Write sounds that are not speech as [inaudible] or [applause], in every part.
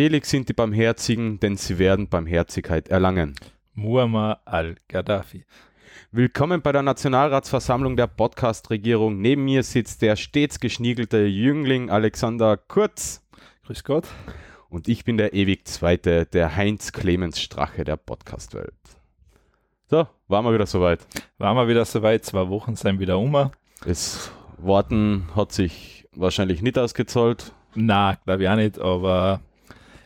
Selig sind die Barmherzigen, denn sie werden Barmherzigkeit erlangen. Muammar al-Gaddafi. Willkommen bei der Nationalratsversammlung der Podcast-Regierung. Neben mir sitzt der stets geschniegelte Jüngling Alexander Kurz. Grüß Gott. Und ich bin der ewig Zweite, der Heinz Clemens Strache der Podcast-Welt. So, waren wir wieder soweit. Waren wir wieder soweit, zwei Wochen sind wieder um. Das Warten hat sich wahrscheinlich nicht ausgezahlt. Na, glaube ich auch nicht, aber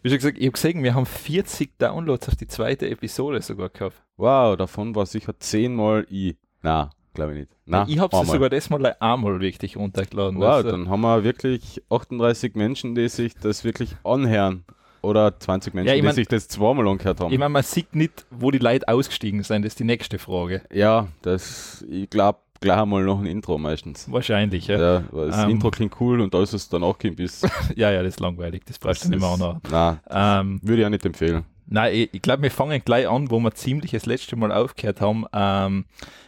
wie schon gesagt, ich habe gesehen, wir haben 40 Downloads auf die zweite Episode sogar gehabt. Wow, davon war sicher zehnmal ich. Na, glaube ich nicht. Na, ich habe einmal. sogar das mal einmal wirklich runtergeladen. Wow, Also, dann haben wir wirklich 38 Menschen, die sich das wirklich anhören. Oder 20 Menschen, Ja, ich die mein- sich das zweimal angehört haben. ich meine, man sieht nicht, wo die Leute ausgestiegen sind, das ist die nächste Frage. ja, das, ich glaube, gleich einmal noch ein Intro meistens. Wahrscheinlich, ja. Ja, weil das Ähm. Intro klingt cool und alles, was danach kommt, ist. [laughs] Ja, ja, das ist langweilig, das brauchst du nicht mehr auch noch. Nein, Ähm, würde ich auch nicht empfehlen. Nein, ich, ich glaube, wir fangen gleich an, wo wir ziemlich das letzte Mal aufgehört haben, ähm,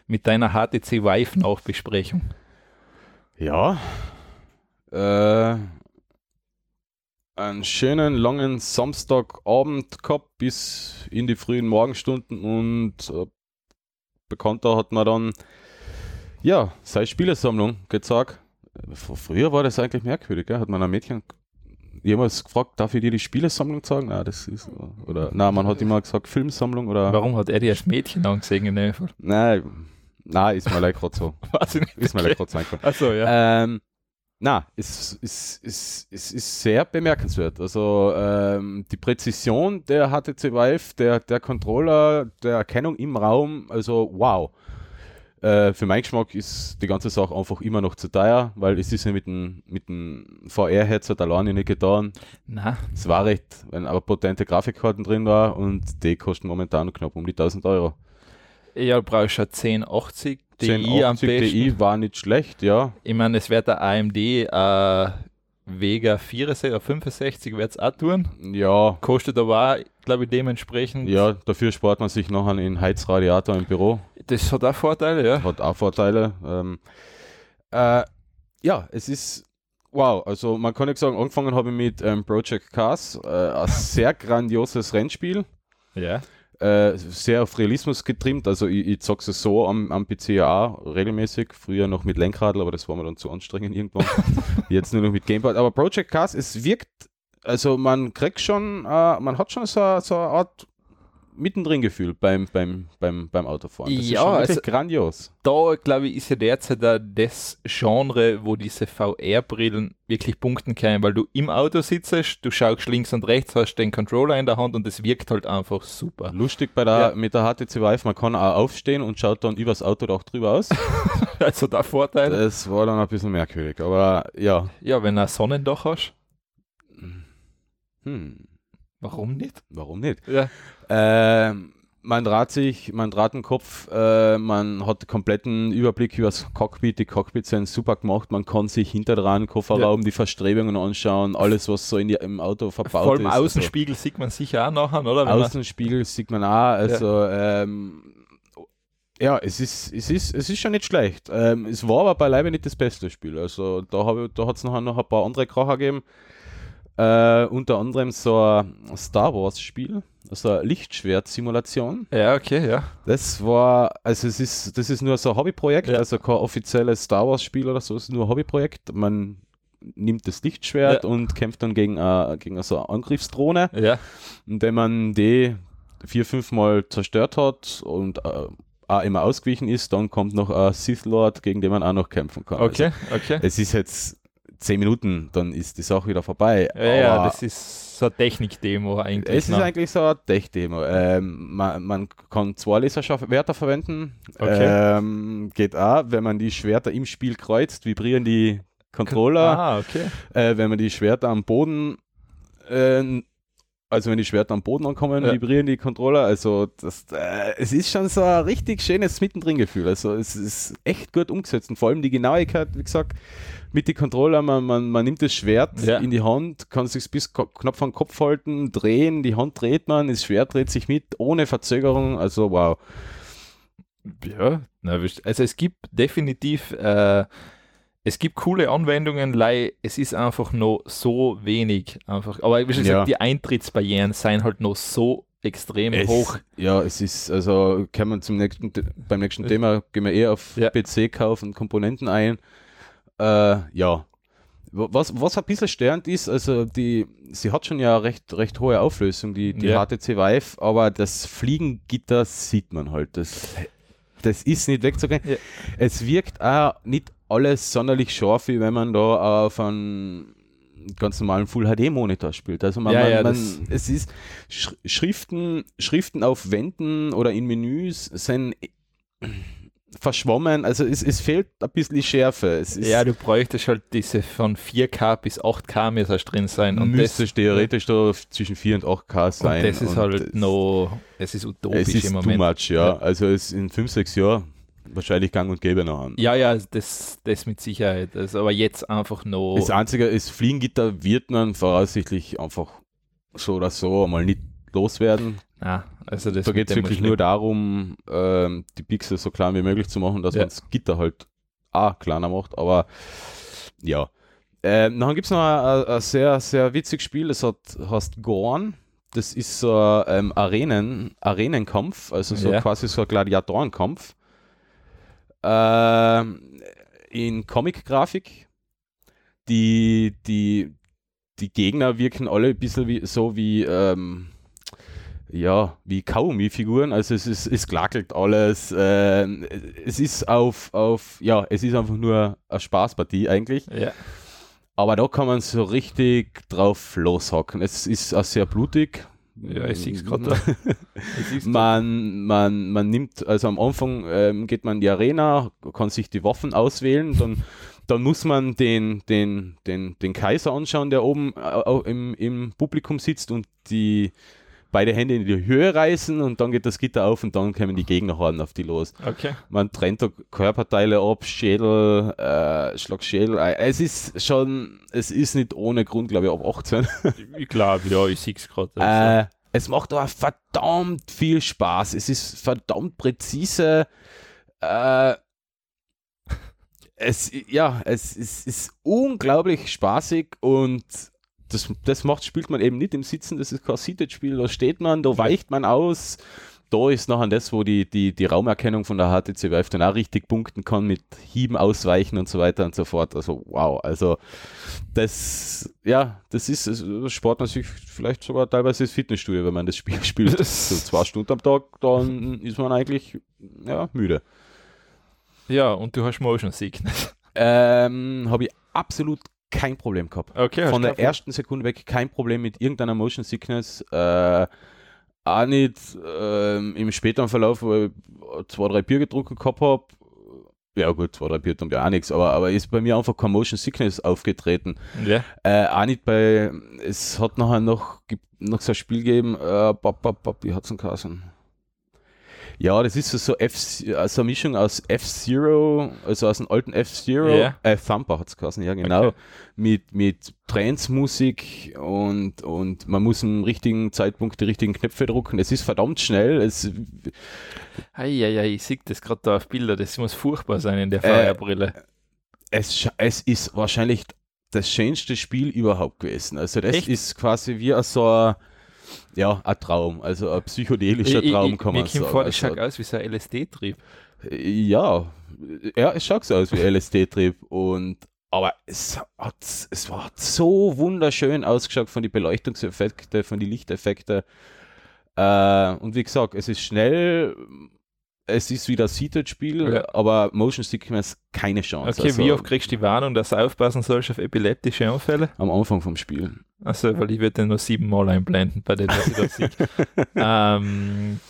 mit deiner HTC Vive Nachbesprechung. Ja. Äh, einen schönen langen Samstagabend gehabt bis in die frühen Morgenstunden und äh, Bekannter hat mir dann ja seine Spielesammlung gezeigt. Fr- Früher war das eigentlich merkwürdig, gell? hat man ein Mädchen jemals gefragt, darf ich dir die Spielesammlung zeigen? Nein, das ist oder nein, man hat immer gesagt Filmsammlung oder Warum hat er dich als Mädchen angesehen in dem Fall? nein, nein, ist mir leider gerade so, [laughs] Weiß ich nicht. ist mir leider gerade so eingefallen. Achso, ja. Ähm, na, es, es, es, es ist sehr bemerkenswert. Also ähm, die Präzision der HTC Vive, der, der Controller, der Erkennung im Raum, also wow. Äh, für meinen Geschmack ist die ganze Sache einfach immer noch zu teuer, weil es ist ja mit dem, mit dem VR-Headset alleine nicht getan. Na, Es war recht, wenn aber potente Grafikkarten drin war und die kosten momentan knapp um die 1000 Euro. ja, brauchst du eine 1080 Ti am 1080 besten. Ti war nicht schlecht, ja. Ich meine, es wird der AMD äh, Vega 64 oder 65 wird es auch tun. Ja, Kostet aber auch, glaube ich, dementsprechend. Ja, dafür spart man sich noch einen Heizradiator im Büro. Das hat auch Vorteile, ja. Hat auch Vorteile. Ähm, äh, ja, es ist wow. Also man kann nicht sagen, angefangen habe ich mit ähm, Project Cars, äh, ein sehr grandioses Rennspiel. Ja. Äh, sehr auf Realismus getrimmt, also ich, ich zock's es so am, am PC ja auch regelmäßig, früher noch mit Lenkradl, aber das war mir dann zu anstrengend irgendwann. [laughs] Jetzt nur noch mit Gamepad. Aber Project Cars, es wirkt, also man kriegt schon, äh, man hat schon so, so eine Art mittendrin Gefühl beim, beim, beim, beim Autofahren. Das Ja, ist schon wirklich also- grandios. Da, glaube ich, ist ja derzeit da das Genre, wo diese VR-Brillen wirklich punkten können, weil du im Auto sitzt, du schaust links und rechts, hast den Controller in der Hand und es wirkt halt einfach super. Lustig bei der, Ja. mit der HTC Vive, man kann auch aufstehen und schaut dann übers Autodach drüber aus. [laughs] Also der Vorteil. Das war dann ein bisschen merkwürdig, aber ja. Ja, wenn du ein Sonnendach hast, Hm, warum nicht? warum nicht? Ja. Ähm, man dreht sich, man dreht den Kopf, äh, man hat kompletten Überblick über das Cockpit. Die Cockpits sind super gemacht. Man kann sich hinter dran, Kofferraum, die Verstrebungen anschauen, alles, was so in die, im Auto verbaut Vor allem ist. Außenspiegel sieht man sicher auch nachher, oder? Also, Außenspiegel sieht man auch. Also, ähm, ja, es ist, es ist, es ist schon nicht schlecht. Ähm, es war aber beileibe nicht das beste Spiel. Also, da, habe- da hat es nachher noch ein paar andere Kracher gegeben. Äh, unter anderem so ein Star Wars Spiel, also eine Lichtschwert-Simulation. ja, okay, ja. Das war, also es ist, das ist nur so ein Hobbyprojekt, Ja. also kein offizielles Star Wars Spiel oder so, es ist nur ein Hobbyprojekt. Man nimmt das Lichtschwert Ja. und kämpft dann gegen, äh, gegen so eine Angriffsdrohne. Ja, Und wenn man die vier, fünf Mal zerstört hat und äh, auch immer ausgewichen ist, dann kommt noch ein Sith Lord, gegen den man auch noch kämpfen kann. okay, okay. Also, es ist jetzt zehn Minuten, dann ist die Sache wieder vorbei. Ja, ja, das ist so eine Technik-Demo eigentlich. es ist ne? eigentlich so eine Tech-Demo. Ähm, man, man kann zwei Laserschwerter verwenden. Okay. Ähm, geht auch, wenn man die Schwerter im Spiel kreuzt, vibrieren die Controller. Ah, okay. Äh, wenn man die Schwerter am Boden, äh, also wenn die Schwerter am Boden ankommen, Ja. vibrieren die Controller. Also das, äh, es ist schon so ein richtig schönes Mittendrin-Gefühl. Also es ist echt gut umgesetzt und vor allem die Genauigkeit, wie gesagt, mit den Controller, man, man, man nimmt das Schwert Ja. in die Hand, kann sich bis knapp vom Kopf halten, drehen, die Hand dreht man, das Schwert dreht sich mit, ohne Verzögerung. Also wow. Ja, also es gibt definitiv äh, es gibt coole Anwendungen, lei, es ist einfach noch so wenig. Einfach. Aber wie gesagt, Ja. die Eintrittsbarrieren seien halt noch so extrem Es, hoch. Ja, es ist, also kann man zum nächsten, beim nächsten Thema gehen wir eher auf Ja. PC kaufen, Komponenten ein. Äh, ja. Was, was ein bisschen störend ist, also die, sie hat schon ja recht, recht hohe Auflösung, die, die Ja. HTC Vive, aber das Fliegengitter sieht man halt. Das, das ist nicht wegzukriegen. Ja. Es wirkt auch nicht alles sonderlich scharf, wie wenn man da auf einen ganz normalen Full HD Monitor spielt. Also man, Ja, man, ja, man es ist Sch Schriften, Schriften auf Wänden oder in Menüs sind verschwommen. Also es, es fehlt ein bisschen die Schärfe. Es ist, Ja, du bräuchtest halt diese von 4K bis 8K müsste drin sein. Und müsste das, theoretisch da zwischen 4 und 8K sein. und das ist Und halt es- noch, es ist utopisch Es ist im too Moment. much, ja. Ja. Also es in 5, 6 Jahren wahrscheinlich gang und gäbe noch an. Ja, ja, das, das mit Sicherheit. Also, aber jetzt einfach noch. Das einzige ist, Fliegengitter wird man voraussichtlich einfach so oder so einmal nicht loswerden. Ah, also das da geht es wirklich nur darum, ähm, die Pixel so klein wie möglich zu machen, dass Ja. man das Gitter halt auch kleiner macht. Aber ja. Ähm, dann gibt es noch ein, ein, sehr, sehr witziges Spiel, das hat, heißt Gorn. Das ist so ein ähm, Arenen, Arenenkampf, also so Ja. quasi so ein Gladiatorenkampf. Ähm, in Comic-Grafik. Die, die, die Gegner wirken alle ein bisschen wie, so wie, ähm, ja, wie Kaugummi-Figuren. Also es ist, es glackelt alles. Äh, es ist auf, auf, ja, es ist einfach nur eine Spaßpartie eigentlich. Ja. Aber da kann man so richtig drauf loshacken. Es ist auch sehr blutig. Ja, ich sehe es gerade. Man, man, man nimmt, also am Anfang ähm, geht man in die Arena, kann sich die Waffen auswählen, dann, dann muss man den, den, den, den Kaiser anschauen, der oben äh, im, im Publikum sitzt und die beide Hände in die Höhe reißen und dann geht das Gitter auf und dann kommen die Gegnerhorden auf die los. Okay. Man trennt da Körperteile ab, Schädel, äh, Schlagschädel. Äh, Es ist schon, es ist nicht ohne Grund, glaube ich, ab 18. [laughs] Ich glaube, ja, ich sehe es gerade. Äh, es macht aber verdammt viel Spaß. Es ist verdammt präzise. Äh, es, ja, es, ist- ist unglaublich spaßig und das, das macht, spielt man eben nicht im Sitzen. Das ist kein Seated-Spiel. Da steht man, da weicht man aus. Da ist nachher das, wo die, die, die Raumerkennung von der HTC Vive dann auch richtig punkten kann mit Hieben ausweichen und so weiter und so fort. Also wow, also das, ja, das ist, das spart man sich vielleicht sogar teilweise ins Fitnessstudio, wenn man das Spiel [laughs] spielt. So zwei Stunden am Tag, dann ist man eigentlich ja, müde. ja, und du hast Motion Sickness. Ähm, Habe ich absolut kein Problem gehabt. Okay, Von der ersten Sekunde weg kein Problem mit irgendeiner Motion Sickness. Äh, auch nicht ähm, im späteren Verlauf, wo ich zwei, drei Bier getrunken gehabt habe. Ja gut, zwei, drei Bier tun ja auch nichts, aber, aber ist bei mir einfach kein Motion Sickness aufgetreten. Ja. Äh, auch nicht bei, es hat nachher noch, noch so ein Spiel gegeben, äh, bap, bap, bap, wie hat's denn geheißen? Ja, das ist so, so, F, also eine Mischung aus F-Zero, also aus dem alten F-Zero, Ja. äh, Thumper hat's geheißen, ja genau, Okay. mit, mit Trance-Musik und, und man muss im richtigen Zeitpunkt die richtigen Knöpfe drucken. Es ist verdammt schnell, es, Eieiei, ich sehe das gerade da auf Bilder. Das muss furchtbar sein in der Äh, VR-Brille. es, scha- es ist wahrscheinlich das schönste Spiel überhaupt gewesen. Also das Echt? ist quasi wie so ein, ja, ein Traum, also ein psychedelischer Traum, kann mir man kommt sagen. vor, das also, schaut aus wie so ein LSD-Trieb. ja, ja, es schaut so aus wie LSD-Trip und aber es hat, es war so wunderschön ausgeschaut von den Beleuchtungseffekten, von den Lichteffekten. Äh, und wie gesagt, es ist schnell, es ist wieder ein Seated-Spiel, Ja. aber Motion Sickness keine Chance. Okay, Also, wie oft kriegst du die Warnung, dass du aufpassen sollst auf epileptische Anfälle? am Anfang vom Spiel. Also, weil ich würde den nur siebenmal einblenden bei dem, was ich da sehe. [laughs] ähm,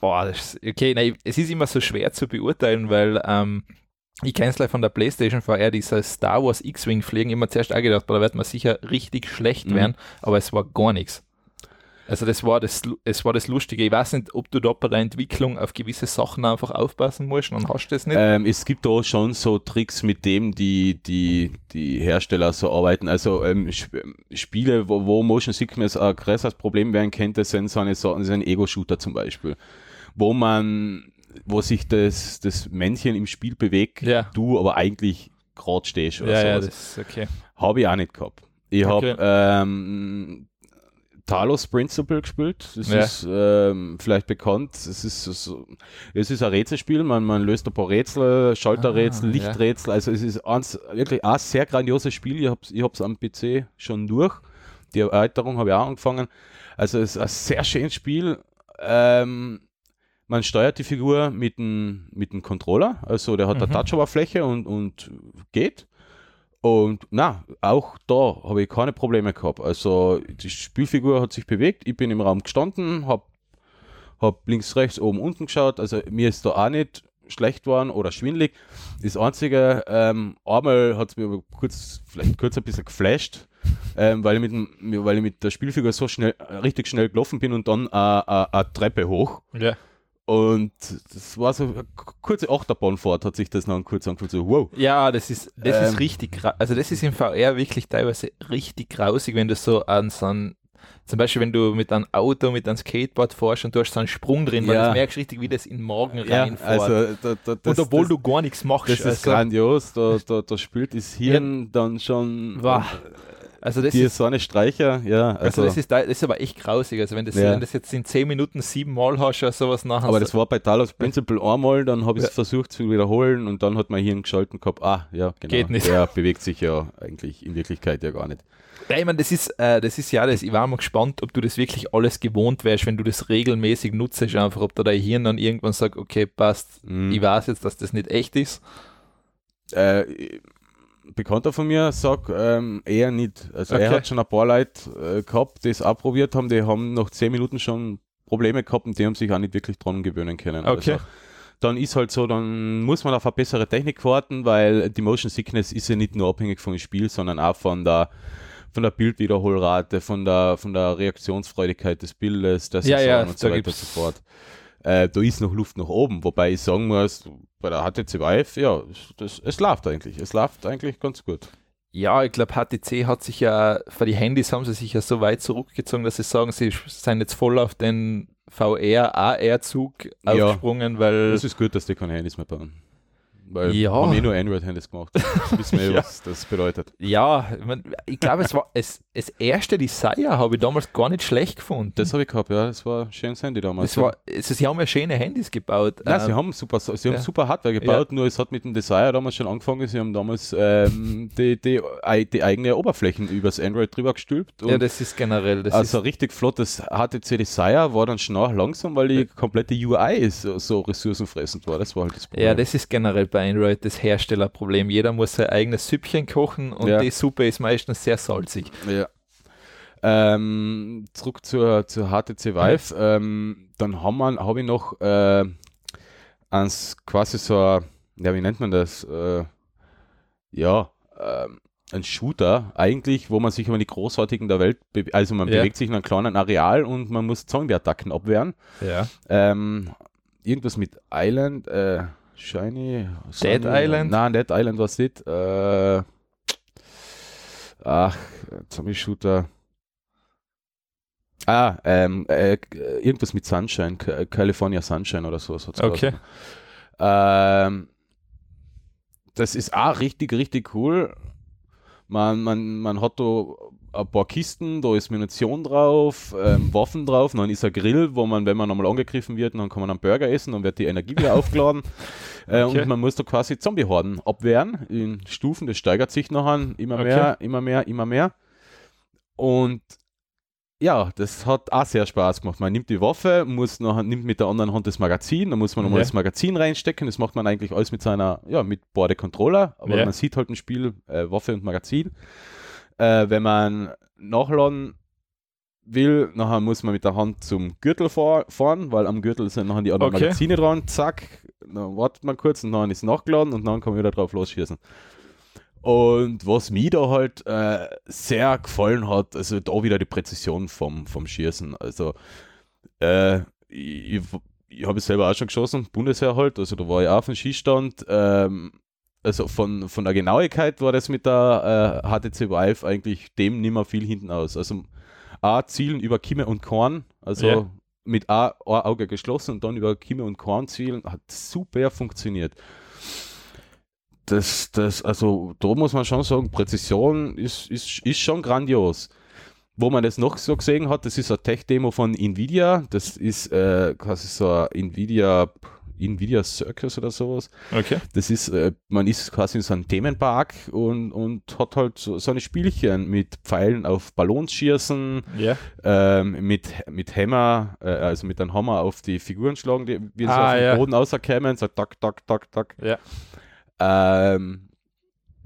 boah, ist, okay, nein, es ist immer so schwer zu beurteilen, weil ähm, ich kenne es gleich von der Playstation VR, dieser Star Wars X-Wing fliegen, immer zuerst auch gedacht, boah, da wird man sicher richtig schlecht Mhm. werden, aber es war gar nichts. Also das war das, es war das Lustige. Ich weiß nicht, ob du da bei der Entwicklung auf gewisse Sachen einfach aufpassen musst und hast das nicht. Ähm, es gibt da schon so Tricks, mit dem die, die, die Hersteller so arbeiten. Also ähm, Sp Spiele, wo, wo Motion Sickness ein größeres Problem werden könnte, sind so eine, so ein Ego-Shooter zum Beispiel. Wo man, wo sich das, das Männchen im Spiel bewegt, Ja. du aber eigentlich gerade stehst oder Ja, ja, sowas. das ist okay. Habe ich auch nicht gehabt. Ich habe Okay. ähm, Talos Principle gespielt. Das Ja. ist ähm, vielleicht bekannt. Es ist, es ist ein Rätselspiel. Man, man löst ein paar Rätsel, Schalterrätsel, Ah, ja. Lichträtsel. Also es ist eins, wirklich ein sehr grandioses Spiel. Ich habe es ich hab's am PC schon durch. Die Erweiterung habe ich auch angefangen. Also es ist ein sehr schönes Spiel. Ähm, man steuert die Figur mit dem, mit dem Controller. Also der hat Mhm. eine Touch-Oberfläche und, und geht. Und na, auch da habe ich keine Probleme gehabt. Also die Spielfigur hat sich bewegt, ich bin im Raum gestanden, habe hab links, rechts, oben, unten geschaut. Also mir ist da auch nicht schlecht geworden oder schwindelig. Das Einzige, ähm, einmal hat es mir aber kurz, vielleicht kurz ein bisschen geflasht, ähm, weil, ich mit, weil ich mit der Spielfigur so schnell, richtig schnell gelaufen bin und dann eine Treppe hoch. Ja. Und das war so eine kurze Achterbahnfahrt, hat sich das dann kurz angefühlt. So, wow. Ja, das ist, das Ähm. ist richtig, also das ist im VR wirklich teilweise richtig grausig, wenn du so an so einen, zum Beispiel wenn du mit einem Auto, mit einem Skateboard fährst und du hast so einen Sprung drin, weil Ja. du merkst richtig, wie das in den Magen Ja, reinfährt. also da, da, das, und obwohl das, du gar nichts machst. Das ist also, grandios, da, da, da spielt das Hirn dann schon Wow. Also das die ist, so eine Streicher, ja. also Also, das ist, da- das ist aber echt grausig. Also wenn das, Ja. wenn das jetzt in 10 Minuten siebenmal hast oder sowas nachher. aber das war bei Talos Principle einmal, dann habe ich es Ja. versucht zu wiederholen und dann hat mein Hirn geschalten gehabt, ah, ja, genau. Geht nicht. Der bewegt sich ja eigentlich in Wirklichkeit ja gar nicht. Ja, ich meine, das ist, äh, das ist ja das. Ich war mal gespannt, ob du das wirklich alles gewohnt wärst, wenn du das regelmäßig nutzt, einfach, ob da dein Hirn dann irgendwann sagt, okay, passt, Mhm. ich weiß jetzt, dass das nicht echt ist. Äh, Bekannter von mir sagt ähm, eher nicht. Also er Okay. hat schon ein paar Leute äh, gehabt, die es auch probiert haben, die haben nach zehn Minuten schon Probleme gehabt und die haben sich auch nicht wirklich dran gewöhnen können. Okay. Also, dann ist halt so, dann muss man auf eine bessere Technik warten, weil die Motion Sickness ist ja nicht nur abhängig vom Spiel, sondern auch von der von der Bildwiederholrate, von der, von der Reaktionsfreudigkeit des Bildes, der Ja, ja, und so da weiter und so fort. Äh, da ist noch Luft nach oben, wobei ich sagen muss, bei der HTC Vive, ja, das, es läuft eigentlich. Es läuft eigentlich ganz gut. Ja, ich glaube, HTC hat sich ja, für die Handys haben sie sich ja so weit zurückgezogen, dass sie sagen, sie sind jetzt voll auf den VR, AR-Zug Ja. aufgesprungen, weil Es ist gut, dass die keine Handys mehr bauen. Weil Ja. haben eh nur Android-Handys gemacht. Das wissen wir [laughs] Ja. was das bedeutet. ja, ich, mein, ich glaube, es war es, das erste Desire habe ich damals gar nicht schlecht gefunden. Das habe ich gehabt, ja. Das war ein schönes Handy damals. Das war, also sie haben ja schöne Handys gebaut. Nein, sie Ähm, haben super, sie haben ja. super Hardware gebaut, nur es hat mit dem Desire damals schon angefangen. Sie haben damals ähm, die, die, die eigene Oberflächen übers Android drüber gestülpt. Ja, das ist generell. Das also ist, richtig flottes HTC Desire war dann schnell langsam, weil die komplette UI so, so ressourcenfressend war. Das war halt das Problem. ja, das ist generell bei Android das Herstellerproblem. Jeder muss sein eigenes Süppchen kochen und Ja. die Suppe ist meistens sehr salzig. Ja. Ähm, zurück zur, zur HTC Vive. Ähm, dann haben wir, habe ich noch äh, eins quasi so, ein- ja, wie nennt man das? Äh, ja, ähm, ein Shooter eigentlich, wo man sich aber die Großartigen der Welt, also man Ja. bewegt sich in einem kleinen Areal und man muss Zombie-Attacken abwehren. Ja. Ähm, irgendwas mit Island, äh, Shiny, Dead Island? Nein, Dead Island war es nicht. Äh, ach, Zombie-Shooter. Ah, ähm, äh, irgendwas mit Sunshine, Ca- California Sunshine oder sowas. hat's Okay. Ähm, das ist auch richtig, richtig cool. Man, man, man hat da ein paar Kisten, da ist Munition drauf, ähm, Waffen drauf, dann ist ein Grill, wo man, wenn man nochmal angegriffen wird, dann kann man einen Burger essen, dann wird die Energie wieder [laughs] aufgeladen. Äh, Okay. Und man muss da quasi Zombie-Horden abwehren in Stufen, das steigert sich nachher immer Okay. mehr, immer mehr, immer mehr. Und ja, das hat auch sehr Spaß gemacht. Man nimmt die Waffe, muss nachher, nimmt mit der anderen Hand das Magazin, dann muss man nochmal Ja. das Magazin reinstecken. Das macht man eigentlich alles mit seiner, ja, mit Borde Controller, aber Ja. man sieht halt im Spiel äh, Waffe und Magazin. Äh, wenn man nachladen will, nachher muss man mit der Hand zum Gürtel fahr fahren, weil am Gürtel sind nachher die anderen Okay. Magazine dran, zack, dann wartet man kurz und dann ist es nachgeladen und dann kann man wieder drauf losschießen. Und was mir da halt äh, sehr gefallen hat, also da wieder die Präzision vom, vom Schießen. Also äh, ich, ich, ich habe es selber auch schon geschossen, Bundesheer halt, also da war ich auch auf dem Schießstand. Ähm, also von, von der Genauigkeit war das mit der äh, HTC Vive eigentlich dem nimmer viel hinten aus. Also A, zielen über Kimme und Korn, also Ja. mit A, ein Auge geschlossen und dann über Kimme und Korn zielen, hat super funktioniert. das, das, also da muss man schon sagen, Präzision ist, ist, ist schon grandios. Wo man das noch so gesehen hat, das ist eine Tech-Demo von Nvidia. Das ist äh, quasi so ein Nvidia, Nvidia Circus oder sowas. Okay. Das ist, äh, man ist quasi in so einem Themenpark und, und hat halt so, so eine Spielchen mit Pfeilen auf Ballons schießen, Ja. ähm, mit, mit Hammer, äh, also mit einem Hammer auf die Figuren schlagen, die wie sie Ah, auf den ja. Boden rauskommen, so tak, tak, tak, tak. Ja. Ähm,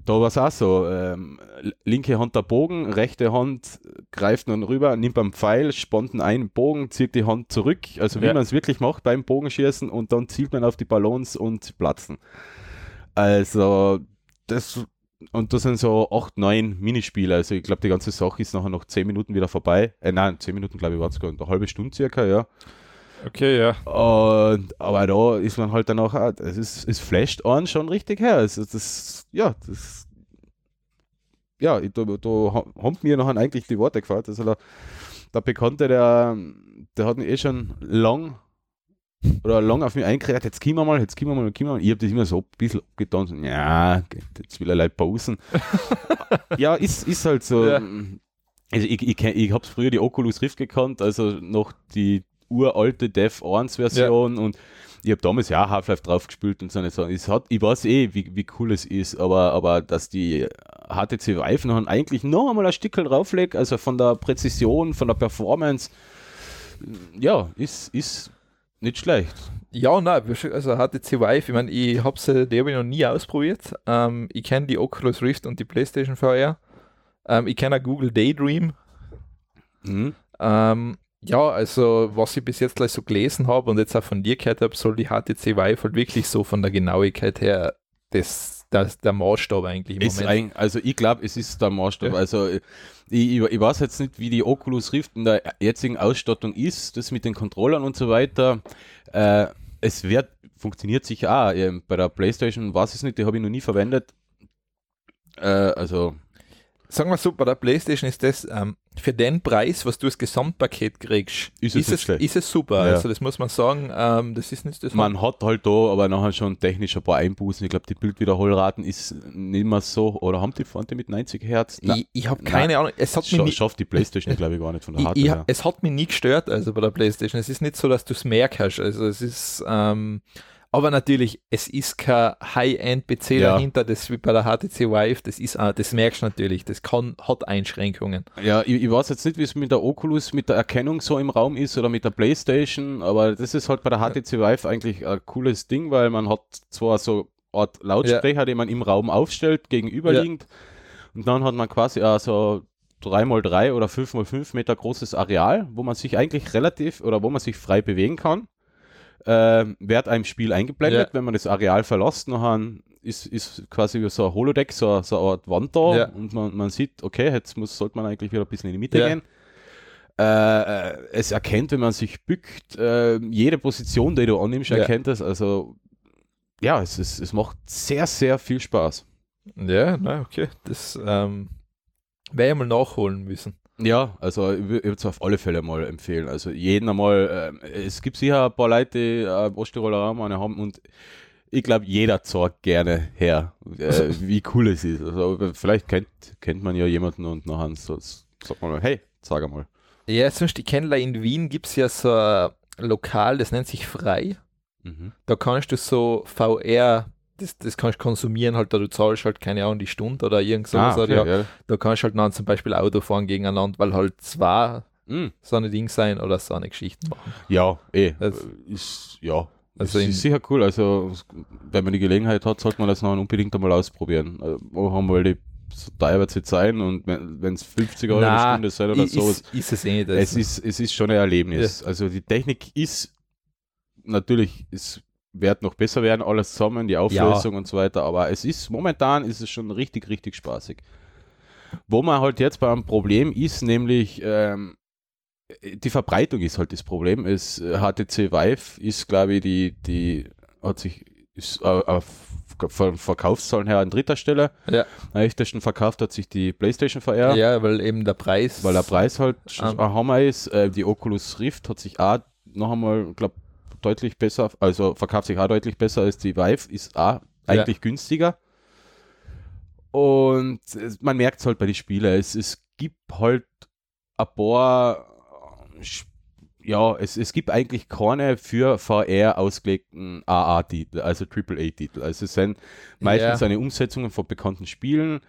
da war es auch so, ähm, linke Hand der Bogen, rechte Hand greift dann rüber, nimmt beim Pfeil, spannt ihn ein, Bogen, zieht die Hand zurück, also wie Ja. man es wirklich macht beim Bogenschießen und dann zielt man auf die Ballons und platzen. Also das und das sind so acht, neun Minispiele, also ich glaube die ganze Sache ist nachher noch zehn Minuten wieder vorbei. Äh, nein, zehn Minuten glaube ich war es gar nicht, eine halbe Stunde circa, ja. Okay, ja. Und, aber da ist man halt dann auch, es ist, es flasht an schon richtig her. Also das, ja, das, ja, da, da ha- haben mir nachher eigentlich die Worte gefällt. Also der, der Bekannte, der, der hat mich eh schon lang oder lang auf mich eingeredet, jetzt kommen wir mal, jetzt kommen wir mal, kommen wir mal. Ich habe das immer so ein bisschen abgetan, so, ja, jetzt will er leid pausen. [laughs] ja, ist, ist halt so. Ja. Also ich, ich, ich habe früher die Oculus Rift gekannt, also noch die uralte Dev 1 Version und ich habe damals ja Half-Life drauf gespielt und so eine Sachen. Es hat, ich weiß eh, wie, wie cool es ist, aber, aber dass die HTC Vive noch eigentlich noch einmal ein Stückel drauflegt, also von der Präzision, von der Performance, ja, ist, ist nicht schlecht. Ja, nein, also HTC Vive, ich meine, ich habe sie, die habe ich noch nie ausprobiert. Ähm, ich kenne die Oculus Rift und die PlayStation VR. Ähm, ich kenne auch Google Daydream. Mhm. Ähm, ja, also was ich bis jetzt gleich so gelesen habe und jetzt auch von dir gehört habe, soll die HTC Vive halt wirklich so von der Genauigkeit her das, das, der Maßstab eigentlich im Ist Moment. ein, also ich glaube, es ist der Maßstab. Ja. Also ich, ich, ich weiß jetzt nicht, wie die Oculus Rift in der jetzigen Ausstattung ist, das mit den Controllern und so weiter. Äh, es wird, funktioniert sicher auch. Ähm, Bei der Playstation weiß ich es nicht, die habe ich noch nie verwendet. Äh, also Sagen wir so, bei der PlayStation ist das ähm, für den Preis, was du als Gesamtpaket kriegst, Ist es nicht es, schlecht. ist es super. Ja. Also das muss man sagen, ähm, das ist nicht das man hat halt da aber nachher schon technisch ein paar Einbußen. Ich glaube, die Bildwiederholraten ist nicht mehr so, oder haben die Fronte mit 90 Hertz? Na, Ich, ich habe keine Ahnung, es hat mich scha nie, schafft die Playstation, [laughs] glaube ich, gar nicht von der ich, Hardware ich, her. es hat mich nie gestört, also bei der Playstation. Es ist nicht so, dass du es merkst. Also es ist, ähm, aber natürlich, es ist kein High-End-PC Ja. dahinter, das wie bei der HTC Vive, das ist, das merkst du natürlich, das kann, hat Einschränkungen. Ja, ich, ich weiß jetzt nicht, wie es mit der Oculus, mit der Erkennung so im Raum ist oder mit der Playstation, aber das ist halt bei der HTC Vive eigentlich ein cooles Ding, weil man hat zwar so eine Art Lautsprecher, den man im Raum aufstellt, gegenüberliegend und dann hat man quasi auch so 3x3 oder 5x5 Meter großes Areal, wo man sich eigentlich relativ oder wo man sich frei bewegen kann. Ähm, wird einem Spiel eingeblendet, Ja. wenn man das Areal verlässt, nachher ist, ist quasi wie so ein Holodeck, so, so eine Art Wand da Ja. und man, man sieht, okay, jetzt muss, sollte man eigentlich wieder ein bisschen in die Mitte Ja. gehen. Äh, äh, es erkennt, wenn man sich bückt, äh, jede Position, die du annimmst, erkennt es. Also ja, es, ist, es macht sehr, sehr viel Spaß. Ja, na, okay. Das ähm, werde ich mal nachholen müssen. Ja, also ich würde es auf alle Fälle mal empfehlen. Also jeden einmal, äh, es gibt sicher ein paar Leute, die äh, Osttiroler Raum haben und ich glaube, jeder zeigt gerne her, äh, [laughs] wie cool es ist. Also vielleicht kennt, kennt man ja jemanden und nachher so, sagt man mal, hey, sag mal. Ja, sonst, ich kenne in Wien gibt es ja so ein Lokal, das nennt sich Frei. Mhm. Da kannst du so VR, das, das kannst du konsumieren, halt, da du zahlst halt, keine Ahnung, die Stunde oder irgend Ah, sowas. okay, ja. ja. Da kannst du halt dann zum Beispiel Auto fahren gegeneinander, weil halt zwei Mm, so eine Ding sein oder so eine Geschichte machen. ja, eh. Das- ist, ja. Also Also ist sicher cool. Also, wenn man die Gelegenheit hat, sollte man das noch unbedingt einmal ausprobieren. Wo haben wir die, so teuer wird es nicht sein und wenn es 50 Euro Na, eine Stunde sein oder i- so, ist, ist es eh nicht. es ist, es ist schon ein Erlebnis. Also die Technik ist natürlich, es wird noch besser werden, alles zusammen, die Auflösung und so weiter, aber es ist, momentan ist es schon richtig, richtig spaßig. Wo man halt jetzt beim Problem ist, nämlich ähm, die Verbreitung ist halt das Problem. Es, äh, HTC Vive ist, glaube ich, die, die hat sich ist, äh, auf, von Verkaufszahlen her an dritter Stelle. Ja. Am ehesten verkauft hat sich die PlayStation VR ja. weil eben der Preis. weil der Preis halt Ähm. ein Hammer ist. Äh, die Oculus Rift hat sich auch noch einmal, glaube deutlich besser, also verkauft sich auch deutlich besser als die Vive, ist auch eigentlich günstiger. Und man merkt es halt bei den Spielen. Es, es gibt halt ein paar, ja, es, es gibt eigentlich keine für VR ausgelegten AA-Titel, also AAA-Titel. Also es sind meistens Ja. eine Umsetzungen von bekannten Spielen.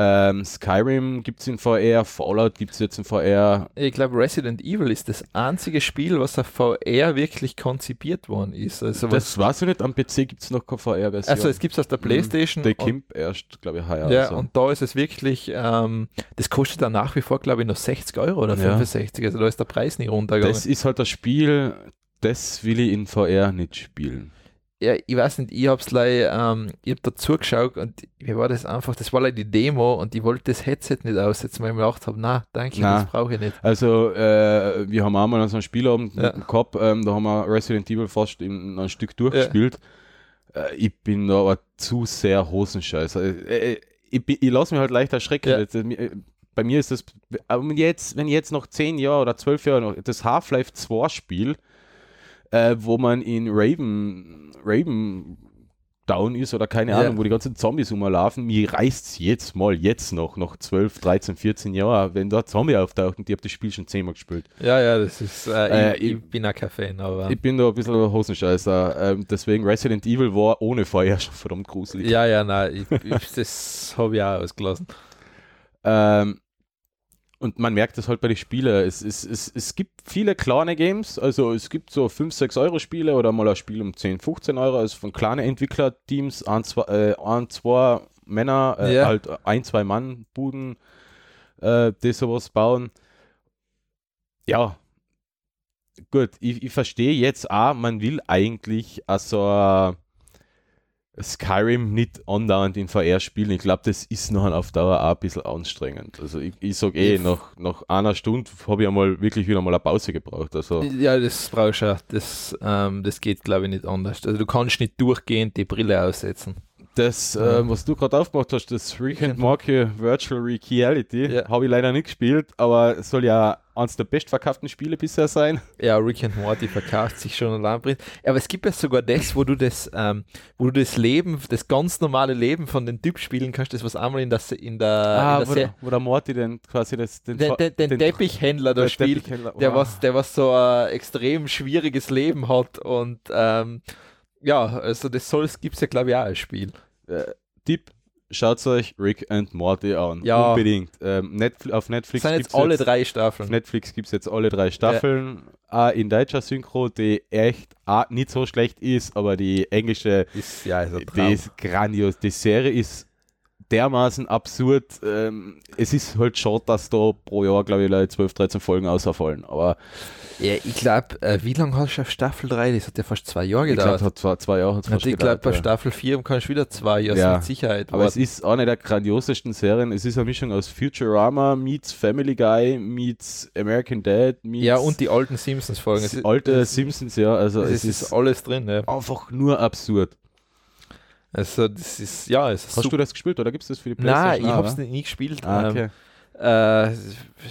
Ähm, Skyrim gibt es in VR, Fallout gibt es jetzt in VR. Ich glaube, Resident Evil ist das einzige Spiel, was auf VR wirklich konzipiert worden ist. Also, was, Das weiß ich nicht, am PC gibt es noch keine VR-Version. also es gibt es auf der Playstation. Der kommt erst, glaube ich, heuer. Ja, also. und da ist es wirklich, ähm, das kostet dann nach wie vor, glaube ich, noch 60 Euro oder Ja. 65. Also da ist der Preis nicht runtergegangen. Das ist halt das Spiel, das will ich in VR nicht spielen. Ja, ich weiß nicht, ich hab's leider, ähm, ich hab da zugeschaut und mir war das einfach, das war leider die Demo und ich wollte das Headset nicht aussetzen, weil ich mir gedacht habe, na, danke, Na. das brauche ich nicht. Also, äh, wir haben einmal so einen Spielabend Ja. gehabt, ähm, da haben wir Resident Evil fast in ein Stück durchgespielt. Äh, ich bin da aber zu sehr Hosenscheiß. Äh, äh, ich, ich lasse mich halt leicht erschrecken. Ja. Das, äh, äh, Bei mir ist das, wenn jetzt, wenn jetzt noch 10 Jahre oder 12 Jahre noch das Half-Life 2 Spiel, äh, wo man in Raven, Raven down ist oder keine Ja. Ahnung, wo die ganzen Zombies rumlaufen, mir reißt es jetzt mal, jetzt noch, noch 12, 13, 14 Jahre, wenn da Zombie auftaucht und ich habe das Spiel schon zehnmal gespielt. Ja, ja, das ist, äh, Äh, ich, ich ich- bin auch kein Fan, aber. Ich bin da ein bisschen Hosenscheißer. Ähm, deswegen Resident Evil war ohne Feuer [laughs] schon verdammt gruselig. ja, ja, nein, ich, ich, das habe ich auch ausgelassen. Ähm, und man merkt das halt bei den Spielen. Es, es, es, es gibt viele kleine Games, also es gibt so 5, 6 Euro Spiele oder mal ein Spiel um 10, 15 Euro, also von kleinen Entwicklerteams, ein, zwei, äh, ein, zwei Männer, äh, Ja. halt ein, zwei Mann Buden, äh, die sowas bauen. Ja, gut, ich, ich verstehe jetzt auch, man will eigentlich also Skyrim nicht andauernd in VR spielen. Ich glaube, das ist noch auf Dauer auch ein bisschen anstrengend. Also ich, ich sage eh, nach, nach einer Stunde habe ich einmal wirklich wieder mal eine Pause gebraucht. Also Ja, das brauchst du auch. Das, ähm, das geht, glaube ich, nicht anders. Also du kannst nicht durchgehend die Brille aussetzen. das, äh, was du gerade aufgemacht hast, das and Morty Virtual Reality, Ja. habe ich leider nicht gespielt, aber soll ja eines der bestverkauften Spiele bisher sein. Ja, Rick and Morty verkauft sich schon allein. Aber es gibt ja sogar das, wo du das, ähm, wo du das Leben, das ganz normale Leben von den Typ spielen kannst, das was einmal in der, in der, Ah, in der wo, der, wo der Morty den quasi das, den, den, den, den, Teppichhändler da der spielt, Teppichhändler, der oh. was, der was so ein extrem schwieriges Leben hat und ähm, ja, also das soll gibt es ja glaube ich auch als Spiel. äh, Tipp, schaut euch Rick and Morty an. Ja. Unbedingt. Ähm, Netflix, auf Netflix sind jetzt alle jetzt, drei Auf Staffeln. Netflix gibt es jetzt alle drei Staffeln. Auch in deutscher Synchro, die echt auch nicht so schlecht ist, aber die englische, Ist, ja, ist die ist grandios. Die Serie ist dermaßen absurd. Ähm, es ist halt schade, dass da pro Jahr, glaube ich, leider 12, 13 Folgen ausfallen. Aber Ja, ich glaube, äh, wie lange hast du auf Staffel 3? Das hat ja fast zwei Jahre ich glaube, gedauert. hat zwar zwei Jahre fast ich glaube, gedauert, bei ja. Staffel 4 kannst du wieder zwei Jahre Ja. mit Sicherheit Aber es warten. ist eine der grandiosesten Serien. Es ist eine Mischung aus Futurama meets Family Guy meets American Dad meets Ja, und die alten Simpsons-Folgen. Es alte es- Simpsons, ja. Also Es es, ist, ist alles drin, ja. einfach nur absurd. Also, das ist, ja, es ist Hast super. du das gespielt oder gibt es das für die Nein, Playstation? ich auch, habe es nie, nie gespielt. Ah, okay. ähm, äh,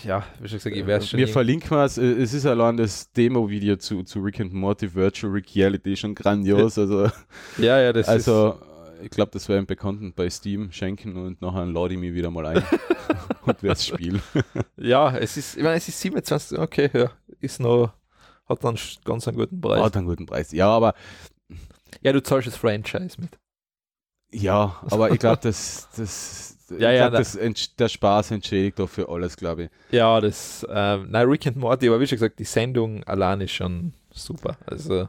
ja, wie schon gesagt, ich werde schon. Wir verlinken was. Es ist allein das Demo-Video zu, zu Rick and Morty Virtual Reality schon grandios. Also, ja, ja, das also ich glaube, das wäre einem Bekannten bei Steam schenken und nachher lade ich mich wieder mal ein [laughs] und werde es spielen. ist, [laughs] ja, es ist, ich meine, es ist 27, okay, ja, ist noch, hat dann ganz einen guten Preis. Hat einen guten Preis. Ja, aber Ja, du zahlst das Franchise mit. Ja, aber ich glaube, das, das, Ja, ja, glaub, das der Spaß entschädigt doch für alles, glaube ich. Ja, das, ähm, nein, Rick and Morty, aber wie schon gesagt, die Sendung allein ist schon super. Also,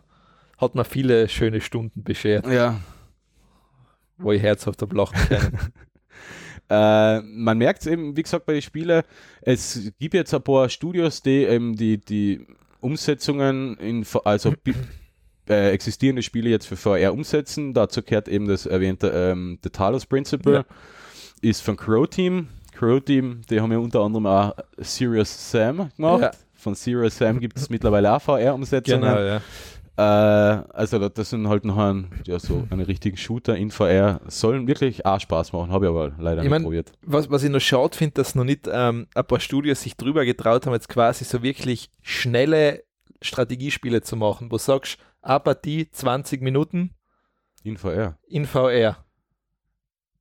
hat mir viele schöne Stunden beschert, Ja. wo ich herzhaft hab lachen können. [laughs] Äh, man merkt es eben, wie gesagt, bei den Spielen, es gibt jetzt ein paar Studios, die eben die, die Umsetzungen in, also [clears throat] äh, existierende Spiele jetzt für VR umsetzen. Dazu gehört eben das erwähnte ähm, The Talos Principle, Ja. Ist von Crow Team. Crow Team, die haben ja unter anderem auch Serious Sam gemacht. Ja. Von Serious Sam gibt es [laughs] mittlerweile auch VR-Umsetzungen. genau, ja. Äh, also da- das sind halt noch ein, ja, so eine richtigen Shooter in VR. Sollen wirklich auch Spaß machen, habe ich aber leider Ich nicht mein, probiert. Was, was ich noch schade finde, dass noch nicht ähm, ein paar Studios sich drüber getraut haben, jetzt quasi so wirklich schnelle Strategiespiele zu machen, wo du sagst, eine Partie 20 Minuten In VR. in VR.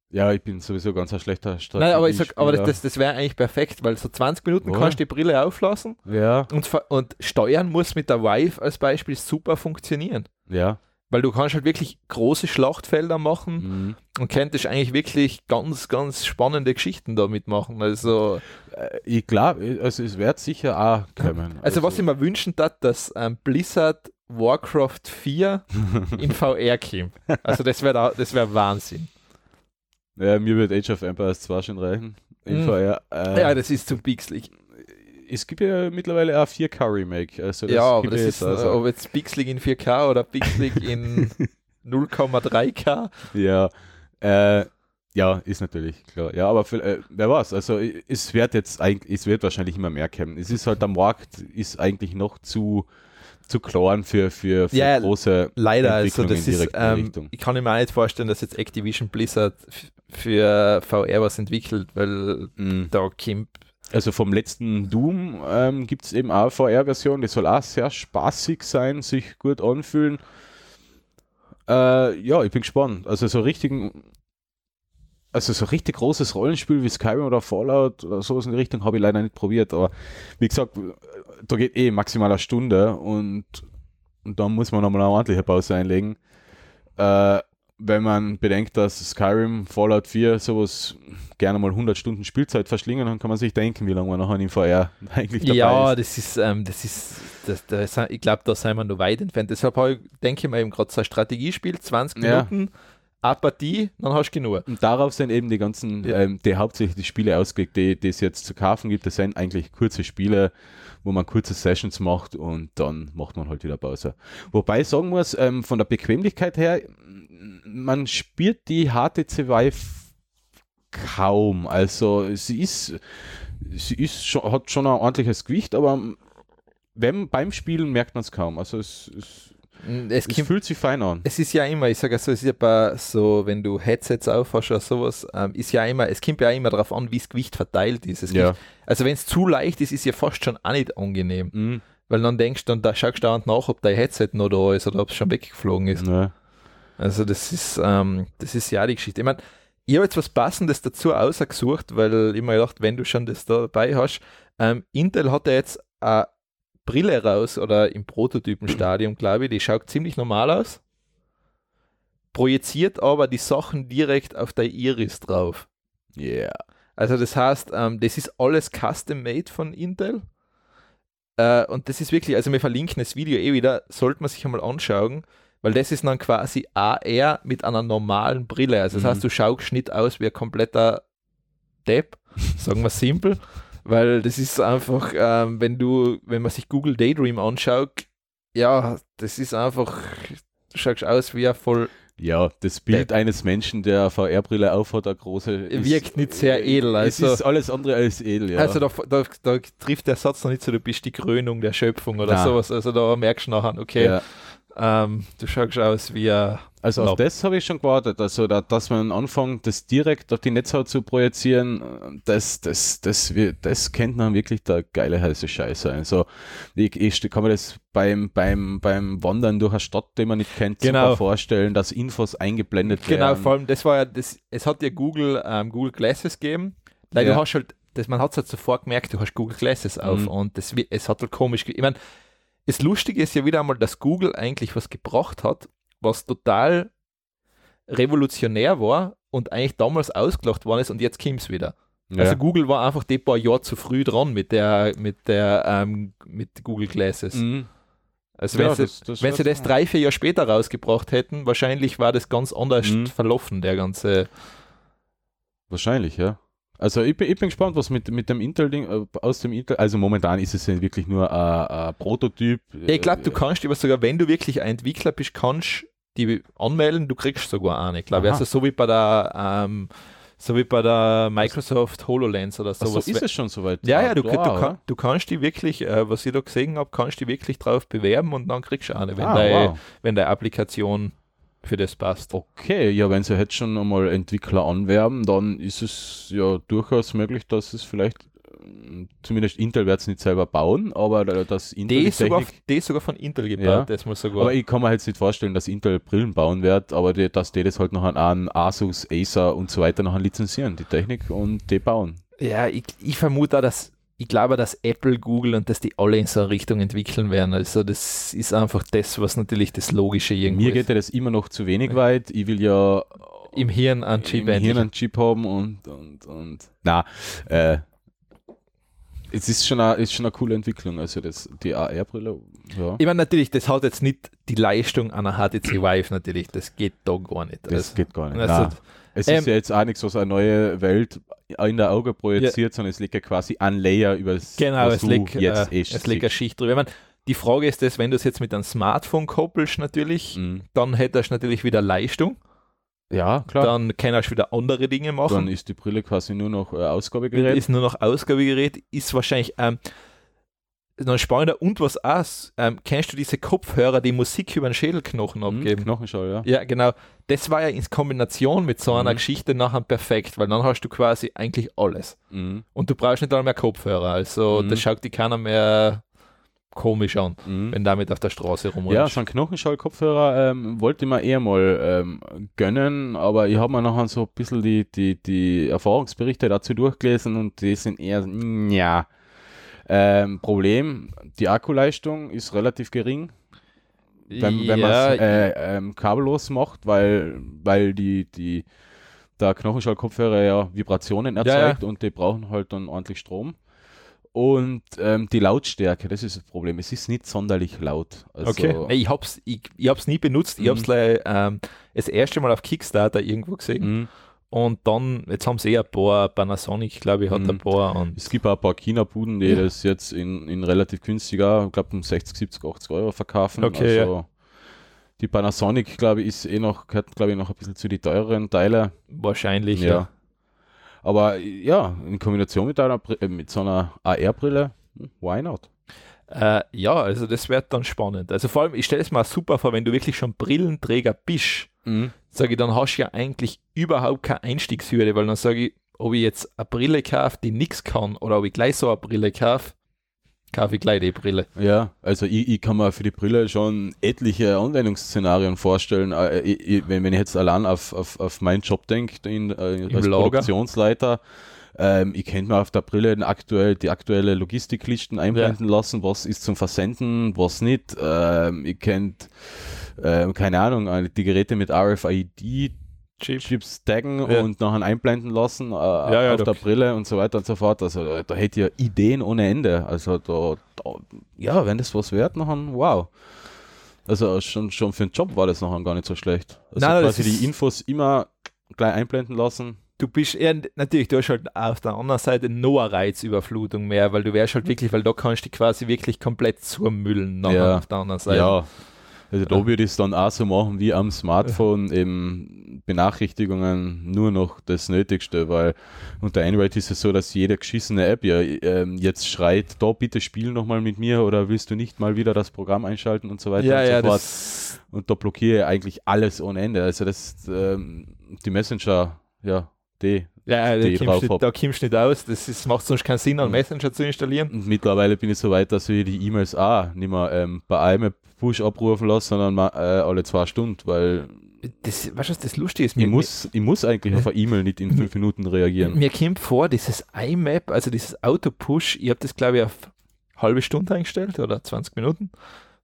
Ja, ich bin sowieso ganz ein schlechter Strategie. Nein, aber ich sag, aber das, das, wäre eigentlich perfekt, weil so 20 Minuten Oder? kannst du die Brille auflassen Ja, und, und steuern muss mit der Vive als Beispiel super funktionieren. ja. Weil du kannst halt wirklich große Schlachtfelder machen Mhm. und könntest eigentlich wirklich ganz, ganz spannende Geschichten damit machen. Also, Äh, Ich glaube, also es wird sicher auch kommen. [laughs] also was ich mir wünschen darf, dass ähm, Blizzard Warcraft 4 [laughs] in VR kommt. Also das wäre das wär Wahnsinn. Ja, mir wird Age of Empires 2 schon reichen. Mhm. VR. Äh, Ja, das ist zu pixelig. es gibt ja mittlerweile auch 4K-Remake. Also das ja, aber das ist, also, ob jetzt pixelig in 4K oder pixelig in [laughs] 0,3K. Ja, äh, ja, ist natürlich klar. Ja, aber für, äh, wer weiß, also es wird jetzt eigentlich, es wird wahrscheinlich immer mehr kommen. Es ist halt der Markt ist eigentlich noch zu zu klein für, für, für Ja, große Leider, also das ist, ähm, Richtung. ich kann mir auch nicht vorstellen, dass jetzt Activision Blizzard für VR was entwickelt, weil Mhm. da kommt Also vom letzten Doom ähm, gibt es eben auch VR-Version, die soll auch sehr spaßig sein, sich gut anfühlen. Äh, ja, ich bin gespannt. Also so richtigen, also so richtig großes Rollenspiel wie Skyrim oder Fallout oder sowas in die Richtung habe ich leider nicht probiert. Aber wie gesagt, da geht eh maximal eine Stunde und, und dann muss man nochmal eine ordentliche Pause einlegen. Äh, wenn man bedenkt, dass Skyrim, Fallout 4 sowas gerne mal 100 Stunden Spielzeit verschlingen, dann kann man sich denken, wie lange man nachher in VR eigentlich dabei Ja, ist. das ist, ähm, das ist, das, das, ich glaube, da sind wir noch weit entfernt. Deshalb ich, denke ich mir eben gerade so ein Strategiespiel, 20 Ja. Minuten, eine Partie, dann hast du genug. Und darauf sind eben die ganzen, Ja. ähm, die hauptsächlich die Spiele ausgelegt, die die es jetzt zu kaufen gibt. Das sind eigentlich kurze Spiele, wo man kurze Sessions macht und dann macht man halt wieder Pause. Wobei ich sagen muss, ähm, von der Bequemlichkeit her, man spürt die HTC Vive kaum. Also sie ist, sie ist schon, hat schon ein ordentliches Gewicht, aber wenn, beim Spielen merkt man es kaum. Also es, es, Es, es fühlt sich fein an. es ist ja immer, ich sage also, es ist ja bei so, wenn du Headsets aufhast oder sowas, ähm, ist ja immer, es kommt ja immer darauf an, wie das Gewicht verteilt ist. Es Ja. gibt, also wenn es zu leicht ist, ist ja fast schon auch nicht angenehm. Mhm. Weil dann denkst du, dann da schaust du nach, ob dein Headset noch da ist oder ob es schon weggeflogen ist. Ja. Also das ist, ähm, das ist ja die Geschichte. Ich meine, ich habe jetzt was Passendes dazu ausgesucht, weil ich mir gedacht, wenn du schon das da dabei hast, ähm, Intel hat ja jetzt eine Brille raus oder im Prototypenstadium, glaube ich, die schaut ziemlich normal aus, projiziert aber die Sachen direkt auf der Iris drauf. Yeah. Also das heißt, ähm, das ist alles custom-made von Intel. Äh, und das ist wirklich, also wir verlinken das Video eh wieder, sollte man sich einmal anschauen, weil das ist dann quasi AR mit einer normalen Brille. Also das Mhm. heißt, du schaust nicht aus wie ein kompletter Depp, sagen wir simpel, weil das ist einfach, ähm, wenn du, wenn man sich Google Daydream anschaut, ja, das ist einfach, du schaust aus wie ein voll, Ja, das Bild eines Menschen, der VR-Brille aufhat, eine große. ist- Wirkt nicht sehr edel, Es also- ist alles andere als edel, ja. Also da, da, da trifft der Satz noch nicht so, du bist die Krönung der Schöpfung oder Nein. sowas. Also da merkst du nachher, okay, ja. Ähm, du schaust aus wie ein. Also auf das habe ich schon gewartet. Also, da, dass man anfängt, das direkt auf die Netzhaut zu projizieren, äh, das, das, das, wird- das kennt man wirklich der geile heiße Scheiß sein. Also, ich, ich kann mir das beim, beim, beim Wandern durch eine Stadt, die man nicht kennt, Genau. super vorstellen, dass Infos eingeblendet Genau, werden. vor allem, das war ja, das, es hat ja Google, ähm, Google Glasses gegeben, weil Ja. du hast halt, das, man hat es halt sofort gemerkt, du hast Google Glasses auf Mhm. und das, es hat halt komisch, ich meine, das Lustige ist ja wieder einmal, dass Google eigentlich was gebracht hat, was total revolutionär war und eigentlich damals ausgelacht worden ist und jetzt kommt es wieder. Ja. Also Google war einfach die paar Jahre zu früh dran mit der, mit der, ähm, mit Google Glasses. Mhm. Also Ja, wenn, sie, das- das wenn sie das drei, vier Jahre später rausgebracht hätten, wahrscheinlich war das ganz anders Mhm. verlaufen, der ganze. Wahrscheinlich, ja. Also ich bin, ich bin gespannt, was mit, mit dem Intel-Ding, äh, aus dem Intel, also momentan ist es ja wirklich nur ein, ein Prototyp. Ja, ich glaube, du Äh, kannst aber sogar, wenn du wirklich ein Entwickler bist, kannst die anmelden, du kriegst sogar eine, glaube ich. Aha. Also so wie bei der, ähm, so wie bei der Microsoft HoloLens oder Ach so, sowas. ist es schon soweit? ja, ja, du, da, du, kann, du kannst die wirklich, äh, was ich da gesehen habe, kannst die wirklich drauf bewerben und dann kriegst du eine, wenn, Ah, deine, wow. wenn deine Applikation für das passt. Okay, ja, wenn sie jetzt schon einmal Entwickler anwerben, dann ist es ja durchaus möglich, dass es vielleicht zumindest Intel wird es nicht selber bauen, aber da- das Intel Die ist, sogar, die sogar von Intel gebaut, Ja. das muss sogar. aber ich kann mir jetzt nicht vorstellen, dass Intel Brillen bauen wird, aber die, dass die das halt noch an, an Asus, Acer und so weiter noch lizenzieren, die Technik und die bauen. Ja, ich, ich vermute auch, dass ich glaube, dass Apple, Google und dass die alle in so eine Richtung entwickeln werden. Also das ist einfach das, was natürlich das Logische irgendwie Mir geht ja das immer noch zu wenig weit. Ich will ja im Hirn an Chip im endlich. Hirn einen Chip haben und, und, und na, äh, es ist schon, eine, ist schon eine coole Entwicklung. Also das, die AR-Brille, ja. Ich meine, natürlich, das hat jetzt nicht die Leistung einer HTC Vive, natürlich. Das geht da gar nicht. Das Also, geht gar nicht. also. Es ähm, ist ja jetzt auch nichts, was eine neue Welt in der Auge projiziert, sondern es liegt ja quasi ein Layer über das, Genau, es liegt, jetzt äh, es liegt eine. Schicht drüber. Ich meine, die Frage ist das, wenn du es jetzt mit einem Smartphone koppelst, natürlich, Mhm. dann hättest du natürlich wieder Leistung. Ja, klar. Dann, Dann kannst du wieder andere Dinge machen. ist die Brille quasi nur noch äh, Ausgabegerät. ist nur noch Ausgabegerät, ist wahrscheinlich ähm, noch spannender. Und was auch, ähm, kennst du diese Kopfhörer, die Musik über den Schädelknochen Mhm, abgeben? Knochenschall, ja. Ja, genau. Das war ja in Kombination mit so einer Mhm. Geschichte nachher perfekt, weil dann hast du quasi eigentlich alles. Mhm. Und du brauchst nicht einmal mehr Kopfhörer. Also Mhm. das schaut die keiner mehr komisch an, Mhm. wenn damit auf der Straße Ja, rumrennst. so einen Knochenschall-Kopfhörer ähm, wollte ich mir eher mal ähm, gönnen, aber ich habe mir nachher so ein bisschen die, die, die Erfahrungsberichte dazu durchgelesen und die sind eher, ja. Ähm, Problem, die Akkuleistung ist relativ gering, wenn, wenn man ja, es äh, ähm, kabellos macht, weil, weil die, die, der Knochenschall-Kopfhörer ja Vibrationen ja. erzeugt und die brauchen halt dann ordentlich Strom. Und ähm, die Lautstärke, das ist das Problem. Es ist nicht sonderlich laut. Also, Okay. Ich hab's, ich, ich hab's nie benutzt. Ich Mhm. hab's gleich, ähm, das erste Mal auf Kickstarter irgendwo gesehen. Mhm. Und dann, jetzt haben sie eh ein paar, Panasonic, glaube ich, hat Mhm. ein paar. Und Es gibt auch ein paar China-Buden, die Ja. das jetzt in, in relativ günstiger, ich glaube um 60, 70, 80 Euro verkaufen. Okay, also, Die Panasonic, glaube ich, ist eh noch, gehört, glaube ich, noch ein bisschen zu den teureren Teile. wahrscheinlich, Ja. ja. Aber ja, in Kombination mit, einer, äh, mit so einer AR-Brille, hm, why not? Äh, ja, also das wird dann spannend. Also vor allem, ich stelle es mir super vor, wenn du wirklich schon Brillenträger bist, Mhm. Sage ich, dann hast du ja eigentlich überhaupt keine Einstiegshürde, weil dann sage ich, ob ich jetzt eine Brille kaufe, die nichts kann, oder ob ich gleich so eine Brille kaufe, kaufe ich gleich die Brille. Ja, also ich, ich kann mir für die Brille schon etliche Anwendungsszenarien vorstellen. Äh, ich, ich, wenn, ich jetzt allein auf, auf, auf meinen Job denke, äh, als Lager. Produktionsleiter, ähm, ich könnte mir auf der Brille den aktuell, die aktuelle Logistiklisten einblenden lassen, was ist zum Versenden, was nicht. Ähm, ich könnte, ähm, keine Ahnung, äh, die Geräte mit RFID Chip. Chips taggen Ja. und nachher einblenden lassen äh, ja, auf da- der Brille und so weiter und so fort. Also da, da hätte ja Ideen ohne Ende. Also da, da ja, wenn das was wert, nachher wow. Also schon, schon für den Job war das nachher gar nicht so schlecht. Also Nein, quasi die Infos immer gleich einblenden lassen. Du bist eher, natürlich, du hast halt auf der anderen Seite eine Reizüberflutung mehr, weil du wärst halt wirklich, weil da kannst du dich quasi wirklich komplett zurmüllen Ja. auf der anderen Seite. Ja. Also da würde ich es dann auch so machen wie am Smartphone, eben Benachrichtigungen nur noch das Nötigste, weil unter Android ist es so, dass jede geschissene App ja ähm, jetzt schreit, da bitte spiel nochmal mit mir oder willst du nicht mal wieder das Programm einschalten und so weiter ja, und so ja, fort. Und da blockiere ich eigentlich alles ohne Ende. Also das ähm, die Messenger, ja, die. ja, da die ich kommst, du, da kommst nicht aus. Das ist, macht sonst keinen Sinn, einen Mhm. Messenger zu installieren. Und mittlerweile bin ich so weit, dass ich die E-Mails auch nicht mehr ähm, bei einem Push abrufen lasse, sondern äh, alle zwei Stunden, weil Das, weißt du, was das Lustige ist? ich muss, ich muss eigentlich auf eine E-Mail nicht in fünf Minuten reagieren. mir kommt vor, dieses iMap, also dieses Auto-Push, ich habe das, glaube ich, auf halbe Stunde eingestellt oder 20 Minuten,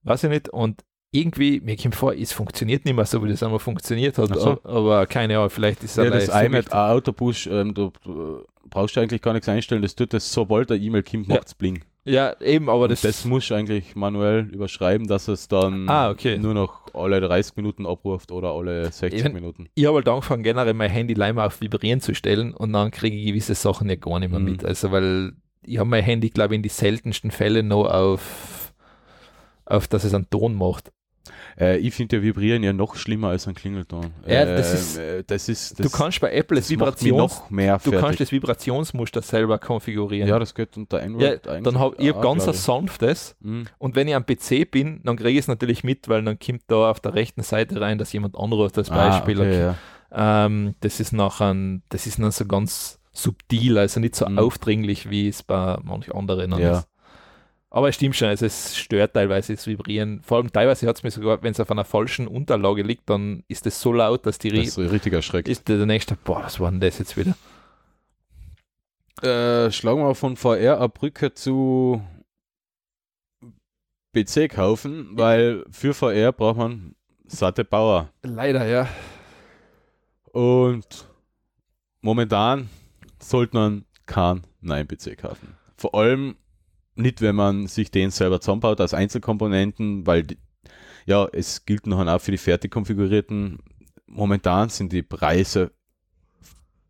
weiß ich nicht. Und irgendwie, mir kommt vor, es funktioniert nicht mehr so, wie das einmal funktioniert hat. So. Aber keine Ahnung, vielleicht ist es Ja, das so iMap wichtig. Autopush, ähm, du, du brauchst du eigentlich gar nichts einstellen, das tut das, sobald der E-Mail kommt, Ja. macht's bling. Ja, eben, aber das, Das, das musst du eigentlich manuell überschreiben, dass es dann Ah, okay. nur noch alle 30 Minuten abruft oder alle 60 Eben. Minuten. ich habe halt angefangen, generell mein Handy leider auf Vibrieren zu stellen und dann kriege ich gewisse Sachen ja gar nicht mehr Mhm. mit. Also, weil ich habe mein Handy, glaube ich, in die seltensten Fälle noch auf, auf dass es einen Ton macht. Äh, ich finde ja Vibrieren ja noch schlimmer als ein Klingelton. Ja, das ist- äh, das ist du das, kannst bei Apple das Vibrations, noch mehr du kannst das Vibrationsmuster selber konfigurieren. ja, das geht unter Ja, Android dann habe ich hab ganz ein sanftes Mhm. und wenn ich am PC bin, dann kriege ich es natürlich mit, weil dann kommt da auf der rechten Seite rein, dass jemand anruft als Ah, Beispiel. okay, ja. Ähm, das ist nachher, das ist dann so ganz subtil, also nicht so Mhm. aufdringlich, wie es bei manch anderen Ja. ist. Aber es stimmt schon, also es stört teilweise das Vibrieren. Vor allem teilweise hat es mir sogar, wenn es auf einer falschen Unterlage liegt, dann ist es so laut, dass die Das Re ist richtig erschreckt. ist der nächste, boah, was war denn das jetzt wieder? Äh, schlagen wir von VR eine Brücke zu PC kaufen, weil für VR braucht man satte Bauer. Leider, ja. Und momentan sollte man keinen neuen PC kaufen. Vor allem nicht, wenn man sich den selber zusammenbaut als Einzelkomponenten, weil die, ja, es gilt noch auch für die fertig konfigurierten. Momentan sind die Preise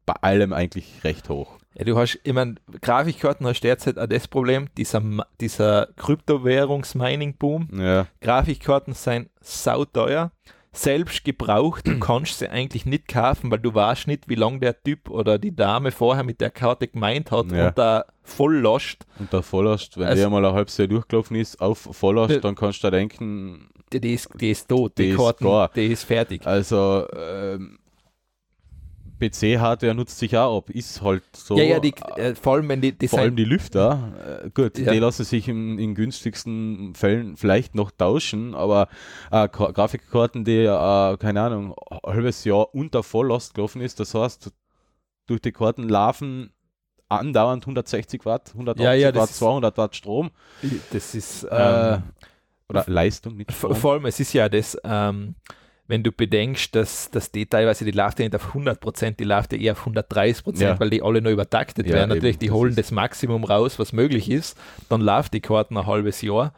bei allem eigentlich recht hoch. Ja, du hast, ich meine, Grafikkarten hast derzeit auch das Problem, dieser, dieser Kryptowährungs-Mining-Boom. Ja, Grafikkarten sind sauteuer. Selbst gebraucht, du [clears throat] kannst sie eigentlich nicht kaufen, weil du weißt nicht, wie lange der Typ oder die Dame vorher mit der Karte gemeint hat Ja. und da voll lost. und der Volllast, wenn Also- der mal ein halbes Jahr durchgelaufen ist, auf Volllast, Ja. dann kannst du da denken, Die, die, ist, die ist tot, die, Die ist Karten, gar. die ist fertig. also ähm, PC-Hardware nutzt sich auch ab, ist halt so. ja, ja, die, äh, vor allem wenn die, die Vor allem die Lüfter, äh, gut, Ja. die lassen sich in, in günstigsten Fällen vielleicht noch tauschen, aber äh, Gra- Grafikkarten, die, äh, keine Ahnung, ein halbes Jahr unter Volllast gelaufen ist, das heißt, durch die Karten laufen andauernd 160 Watt, 180 Ja, ja, Watt, ist- 200 Watt Strom das ist äh, ähm, oder Leistung, nicht Vor Strom. vor allem, es ist ja das, ähm, wenn du bedenkst, dass, dass die teilweise, die läuft ja nicht auf 100%, die läuft ja eher auf 130%, Ja. weil die alle nur übertaktet Ja, werden. Natürlich, die das holen das Maximum raus, was möglich ist. Dann läuft die Karten ein halbes Jahr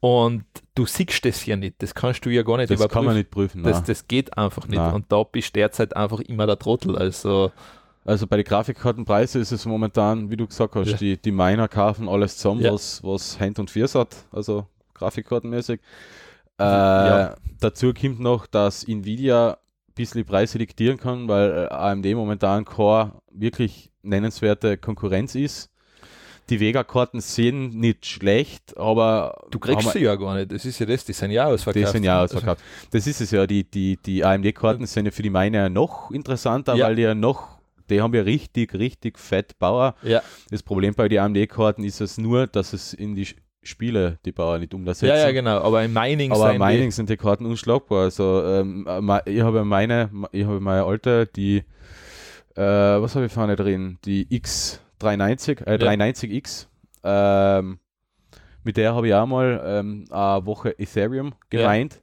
und du siehst das ja nicht. Das kannst du ja gar nicht das überprüfen. kann man nicht prüfen. das, das geht einfach nicht. Nein. Und da bist du derzeit einfach immer der Trottel. Also, Also bei den Grafikkartenpreisen ist es momentan, wie du gesagt hast, Ja. die, die Miner kaufen alles zusammen, Ja. was, was Hand und Fuß hat, also Grafikkartenmäßig. Äh, Ja. Dazu kommt noch, dass Nvidia ein bisschen die Preise diktieren kann, weil äh, AMD momentan Core wirklich nennenswerte Konkurrenz ist. Die Vega-Karten sind nicht schlecht, aber du kriegst sie ja gar nicht. Das ist ja das, die sind ja ausverkauft. die sind ja ausverkauft. Das ist es ja, die, die, die AMD-Karten sind ja für die Miner noch interessanter, Ja. weil die ja noch, die haben ja richtig, richtig fett Bauer. Ja, Das Problem bei den AMD-Karten ist es nur, dass es in die Sch- Spiele die Bauer nicht umsetzen. ja, ja, genau. Aber im Mining Aber sind Mining sind die Karten unschlagbar. Also ähm, äh, ich habe meine, ich habe meine alte, die, äh, was habe ich vorne drin? Die X390, äh, 390X. Ähm, mit der habe ich auch mal ähm, eine Woche Ethereum gemeint.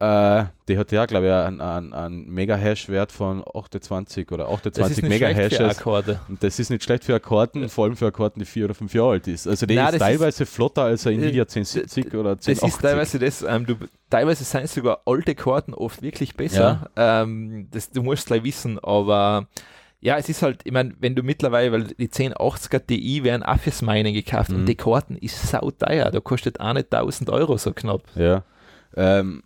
Äh, die hat ja, glaube ich, einen, einen, einen Mega-Hash-Wert von 28 oder das 28 ist nicht schlecht für Mega-Hashes. Und das ist nicht schlecht für Akkorden, vor allem für Akkorden, die vier oder fünf Jahre alt ist. Also die Nein, ist das teilweise flotter als ein Äh, Nvidia 1070 oder Das 1080. ist teilweise das, ähm, du, teilweise sind sogar alte Karten oft wirklich besser. Ähm, das, du musst gleich wissen, aber ja, es ist halt, ich meine, wenn du mittlerweile, weil die 1080er Ti werden auch fürs Mining gekauft Mhm. und die Karten ist sauteuer, da kostet auch nicht 1000 Euro so knapp. Ja. Ähm,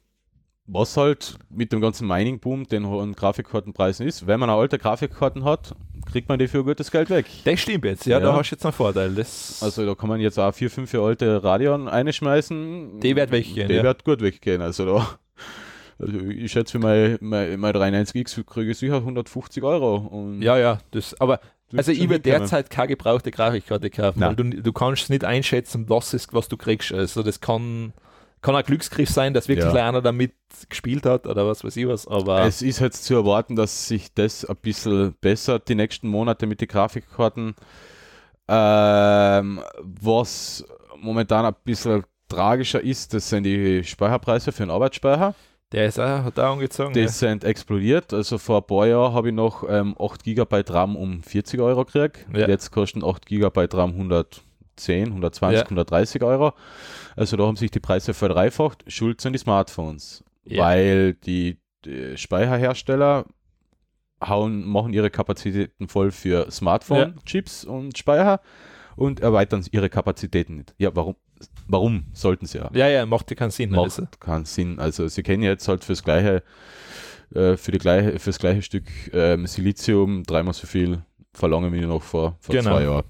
was halt mit dem ganzen Mining-Boom, den hohen Grafikkartenpreisen ist, wenn man eine alte Grafikkarten hat, kriegt man die für gutes Geld weg. Das stimmt jetzt, ja, Ja. da hast du jetzt einen Vorteil. Das, Also da kann man jetzt auch vier, fünf Jahre alte Radeon einschmeißen. Die wird weggehen, Die ja. wird gut weggehen. Also da, also ich schätze, für mein, mein, mein 390X kriege ich sicher 150 Euro. Ja, ja, das, aber also ich würde derzeit keine gebrauchte Grafikkarte kaufen, Nein. weil du, du kannst nicht einschätzen, was ist, was du kriegst. Also das kann, kann ein Glücksgriff sein, dass wirklich Ja. einer damit gespielt hat oder was weiß ich was, aber Es ist jetzt zu erwarten, dass sich das ein bisschen bessert die nächsten Monate mit den Grafikkarten. Ähm, was momentan ein bisschen tragischer ist, das sind die Speicherpreise für den Arbeitsspeicher. der ist auch, hat auch angezogen. Die sind explodiert. Also vor ein paar Jahren habe ich noch ähm, 8 GB RAM um 40 Euro gekriegt. Ja. Jetzt kosten 8 GB RAM 110, 120, Ja. 130 Euro. Also da haben sich die Preise verdreifacht. Schuld sind die Smartphones. Ja. Weil die, die Speicherhersteller hauen, machen ihre Kapazitäten voll für Smartphone-Chips und Speicher und erweitern ihre Kapazitäten nicht. Ja, warum? Warum sollten sie ja? ja, ja, macht ja keinen Sinn. macht Also. keinen Sinn. Also sie kennen jetzt halt fürs gleiche, äh, für die gleiche, fürs gleiche Stück ähm, Silizium dreimal so viel verlangen wir noch vor, vor Genau. zwei Jahren.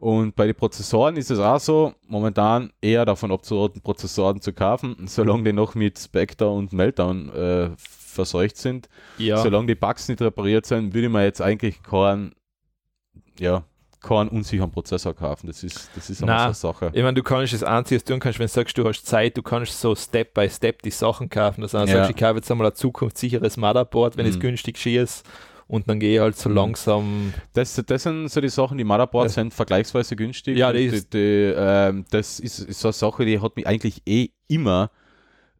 Und bei den Prozessoren ist es auch so, momentan eher davon abzuraten, Prozessoren zu kaufen, [laughs] solange die noch mit Spectre und Meltdown äh, verseucht sind. Ja. Solange die Bugs nicht repariert sind, würde man jetzt eigentlich keinen ja, keinen unsicheren Prozessor kaufen. Das ist, das ist einfach so eine Sache. Ich meine, du kannst das Einzige, was tun kannst, wenn du sagst, du hast Zeit, du kannst so Step by Step die Sachen kaufen. du dann Ja. sagst, ich kaufe jetzt einmal ein zukunftssicheres Motherboard, wenn es Mhm. günstig schieße. Und dann gehe ich halt so Mhm. langsam. Das, das sind so die Sachen, die Motherboards Ja. sind vergleichsweise günstig. Ja, die die, ist- die, ähm, das ist, ist so eine Sache, die hat mich eigentlich eh immer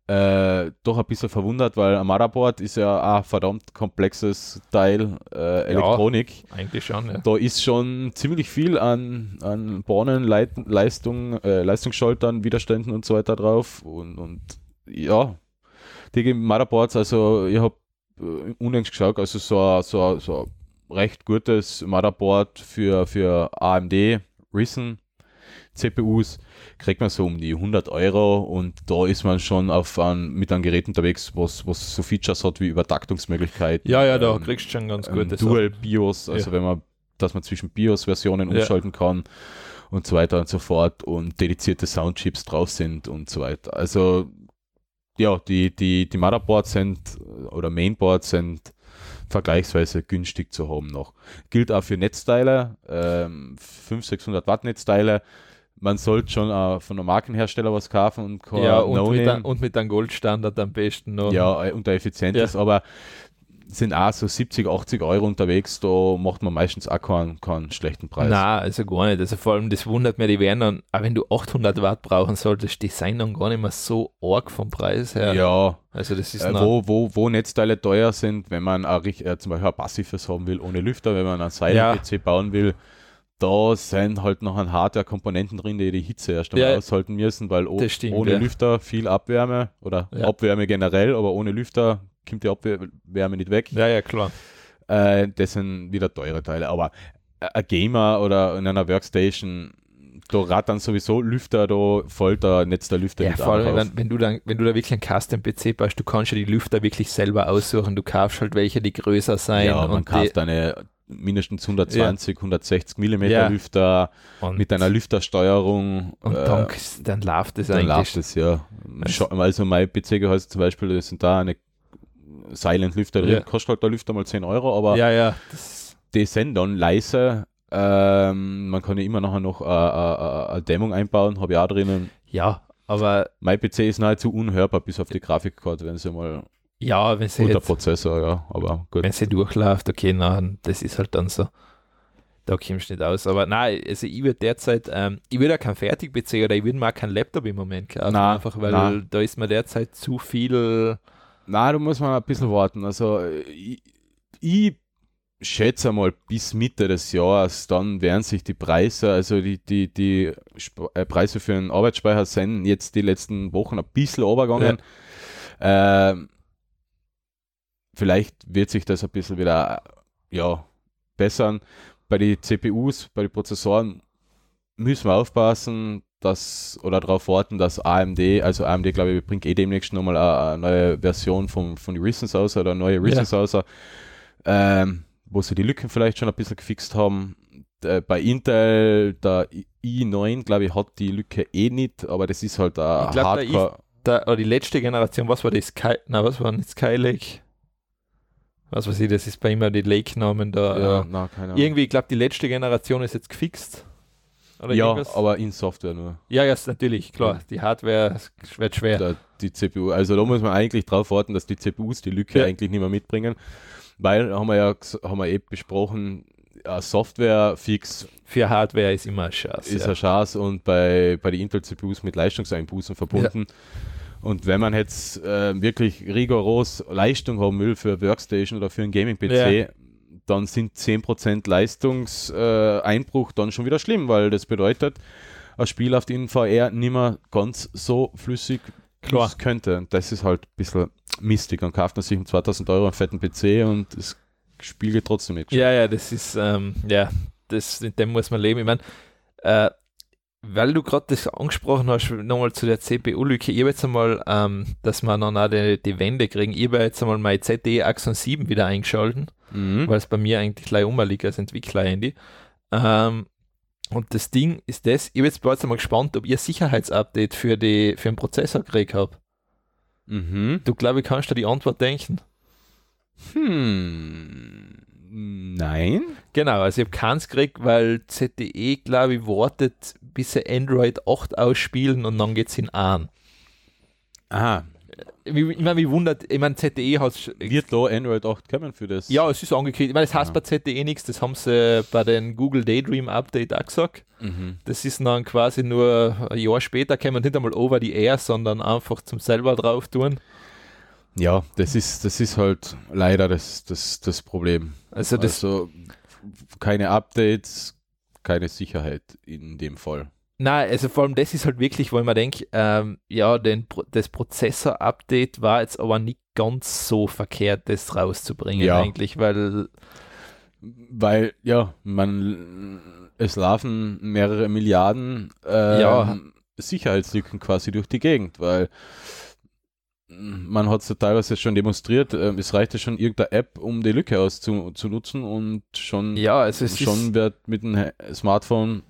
äh, doch ein bisschen verwundert, weil ein Motherboard ist ja ein verdammt komplexes Teil äh, Elektronik. Eigentlich schon, ja. Da ist schon ziemlich viel an, an Bornen, Leit, Leistung, äh, Leistungsschaltern, Widerständen und so weiter drauf. Und, und ja, die Motherboards, also ich habe unlängst geschaut, also so so, so recht gutes Motherboard für, für AMD Ryzen CPUs kriegt man so um die 100 Euro und da ist man schon auf ein, mit einem Gerät unterwegs, was, was so Features hat wie Übertaktungsmöglichkeiten. Ja, ja, da ähm, kriegst du schon ganz ähm, gute Dual BIOS, also Ja. wenn man, dass man zwischen BIOS-Versionen Ja. umschalten kann und so weiter und so fort und dedizierte Soundchips drauf sind und so weiter. Also ja, die, die, die Motherboards sind oder Mainboards sind vergleichsweise günstig zu haben noch. Gilt auch für Netzteile, ähm, 500, 600 Watt Netzteile. Man sollte schon äh, von einem Markenhersteller was kaufen und Ja, und, mit, No-Name. ein, und mit einem Goldstandard am besten noch. Ja, äh, und der effizient Ja. ist, aber sind auch so 70, 80 Euro unterwegs, da macht man meistens auch keinen, keinen schlechten Preis. Nein, also gar nicht. Also vor allem, das wundert mich, die werden dann, auch wenn du 800 Watt brauchen solltest, die sind dann gar nicht mehr so arg vom Preis her. Ja, Also das ist äh, wo, wo, wo Netzteile teuer sind, wenn man auch, äh, zum Beispiel ein passives haben will ohne Lüfter, wenn man einen Silent-PC bauen will, da sind halt noch ein Hardware-Komponenten drin, die die Hitze erst einmal Ja, aushalten müssen, weil stimmt, ohne ja. Lüfter viel Abwärme oder Ja. Abwärme generell, aber ohne Lüfter kommt die Abwärme nicht weg. ja, ja, klar. Äh, das sind wieder teure Teile. Aber ein Gamer oder in einer Workstation, da rattern sowieso Lüfter, da fällt der Netz der Lüfter Ja, nicht vor allem, wenn, wenn, du dann, wenn du da wirklich einen Custom-PC baust, du kannst ja die Lüfter wirklich selber aussuchen. Du kaufst halt welche, die größer sein. ja, man kauft eine mindestens 120, 160 Millimeter Ja. Lüfter und, mit einer Lüftersteuerung. und äh, dann, dann läuft es dann eigentlich. läuft es, ja. Also- mein PC-Gehäuse zum Beispiel, da sind da eine Silent-Lüfter drin, Ja. kostet halt der Lüfter mal 10 Euro, aber Ja, ja. Die sind dann leise. Ähm, man kann ja immer nachher noch äh, äh, äh, eine Dämmung einbauen, habe ich auch drinnen. ja, aber Mein PC ist nahezu unhörbar, bis auf die Grafikkarte, wenn sie mal ja, wenn sie, guter Prozessor, ja, aber gut. wenn sie durchläuft, okay, nein, das ist halt dann so. Da kommst du nicht aus. Aber nein, also ich würde derzeit, ähm, ich würde auch kein Fertig-PC oder ich würde auch keinen Laptop im Moment kaufen, Nein, einfach weil nein. da ist mir derzeit zu viel. Na, da muss man ein bisschen warten. Also ich, ich schätze mal bis Mitte des Jahres, dann werden sich die Preise, also die, die, die Sp äh, Preise für einen Arbeitsspeicher sind jetzt die letzten Wochen ein bisschen runtergegangen. Ähm, vielleicht wird sich das ein bisschen wieder ja, bessern. Bei den CPUs, bei den Prozessoren müssen wir aufpassen, dass oder darauf warten, dass AMD, also AMD glaube ich, bringt eh demnächst nochmal eine, eine neue Version von, von den Ryzens aus oder eine neue Ryzens aus, ähm, wo sie die Lücken vielleicht schon ein bisschen gefixt haben. Äh, bei Intel, der i- i9, glaube ich, hat die Lücke eh nicht, aber das ist halt ein Ich glaub, Hardcore. Da, oder die letzte Generation, was war das? Sky, na, was war das? Skylake? Was weiß ich, das ist bei immer die Lake-Namen da. Ja, äh, na, keine Ahnung. irgendwie, ich glaube, die letzte Generation ist jetzt gefixt. Oder ja, irgendwas? aber in Software nur. Ja, ja, ist natürlich, klar. Die Hardware wird schwer. Der, die CPU. Also da muss man eigentlich drauf warten, dass die CPUs die Lücke Ja. eigentlich nicht mehr mitbringen. Weil, haben wir ja haben wir eh besprochen, ja, Software-Fix Für Hardware ist immer ein Schatz. ist ja. eine Chance und bei, bei den Intel-CPUs mit Leistungseinbußen verbunden. Und wenn man jetzt äh, wirklich rigoros Leistung haben will für Workstation oder für einen Gaming-PC, Ja. Dann sind 10% Leistungseinbruch äh, dann schon wieder schlimm, weil das bedeutet, ein Spiel auf den VR nicht mehr ganz so flüssig Klar. könnte. Und das ist halt ein bisschen mistig. Dann kauft man sich um 2000 Euro einen fetten PC und das Spiel geht trotzdem nicht. Ja, ja, das ist, ähm, ja, das, mit dem muss man leben. Ich meine, äh, weil du gerade das angesprochen hast, nochmal zu der CPU-Lücke, ich habe jetzt einmal, ähm, dass wir dann auch die, die Wände kriegen, ich habe jetzt einmal mein ZDE Axon 7 wieder eingeschalten, Mhm. weil es bei mir eigentlich gleich umliegt als Entwickler-Handy. Ähm, und das Ding ist das, ich bin jetzt bald einmal gespannt, ob ihr Sicherheitsupdate für, die, für den Prozessor gekriegt habt. Mhm. Du glaube ich kannst dir die Antwort denken. Hm. Nein. Genau, also ich habe keins gekriegt, weil ZTE, glaube ich, wartet, bis sie Android 8 ausspielen und dann geht es in an. Aha. Ich, ich meine, mich wundert, ich meine, ZTE hat Wird da Android 8 kommen für das? Ja, es ist angekündigt. Ich meine, das heißt Ja. bei ZTE nichts, das haben sie bei den Google Daydream Update auch gesagt. Mhm. Das ist dann quasi nur ein Jahr später, kann man nicht einmal over the air, sondern einfach zum selber drauf tun. Ja, das ist, das ist halt leider das, das, das Problem. Also das, also keine Updates, keine Sicherheit in dem Fall. nein, also vor allem das ist halt wirklich, weil man denkt, ähm, ja, den, das Prozessor-Update war jetzt aber nicht ganz so verkehrt, das rauszubringen Ja. eigentlich, weil Weil, ja, man, es laufen mehrere Milliarden ähm, Ja. Sicherheitslücken quasi durch die Gegend, weil man hat es ja teilweise schon demonstriert, ähm, es reicht ja schon irgendeine App, um die Lücke auszunutzen und schon, ja, also es schon ist, wird mit dem Smartphone,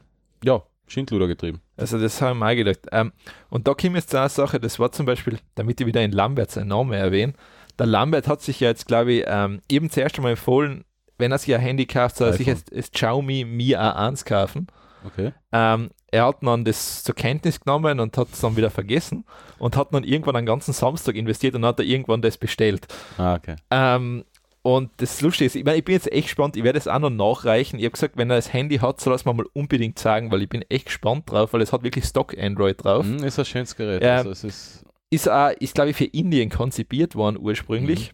ja, Schindluder getrieben. also das habe ich auch gedacht. Ähm, und da kommt jetzt eine Sache, das war zum Beispiel, damit ich wieder in Lambert seinen Namen erwähne, der Lambert hat sich ja jetzt, glaube ich, ähm, eben zuerst einmal empfohlen, wenn er sich ein Handy kauft, soll er sich jetzt das Xiaomi Mi A1 kaufen. Okay. Ähm, er hat dann das zur Kenntnis genommen und hat es dann wieder vergessen und hat dann irgendwann einen ganzen Samstag investiert und hat er irgendwann das bestellt. Ah, okay. Ähm, und das Lustige ist, ich, meine, ich bin jetzt echt gespannt, ich werde es auch noch nachreichen. Ich habe gesagt, wenn er das Handy hat, soll er es mir mal unbedingt sagen, weil ich bin echt gespannt drauf, weil es hat wirklich Stock Android drauf. Mhm, ist ein schönes Gerät. Ja. Also es ist, Ist, auch, ist glaube ich, für Indien konzipiert worden ursprünglich.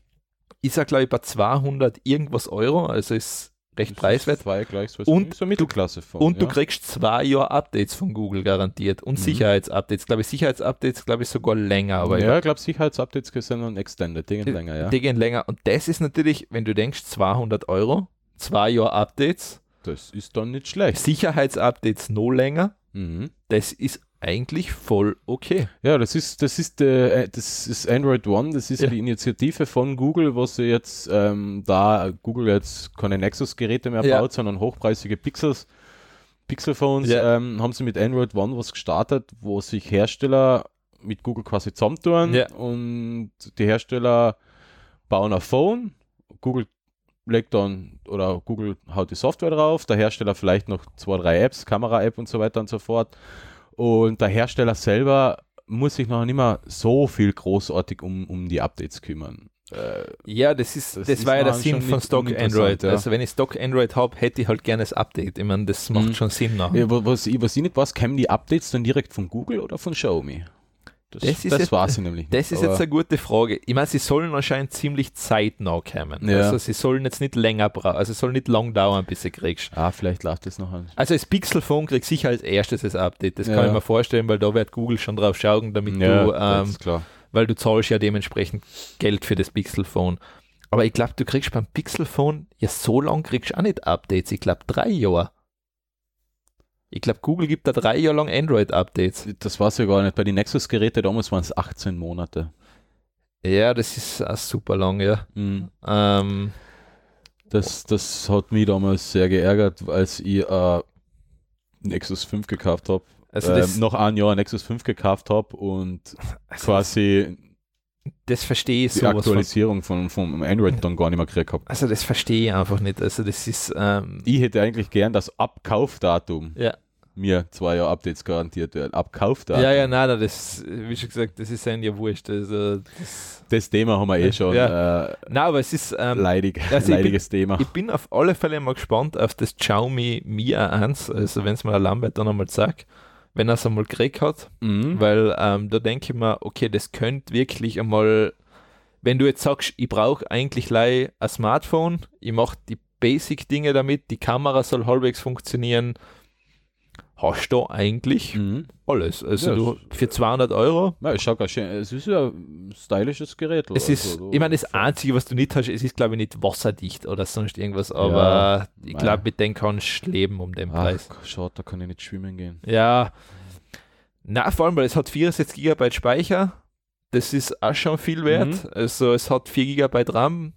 Ist er, glaube ich, bei 200 irgendwas Euro, also ist recht preiswert. Zwei gleich so Und so Mittelklasse von. Und du ja. kriegst zwei Jahre Updates von Google garantiert und Mhm. Sicherheitsupdates. Glaube ich, Sicherheitsupdates, glaube ich, sogar länger, aber ja, ich glaube, Sicherheitsupdates sind dann extended, die gehen länger, ja. die gehen länger. Und das ist natürlich, wenn du denkst, 200 Euro, zwei Jahre Updates, Das ist dann nicht schlecht. Sicherheitsupdates noch länger, Mhm. das ist eigentlich voll okay. Ja, das ist, das ist, äh, das ist Android One, das ist Ja. die Initiative von Google, wo sie jetzt, ähm, da Google jetzt keine Nexus-Geräte mehr Ja. baut, sondern hochpreisige Pixels, Pixel-Phones, Ja. ähm, haben sie mit Android One was gestartet, wo sich Hersteller mit Google quasi zusammentun Ja. und die Hersteller bauen ein Phone, Google legt dann oder Google haut die Software drauf, der Hersteller vielleicht noch zwei, drei Apps, Kamera-App und so weiter und so fort. Und der Hersteller selber muss sich noch nicht mehr so viel großartig um, um die Updates kümmern. Äh, Ja, das ist, das, Das war ja der Sinn von Stock Android. ja. Also wenn ich Stock Android habe, hätte ich halt gerne das Update. Ich meine, das macht Mhm. schon Sinn nach. ja, wa- was, ich, was ich nicht weiß, kämen die Updates dann direkt von Google oder von Xiaomi? Das, Das das, ist jetzt- weiß ich nämlich Das ist aber- jetzt eine gute Frage. Ich meine, sie sollen anscheinend ziemlich zeitnah kommen. Ja. Also sie sollen jetzt nicht länger brauchen, also es soll nicht lang dauern, bis sie kriegst. Ah, vielleicht läuft das noch an. Also das Pixel Phone kriegt sicher als erstes das Update. Das kann Ja. ich mir vorstellen, weil da wird Google schon drauf schauen, damit Ja, du, das ähm, weil du zahlst ja dementsprechend Geld für das Pixel Phone. Aber ich glaube, du kriegst beim Pixel Phone ja so lang kriegst du auch nicht Updates. Ich glaube drei Jahre. Ich glaube, Google gibt da drei Jahre lang Android-Updates. Das weiß ich gar nicht. Bei den Nexus-Geräten damals waren es 18 Monate. Ja, das ist auch super lang, ja. Mhm. Ähm, Das, das hat mich damals sehr geärgert, als ich äh, Nexus 5 gekauft habe. also ähm, noch ein Jahr Nexus 5 gekauft habe und [laughs] also quasi das verstehe ich die sowas von. Aktualisierung von, vom Android dann gar nicht mehr gekriegt habe. Also das verstehe ich einfach nicht. Also das ist, ähm, Ich hätte eigentlich gern das Abkaufdatum ja, mir zwei Jahre Updates garantiert werden. Abkaufdatum. ja, ja, nein, nein, das, wie schon gesagt, das ist ja wurscht. Also das, Das Thema haben wir eh schon. Ja. Äh, nein, aber es ist, ähm, leidig, also ich leidiges Thema. ich bin auf alle Fälle mal gespannt auf das Xiaomi Mi A1, also wenn es mir der Lambert dann einmal sagt, wenn er es einmal gekriegt hat, Mhm. weil ähm, da denke ich mir, okay, das könnte wirklich einmal, wenn du jetzt sagst, ich brauche eigentlich ein Smartphone, ich mache die Basic-Dinge damit, die Kamera soll halbwegs funktionieren, hast du eigentlich Mhm. alles. Also Ja, du für 200 Euro. Ja, es schaut ganz schön. Es ist ja ein stylisches Gerät. Es ist, also, ich meine, das Einzige, was du nicht hast, es ist, glaube ich, nicht wasserdicht oder sonst irgendwas, aber ich mei. glaube, mit dem kannst du leben um den Preis. Ach, schade, da kann ich nicht schwimmen gehen. Ja. Na, vor allem, weil es hat 64 GB Speicher. Das ist auch schon viel wert. Mhm. Also es hat 4 GB RAM,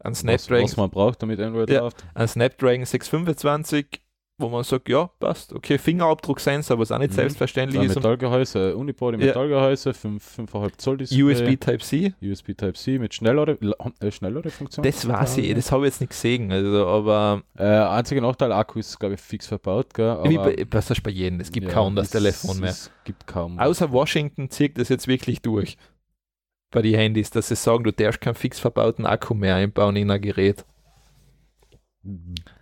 ein Was, Snapdragon, was man braucht, damit Android Ja. läuft. ein Snapdragon 625 wo man sagt, ja, passt. Okay, Fingerabdrucksensor, was auch nicht Mhm. selbstverständlich ist. Metallgehäuse, Ja. Metallgehäuse, 5,5 Zoll Display. USB Type-C, USB Type-C mit schnellere, äh, schnellere Funktion. das weiß ich, das habe ich jetzt nicht gesehen. Also, aber Äh, einziger Nachteil, Akku ist, glaube ich, fix verbaut. Gell? wie aber- bei, das ist bei jedem, es gibt ja, kaum das es- Telefon mehr. Es gibt kaum. Außer Washington zieht das jetzt wirklich durch bei den Handys, dass sie sagen, du darfst keinen fix verbauten Akku mehr einbauen in ein Gerät.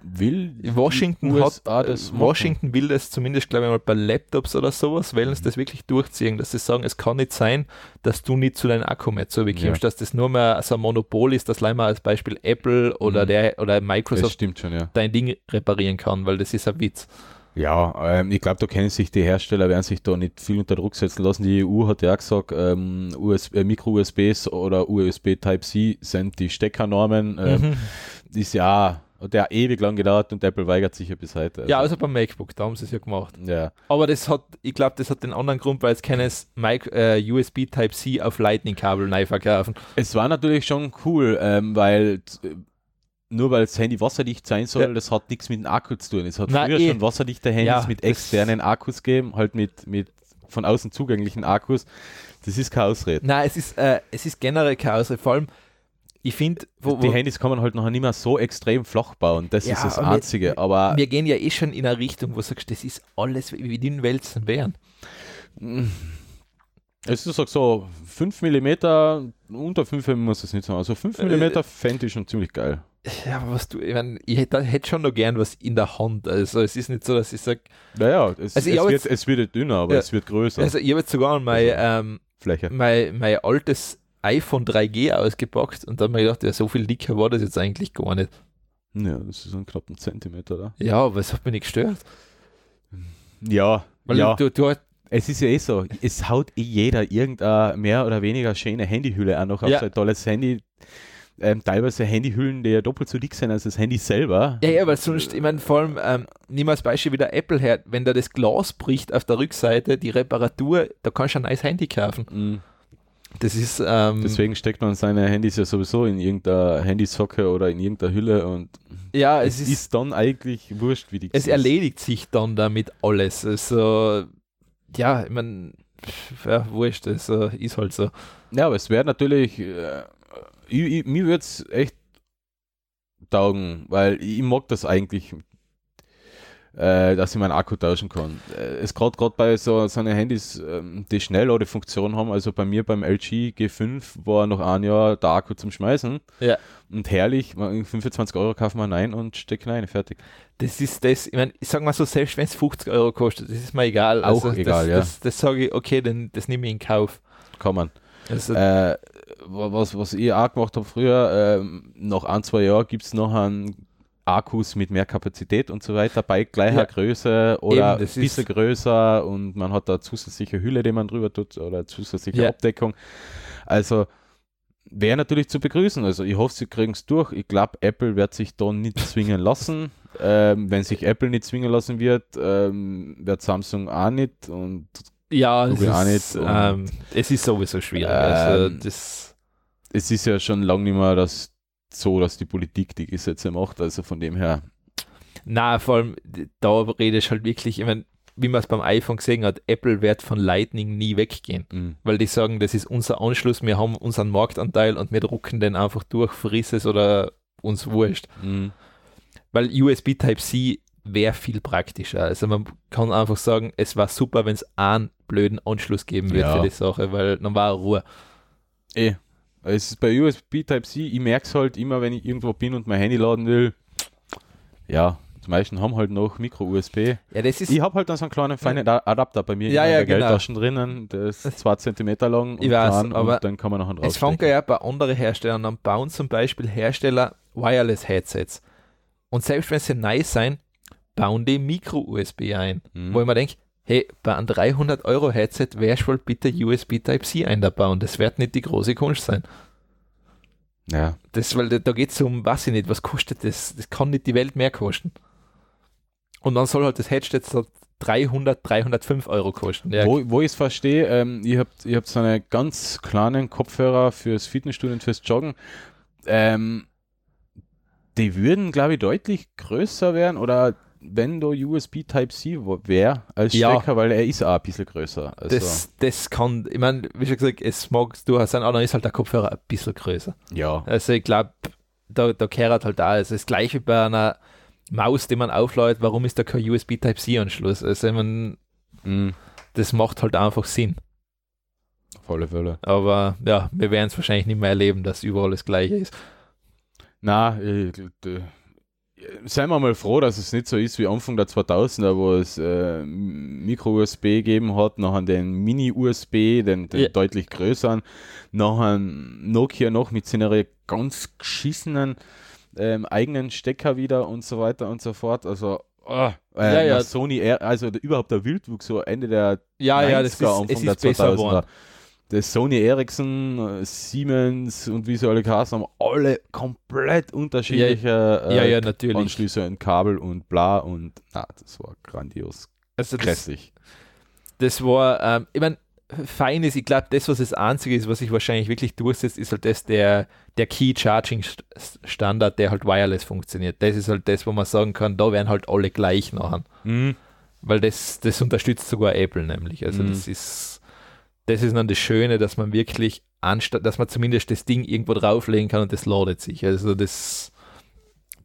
Will Washington die hat, USA das machen? Washington will das zumindest, glaube ich mal, bei Laptops oder sowas, wollen Mhm. sie das wirklich durchziehen, dass sie sagen, es kann nicht sein, dass du nicht zu deinem Akku mehr zubekommst, Ja. dass das nur mehr so ein Monopol ist, dass leider als Beispiel Apple oder, Mhm. der, oder Microsoft schon, ja. dein Ding reparieren kann, weil das ist ein Witz. Ja, ähm, ich glaube, da kennen sich die Hersteller, werden sich da nicht viel unter Druck setzen lassen. Die EU hat ja auch gesagt, ähm, äh, Micro-USBs oder USB Type-C sind die Steckernormen. Ähm, Mhm. Ist ja hat ja ewig lang gedauert und Apple weigert sich ja bis heute. Ja, also beim MacBook, da haben sie es ja gemacht. ja. Aber das hat, ich glaube, das hat den anderen Grund, weil es keines Mic äh, USB Type-C auf Lightning-Kabel neu verkaufen. Es war natürlich schon cool, ähm, weil äh, nur weil das Handy wasserdicht sein soll, Ja. das hat nichts mit dem Akku zu tun. Es hat Na, früher eh. schon wasserdichte Handys Ja, mit externen Akkus gegeben, halt mit, mit von außen zugänglichen Akkus. Das ist keine Ausrede. Nein, es ist, äh, es ist generell keine Ausrede. Vor allem, ich finde, Die Handys kann man halt noch nicht mehr so extrem flach bauen. Das Ja, ist das aber wir- Einzige. aber wir gehen ja eh schon in eine Richtung, wo du sagst, das ist alles wie die Wälzen wären. es ist auch so, 5 mm, unter 5 muss es nicht sein. Also 5 Äh, mm fände ich schon ziemlich geil. Ja, aber was du, ich, mein, ich hätte hätte schon noch gern was in der Hand. Also es ist nicht so, dass ich sage, Naja, es, Also es, wird, jetzt- es wird dünner, aber Ja. es wird größer. also ich habe jetzt sogar mein, Also- ähm, Fläche. mein, mein altes iPhone 3G ausgepackt und dann habe ich gedacht, ja, so viel dicker war das jetzt eigentlich gar nicht. Ja, das ist so ein knappen Zentimeter da. Ja, aber es hat mich nicht gestört. Ja, Weil ja. du, du hast, Es ist ja eh so, es haut eh jeder irgendeine mehr oder weniger schöne Handyhülle an noch auf Ja. sein tolles Handy. Ähm, teilweise Handyhüllen, die ja doppelt so dick sind als das Handy selber. ja, ja, weil sonst, ich meine, vor allem, ähm, nimm als Beispiel wieder Apple her, wenn da das Glas bricht auf der Rückseite, die Reparatur, da kannst du ein neues Handy kaufen. Mhm. Das ist, ähm, Deswegen steckt man seine Handys ja sowieso in irgendeiner Handysocke oder in irgendeiner Hülle und ja, es, es ist, ist, dann eigentlich wurscht, wie die es erledigt sich dann damit alles. Also, ja, ich meine, ja, wurscht, das äh, ist halt so. Ja, aber es wäre natürlich, äh, ich, ich, mir würde es echt taugen, weil ich, mag das eigentlich, äh, dass ich meinen Akku tauschen kann. Äh, es gerade gerade bei so, so einen Handys, ähm, die Schnellladefuktion haben, also bei mir beim LG G5 war noch ein Jahr der Akku zum Schmeißen. Ja. Und herrlich, man- 25 Euro kaufen wir rein und stecken rein, fertig. Das ist das, ich meine, ich sag mal so, selbst wenn es 50 Euro kostet, das ist mir egal. Auch das, egal, ja. Das, das sage ich, okay, dann das nehme ich in Kauf. Kann man. Also, Äh, wa- was, was ich auch gemacht habe früher, ähm, nach ein, zwei Jahren gibt es noch einen Akkus mit mehr Kapazität und so weiter, bei gleicher Ja. Größe oder Eben, ein bisschen ist- größer und man hat da zusätzliche Hülle, die man drüber tut oder zusätzliche Ja. Abdeckung. Also wäre natürlich zu begrüßen. Also ich hoffe, sie kriegen es durch. Ich glaube, Apple wird sich da nicht [laughs] zwingen lassen. Ähm, wenn sich Apple nicht zwingen lassen wird, ähm, wird Samsung auch nicht und ja, es Google auch ist, nicht und- ähm, es ist sowieso schwierig. also, Ähm, das, es ist ja schon lange nicht mehr das, so, dass die Politik die Gesetze macht. Also von dem her, na, vor allem, da rede ich halt wirklich, ich meine, wie man es beim iPhone gesehen hat, Apple wird von Lightning nie weggehen. mh, Weil die sagen, das ist unser Anschluss, wir haben unseren Marktanteil und wir drucken den einfach durch, friss es oder uns wurscht. mh, Weil USB Type-C wäre viel praktischer. Also man kann einfach sagen, es war super, wenn es einen blöden Anschluss geben wird Ja. für die Sache, weil dann war Ruhe. eh. Es ist bei USB Type-C, ich merke es halt immer, wenn ich irgendwo bin und mein Handy laden will. Ja, die meisten haben halt noch Micro-USB. Ja, das ist, Ich habe halt dann so einen kleinen feinen Adapter bei mir Ja, in ja, der genau. Geldtaschen drinnen. Der ist zwei Zentimeter lang und Ich weiß, klein aber und dann kann man noch einen es fängt ja bei anderen Herstellern an, bauen zum Beispiel Hersteller Wireless-Headsets. Und selbst wenn sie neu sein, bauen die Micro-USB ein. Mhm. Wo ich mir denke, hey, bei einem 300-Euro-Headset wärst wohl bitte USB Type-C einbauen. Das wird nicht die große Kunst sein. Ja, Das, weil da, da geht es um, weiß ich nicht, was kostet das? Das kann nicht die Welt mehr kosten. Und dann soll halt das Headset so 300, 305 Euro kosten. Ja, Wo, wo ich es verstehe, ähm, ihr habt, ihr habt so eine ganz kleinen Kopfhörer fürs Fitnessstudio und fürs Joggen. Ähm, die würden, glaube ich, deutlich größer werden oder wenn da USB Type-C wäre als Ja. Stecker, weil er ist auch ein bisschen größer. Also, Das, das kann, ich meine, wie schon gesagt, es mag du hast einen anderen, ist halt der Kopfhörer ein bisschen größer. ja. Also ich glaube, da, da kehrt halt auch, also das gleiche bei einer Maus, die man auflädt, warum ist da kein USB Type-C-Anschluss? Also ich mein, Mhm. das macht halt einfach Sinn. Auf alle Fälle. Aber ja, wir werden es wahrscheinlich nicht mehr erleben, dass überall das gleiche ist. Na, äh, d- seien wir mal froh, dass es nicht so ist wie Anfang der 2000er, wo es äh, Micro-USB gegeben hat, nachher den Mini-USB, den, den Ja. deutlich größeren, nachher Nokia noch mit seiner ganz geschissenen ähm, eigenen Stecker wieder und so weiter und so fort. Also, ah, äh, Ja, ja. Sony, also der, überhaupt der Wildwuchs, so Ende der Ja, ja, das ist, 90er, es Anfang ist besser geworden. Das Sony Ericsson, äh, Siemens und wie sie alle geheißen haben, alle komplett unterschiedliche äh, Ja, ja, natürlich. Anschlüsse und Kabel und bla und na, das war grandios Also das, grässlich. das war, ähm, ich meine, fein ist, ich glaube, das, was das Einzige ist, was sich wahrscheinlich wirklich durchsetzt, ist halt das der, der Key Charging St- Standard, der halt wireless funktioniert. Das ist halt das, wo man sagen kann, da werden halt alle gleich nachher. Mhm. Weil das, das unterstützt sogar Apple nämlich. Also Mhm. das ist das ist dann das Schöne, dass man wirklich anstatt, dass man zumindest das Ding irgendwo drauflegen kann und das ladet sich. Also das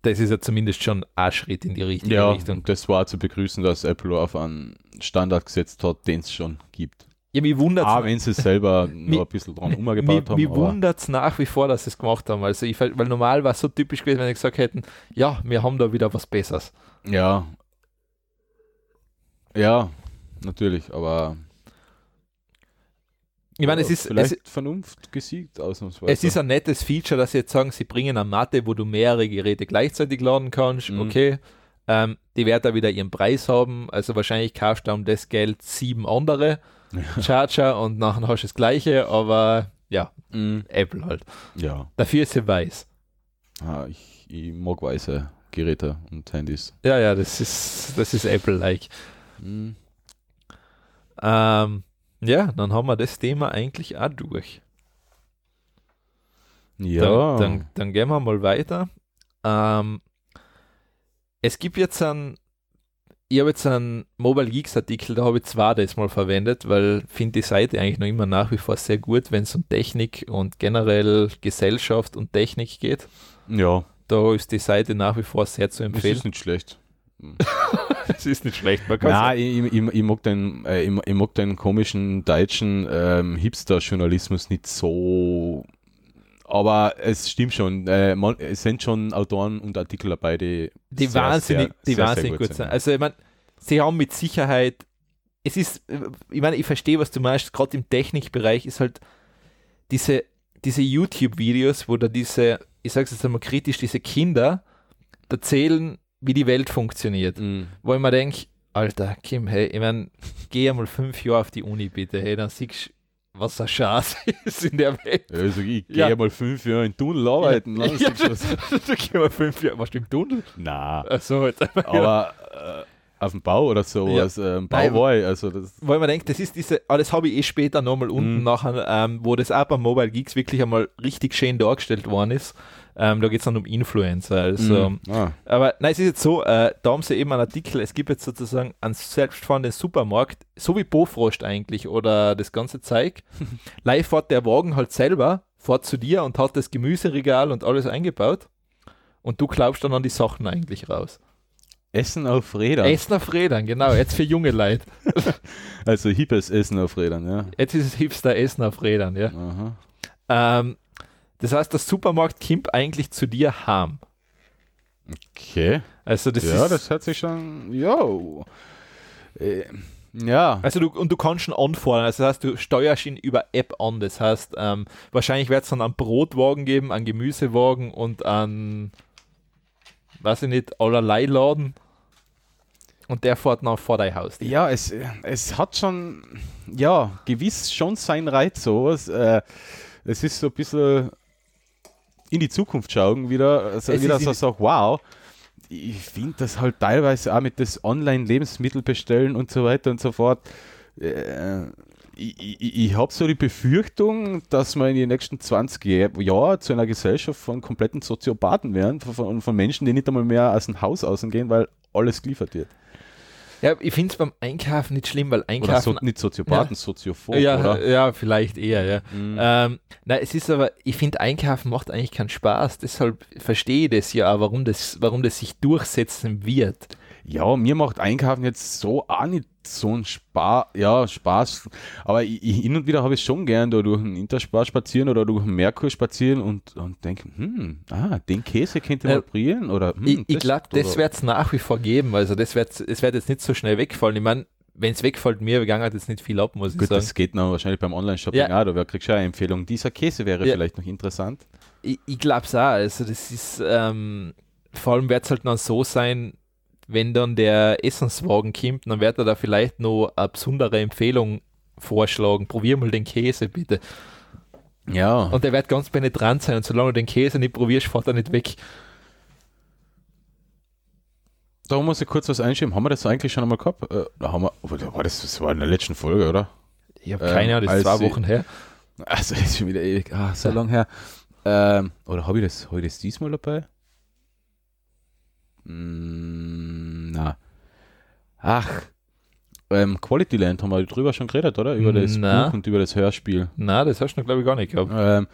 das ist ja zumindest schon ein Schritt in die richtige Ja, Richtung. das war zu begrüßen, dass Apple auf einen Standard gesetzt hat, den es schon gibt. Ja, mich wundert Ah, wenn sie es selber [laughs] noch ein bisschen dran umgebaut haben. Aber- wundert es nach wie vor, dass sie es gemacht haben. Also ich, weil normal war es so typisch gewesen, wenn sie gesagt hätten, ja, wir haben da wieder was Besseres. Ja. Ja, natürlich, aber Ich meine, es ist, vielleicht es, Vernunft gesiegt ausnahmsweise. es ist ein nettes Feature, dass sie jetzt sagen, sie bringen eine Matte, wo du mehrere Geräte gleichzeitig laden kannst. Mhm. Okay. Ähm, die werden da wieder ihren Preis haben. Also wahrscheinlich kaufst du um das Geld sieben andere Charger und nachher hast du das gleiche, aber ja, Mhm. Apple halt. Ja, Dafür ist sie weiß. ah, ich, ich mag weiße Geräte und Handys. Ja, ja, das ist, das ist Apple-like. Mhm. Ähm, ja, dann haben wir das Thema eigentlich auch durch. Ja, Dann, dann, dann gehen wir mal weiter. Ähm, es gibt jetzt einen, ich habe jetzt einen Mobile Geeks Artikel, da habe ich zwar das mal verwendet, weil finde die Seite eigentlich noch immer nach wie vor sehr gut, wenn es um Technik und generell Gesellschaft und Technik geht. ja, Da ist die Seite nach wie vor sehr zu empfehlen. ist nicht schlecht. [laughs] [laughs] Es ist nicht schlecht, man Nein, ich, ich, ich, mag den, äh, ich, ich mag den komischen deutschen ähm, Hipster-Journalismus nicht so. Aber es stimmt schon, äh, man, es sind schon Autoren und Artikel dabei, die, die sehr, wahnsinnig, sehr, die sehr, wahnsinnig sehr gut sind. Also ich meine, sie haben mit Sicherheit, es ist, ich meine, ich verstehe, was du meinst, gerade im Technikbereich ist halt diese, diese YouTube-Videos, wo da diese, ich sage es jetzt einmal kritisch, diese Kinder erzählen, wie die Welt funktioniert. Mm, Wo ich mir denke, Alter, Kim, hey, ich meine, geh einmal fünf Jahre auf die Uni bitte, hey, dann siehst du, was ein Schatz [laughs] ist in der Welt. Also ich Ja. gehe mal fünf Jahre in Tunnel arbeiten. Ja, ja, du da gehen wir fünf Jahre, warst du im Tunnel? Jetzt [laughs] einmal. aber äh, auf dem Bau oder so, Ja. als ähm, Nein, Bauboy, also das. weil man denkt, das ist diese, aber das habe ich eh später nochmal unten Mhm. nachher, ähm, wo das auch beim Mobile Geeks wirklich einmal richtig schön dargestellt worden ist. Ähm, da geht es dann um Influencer. Also, Mm, ah, Aber nein, es ist jetzt so, äh, da haben sie eben einen Artikel, es gibt jetzt sozusagen einen selbstfahrenden Supermarkt, so wie Bofrost eigentlich oder das ganze Zeug. [laughs] Live fährt der Wagen halt selber, fährt zu dir und hat das Gemüseregal und alles eingebaut. Und du glaubst dann an die Sachen eigentlich raus. Essen auf Rädern. Essen auf Rädern, genau, jetzt für junge Leute. [laughs] Also hippes Essen auf Rädern, ja. Jetzt ist es Hipster Essen auf Rädern, ja. Aha. Ähm, das heißt, der Supermarkt kommt eigentlich zu dir heim. Okay. Also das ja, ist, das hört sich schon. Ja. Äh, ja. also du, und du kannst schon anfordern, also das heißt, du steuerst ihn über App an. Das heißt, ähm, wahrscheinlich wird es dann einen Brotwagen geben, einen Gemüsewagen und einen, weiß ich nicht, allerlei Laden. Und der fährt dann vor dein Haus. Ja, es, es hat schon, ja, gewiss schon seinen Reiz, sowas. Äh, es ist so ein bisschen in die Zukunft schauen wieder. Also Es wieder so sagt, wow. Ich finde das halt teilweise auch mit das Online-Lebensmittel bestellen und so weiter und so fort. Äh, ich ich, ich habe so die Befürchtung, dass wir in den nächsten 20 Jahr- Jahren zu einer Gesellschaft von kompletten Soziopathen werden, von, von, von Menschen, die nicht einmal mehr aus dem Haus außen gehen, weil alles geliefert wird. Ja, ich finde es beim Einkaufen nicht schlimm, weil Oder Einkaufen. so, nicht Soziopathen, Soziophob, ja, oder? ja, vielleicht eher, ja. Mhm. Ähm, nein, es ist aber, ich finde, Einkaufen macht eigentlich keinen Spaß. Deshalb verstehe ich das ja auch, warum das, warum das sich durchsetzen wird. Ja, mir macht Einkaufen jetzt so auch nicht so ein Spaß, ja, Spaß. Aber ich, ich, hin und wieder habe ich schon gern da durch einen Interspar spazieren oder durch einen Merkur spazieren und, und denke, hm, ah, den Käse könnte man Ja. probieren oder hm, ich ich glaube, das wird es nach wie vor geben. Also das wird das wird jetzt nicht so schnell wegfallen. Ich meine, wenn es wegfällt, mir gegangen hat jetzt nicht viel ab, muss ich Gut, sagen. das geht dann wahrscheinlich beim Online-Shopping Ja. auch, da kriegst du auch eine Empfehlung. Dieser Käse wäre Ja. vielleicht noch interessant. Ich, ich glaube es auch. Also das ist, ähm, vor allem wird es halt dann so sein, wenn dann der Essenswagen kommt, dann wird er da vielleicht noch eine besondere Empfehlung vorschlagen. Probier mal den Käse bitte. Ja. Und der wird ganz penetrant sein und solange du den Käse nicht probierst, fährt er nicht weg. Da muss ich kurz was einschieben. Haben wir das eigentlich schon einmal gehabt? Äh, da haben wir, oh, das, das war in der letzten Folge, oder? Ich habe Ähm, keine Ahnung, das ist zwei Wochen her. Also ist schon wieder ewig, ah, so lang her. Ähm, oder habe ich das, habe ich das diesmal dabei? Na. Ach. Ähm, Quality Land haben wir drüber schon geredet, oder? Über das Na. Buch und über das Hörspiel. Na, das hast du glaube ich gar nicht gehabt. Ähm,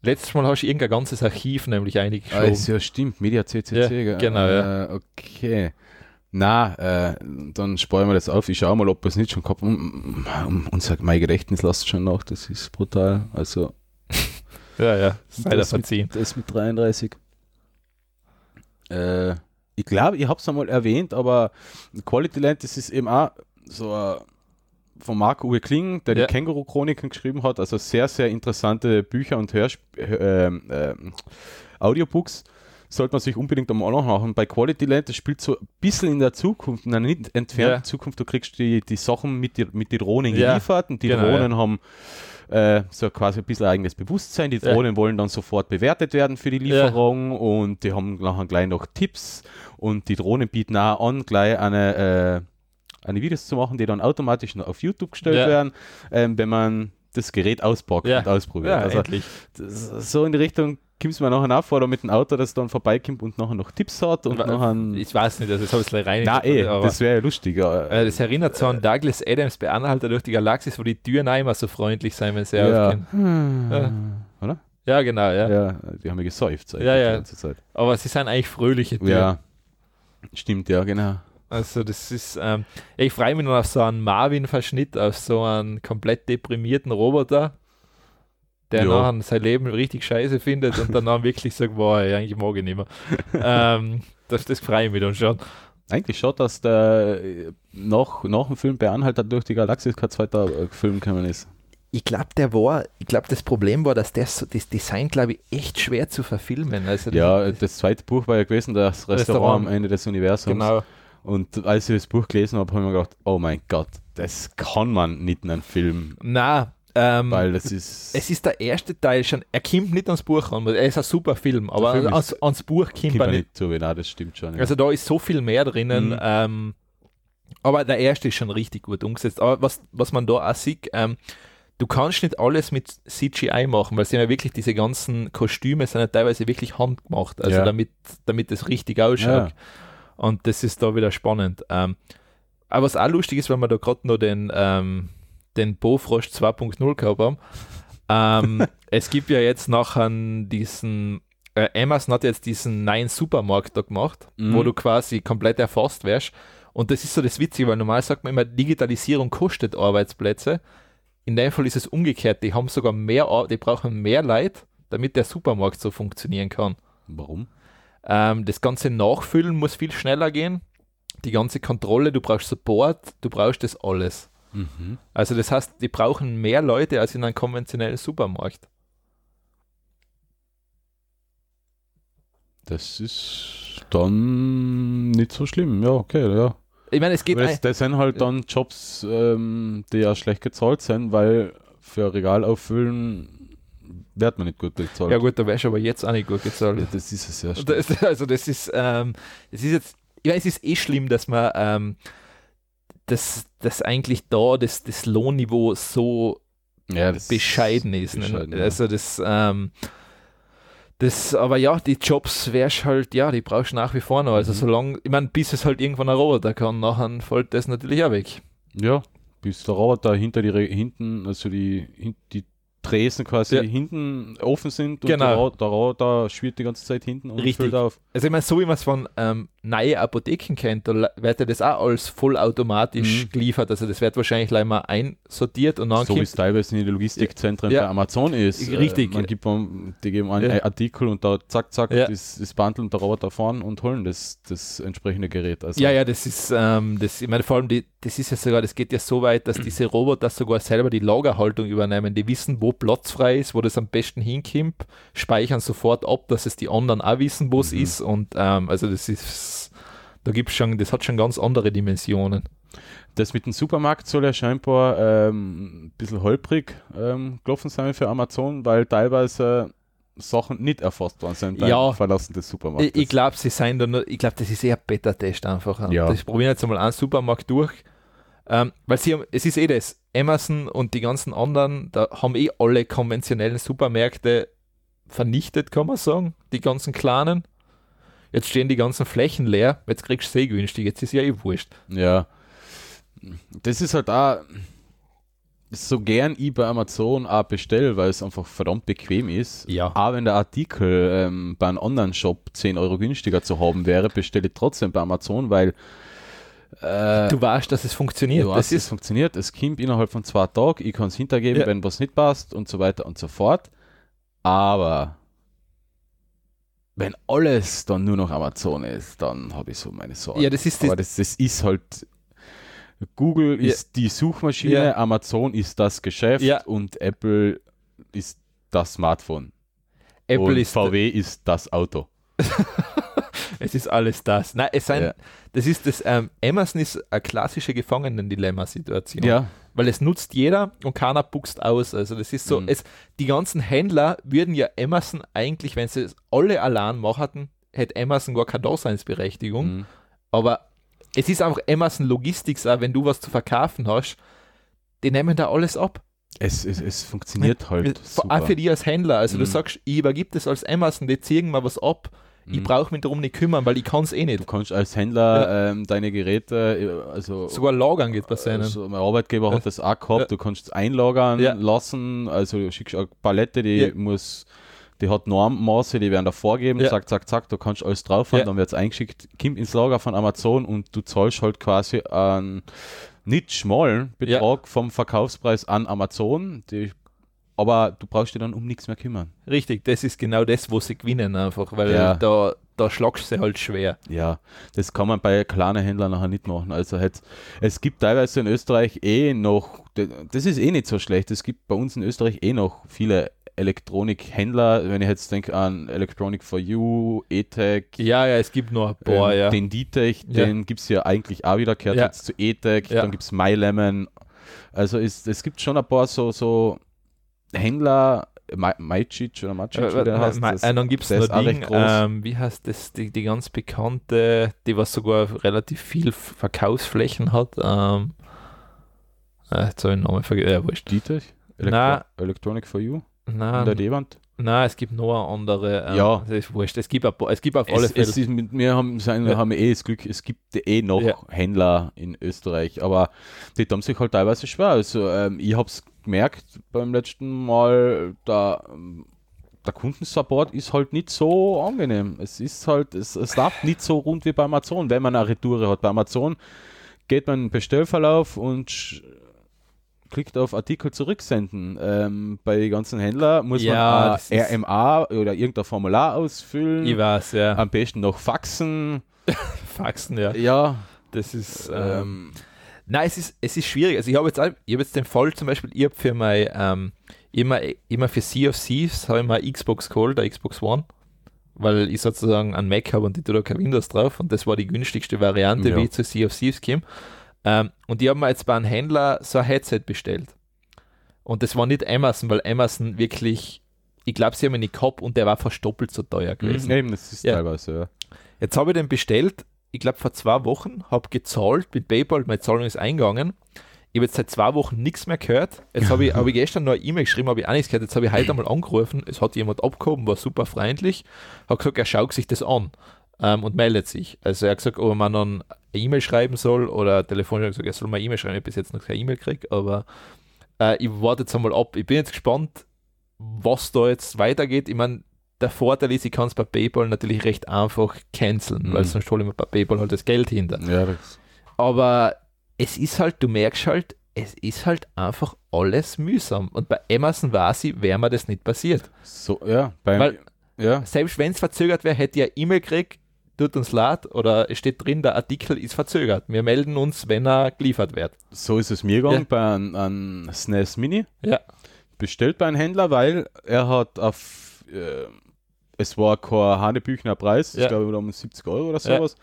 Letztes Mal hast du irgendein ganzes Archiv nämlich ah, eingeschoben. ist ja stimmt, Media CCC. Ja, genau, Äh, okay. Na, äh, dann sparen wir das auf. Ich schau mal, ob wir es nicht schon gehabt haben. Um, unser, mein Gedächtnis lasst schon nach, das ist brutal. Also, [laughs] ja, ja, sei Das das verziehen. Das mit 33. Äh, ich glaube, ich habe es einmal erwähnt, aber Quality Land, das ist eben auch so ein von Marco Uwe Kling, der Ja. die Känguru-Chroniken geschrieben hat. Also sehr, sehr interessante Bücher und Hörsp ähm, ähm, Audiobooks. Sollte man sich unbedingt einmal anhören. Bei Quality Land, das spielt so ein bisschen in der Zukunft, in einer nicht entfernten Ja. Zukunft. Du kriegst die, die Sachen mit, die, mit den Drohnen Ja, geliefert und die genau, Drohnen haben äh, so quasi ein bisschen eigenes Bewusstsein. Die Ja. Drohnen wollen dann sofort bewertet werden für die Lieferung und die haben nachher gleich noch Tipps und die Drohnen bieten auch an, gleich eine, äh, eine Videos zu machen, die dann automatisch noch auf YouTube gestellt Ja. werden, ähm, wenn man das Gerät auspackt Ja. und ausprobiert. Ja, also das, so in die Richtung kommst du mir nachher oder mit dem Auto, das dann vorbeikommt und nachher noch Tipps hat und Wa- nachher. Ich weiß nicht, also das habe ich rein. Eh, aber, das wäre ja lustiger. äh, das erinnert so an Douglas Adams bei Anhalter durch die Galaxis, wo die Türen immer so freundlich sein, wenn sie ja. aufgehen. Hm. Ja. Oder? Ja, genau, ja. Ja. die haben ja gesäuft eigentlich Ja, ja. ganze Zeit. Aber sie sind eigentlich fröhliche Türen. Ja, stimmt, ja, genau. Also das ist, ähm, ich freue mich noch auf so einen Marvin-Verschnitt, auf so einen komplett deprimierten Roboter, der Ja. nachher sein Leben richtig scheiße findet und dann, wirklich sagt, boah, eigentlich mag ich nicht mehr. ähm, das, das freue ich mich dann schon. Eigentlich schaut, dass der äh, nach, nach dem Film bei Anhalter durch die Galaxis kein zweiter äh, Film gekommen ist. Ich glaube, der war, ich glaube, das Problem war, dass das, das Design, glaube ich, echt schwer zu verfilmen. Also das- Ja, das zweite Buch war ja gewesen, das Restaurant, Restaurant. am Ende des Universums. genau. Und als ich das Buch gelesen habe, habe ich mir gedacht, oh mein Gott, das kann man nicht in einem Film, Na, ähm, weil das ist. es ist der erste Teil schon, er kommt nicht ans Buch an, er ist ein super Film, aber Film ans, ans Buch kommt kommt er man nicht. so wie, nein, das stimmt schon. Ja. Also da ist so viel mehr drinnen. Mhm. Ähm, aber der erste ist schon richtig gut umgesetzt. Aber was, was man da auch sieht, ähm, du kannst nicht alles mit CGI machen, weil sie haben ja wirklich diese ganzen Kostüme sind ja teilweise wirklich handgemacht, also Ja. damit, damit es richtig ausschaut. Ja. Und das ist da wieder spannend. Ähm, aber was auch lustig ist, weil wir da gerade noch den, ähm, den Bofrost 2.0 gehabt haben. Ähm, [laughs] es gibt ja jetzt nachher diesen, äh, Amazon hat jetzt diesen neuen Supermarkt da gemacht, Mhm. wo du quasi komplett erfasst wärst. Und das ist so das Witzige, weil normal sagt man immer, Digitalisierung kostet Arbeitsplätze. In dem Fall ist es umgekehrt. Die haben sogar mehr, Ar- die brauchen mehr Leid, damit der Supermarkt so funktionieren kann. Warum? Ähm, das ganze Nachfüllen muss viel schneller gehen. Die ganze Kontrolle, du brauchst Support, du brauchst das alles. Mhm. Also das heißt, die brauchen mehr Leute als in einem konventionellen Supermarkt. Das ist dann nicht so schlimm. Ja, okay, ja. Ich meine, es geht das, das sind halt dann Jobs, ähm, die ja schlecht gezahlt sind, weil für Regal auffüllen wird man nicht gut bezahlt. Ja gut, da wärst du aber jetzt auch nicht gut gezahlt. Ja, das ist es ja. Das, also das ist, ähm, das ist jetzt, ich meine, es ist eh schlimm, dass man ähm, dass, dass eigentlich da das, das Lohnniveau so Ja, bescheiden ist. ne? bescheiden, ja. Also das, ähm, Das, aber ja, die Jobs wärst halt, ja, die brauchst du nach wie vor noch. Also Mhm. solange, ich meine, bis es halt irgendwann ein Roboter kann, nachher fällt das natürlich auch weg. Ja, bis der Roboter hinter die hinten, also die, die Tresen quasi Ja. hinten offen sind und Genau. der, Ro- der schwirrt die ganze Zeit hinten und Richtig. füllt auf. Also ich meine, so wie man es von ähm, neue Apotheken kennt, da wird ja das auch alles vollautomatisch Mhm. geliefert. Also das wird wahrscheinlich gleich mal einsortiert und dann So wie es teilweise in den Logistikzentren Ja. bei Amazon ist. Richtig. Äh, man gibt man, die geben einen Ja. Artikel und da zack, zack, Ja. das, das Bundle und der Roboter fahren und holen das, das entsprechende Gerät. Also, Ja, ja, das ist, ähm, das, ich meine, vor allem, die, das ist ja sogar, das geht ja so weit, dass [clears throat] diese Roboter sogar selber die Lagerhaltung übernehmen. Die wissen, wo Platz frei ist, wo das am besten hinkommt, speichern sofort ab, dass es die anderen auch wissen, wo es Mhm. ist. Und ähm, also das ist, da gibt schon, das hat schon ganz andere Dimensionen. Das mit dem Supermarkt soll ja scheinbar ähm, ein bisschen holprig ähm, gelaufen sein für Amazon, weil teilweise Sachen nicht erfasst worden sind beim Ja. Verlassen des Supermarktes. Ich, ich glaube, sie seien da nur, ich glaube, das ist eher Beta-Test einfach. Ja. Ich probiere jetzt einmal einen Supermarkt durch. Ähm, weil sie haben, es ist eh das, Amazon und die ganzen anderen, da haben eh alle konventionellen Supermärkte vernichtet, kann man sagen, die ganzen kleinen. Jetzt stehen die ganzen Flächen leer, jetzt kriegst du eh günstig, jetzt ist ja eh wurscht. Ja. Das ist halt auch so gern ich bei Amazon auch bestelle, weil es einfach verdammt bequem ist. Ja. Auch wenn der Artikel ähm, bei einem anderen Shop 10 Euro günstiger zu haben wäre, bestelle ich trotzdem bei Amazon, weil äh, Du weißt, dass es funktioniert. du das weißt, es ist, funktioniert, es kommt innerhalb von zwei Tagen, ich kann es hintergeben, Ja. wenn was nicht passt und so weiter und so fort. Aber wenn alles dann nur noch Amazon ist, dann habe ich so meine Sorgen. ja, das ist Aber das, das, das ist halt. Google Ja. ist die Suchmaschine, Ja. Amazon ist das Geschäft Ja. und Apple ist das Smartphone. Apple und ist, VW ist das Auto. [laughs] es ist alles das. Nein, es sein, Ja. das ist das, ähm, Amazon ist eine klassische Gefangenendilemma-Situation. Ja, weil es nutzt jeder und keiner buchst aus. Also das ist so, Mhm. es, die ganzen Händler würden ja Amazon eigentlich, wenn sie es alle allein machen, hätte Amazon gar keine Daseinsberechtigung. Mhm. Aber es ist einfach Amazon Logistics, auch wenn du was zu verkaufen hast, die nehmen da alles ab. es, es, es funktioniert halt. Vor- super. Auch für die als Händler. Also du Mhm. sagst, ich übergib das als Amazon, die ziehen mir was ab. Ich Mhm. brauche mich darum nicht kümmern, weil ich kann es eh Du nicht. kannst als Händler ähm, deine Geräte, äh, also Sogar lagern geht bei seinen. Also mein Arbeitgeber Ja. hat das auch gehabt, Ja. du kannst es einlagern Ja. lassen, also du schickst eine Palette, die Ja. muss, die hat Normmaße, die werden da vorgeben, Ja. zack, zack, zack, du kannst alles drauf haben, Ja. dann wird es eingeschickt, kommt ins Lager von Amazon und du zahlst halt quasi einen nicht schmalen Betrag vom Verkaufspreis an Amazon, die, aber du brauchst dich dann um nichts mehr kümmern. Richtig, das ist genau das, wo sie gewinnen einfach, weil Ja. da, da schlagst du sie halt schwer. Ja, das kann man bei kleinen Händlern nachher nicht machen. Also es gibt teilweise in Österreich eh noch, das ist eh nicht so schlecht, es gibt bei uns in Österreich eh noch viele Elektronikhändler, wenn ich jetzt denke an Electronic for You, E-Tech, Ja, ja, es gibt noch ein paar, ähm, ja. den D-Tech, Ja. den gibt es ja eigentlich auch wieder, gehört Ja. jetzt zu E-Tech, Ja. dann gibt es MyLemon. Also ist, es gibt schon ein paar so, so Händler, Ma- Majic oder Macic, Äh, wie der äh, heißt. das- äh, dann gibt es noch Ding, ähm, wie heißt das, die, die ganz bekannte, die was sogar relativ viel Verkaufsflächen hat. Ähm, äh, jetzt habe ich den Namen vergessen, ja, wurscht. D-Tech? Na. Elektro Electronic for You? In Nein, der D-Wand? nein, es gibt noch andere. Ähm, Ja. Das ist wurscht. Es gibt, ein es gibt auf alle Es, Fälle. es ist mit mir haben, sein, Ja. haben eh das Glück, es gibt eh noch Ja. Händler in Österreich, aber die tun sich halt teilweise schwer. Also ähm, ich habe es gemerkt beim letzten Mal, da der Kundensupport ist halt nicht so angenehm. Es ist halt, es, es läuft nicht so rund wie bei Amazon, wenn man eine Retoure hat. Bei Amazon geht man in den Bestellverlauf und klickt auf Artikel zurücksenden. Ähm, bei den ganzen Händlern muss Ja, man RMA oder irgendein Formular ausfüllen. ich weiß, ja. Am besten noch faxen. [laughs] Faxen, ja. Ja. Das ist. Ähm, Ähm, Nein, es ist, es ist schwierig. Also ich habe jetzt, auch- ich hab jetzt den Fall zum Beispiel, ich habe für mein, ähm, immer, immer für Sea of Thieves habe ich mal Xbox geholt, der Xbox One, weil ich sozusagen einen Mac habe und ich tue da kein Windows drauf und das war die günstigste Variante, Ja. wie ich zu Sea of Thieves kam. Ähm, und ich habe mir jetzt bei einem Händler so ein Headset bestellt. Und das war nicht Amazon, weil Amazon wirklich, ich glaube, sie haben ihn nicht gehabt und der war fast doppelt so teuer gewesen. Mhm. Eben, das ist Ja. teilweise, ja. Jetzt habe ich den bestellt, ich glaube vor zwei Wochen, habe gezahlt mit PayPal, meine Zahlung ist eingegangen. Ich habe jetzt seit zwei Wochen nichts mehr gehört. Jetzt habe ich, [laughs] hab ich gestern noch eine E-Mail geschrieben, habe ich auch nichts gehört. Jetzt habe ich heute einmal angerufen. Es hat jemand abgehoben, war super freundlich. Hat gesagt, er schaut sich das an ähm, und meldet sich. Also er hat gesagt, ob man dann E-Mail schreiben soll oder telefonisch gesagt, er soll mal E-Mail schreiben. Ich habe bis jetzt noch keine E-Mail gekriegt, aber äh, ich warte jetzt einmal ab. Ich bin jetzt gespannt, was da jetzt weitergeht. Ich meine, der Vorteil ist, ich kann es bei PayPal natürlich recht einfach canceln, Mhm. weil sonst hole ich mir bei PayPal halt das Geld hinter. Ja, das, Aber es ist halt, du merkst halt, es ist halt einfach alles mühsam. Und bei Amazon weiß ich, wäre mir das nicht passiert. so, ja, beim, Weil- ja, Selbst wenn es verzögert wäre, hätte ich eine E-Mail gekriegt, tut uns leid, oder es steht drin, der Artikel ist verzögert. Wir melden uns, wenn er geliefert wird. so ist es mir gegangen bei einem, einem SNES Mini. Ja. Bestellt bei einem Händler, weil er hat auf, äh, es war kein Hanebüchner Preis, Ja. ich glaube um 70 Euro oder Ja. sowas.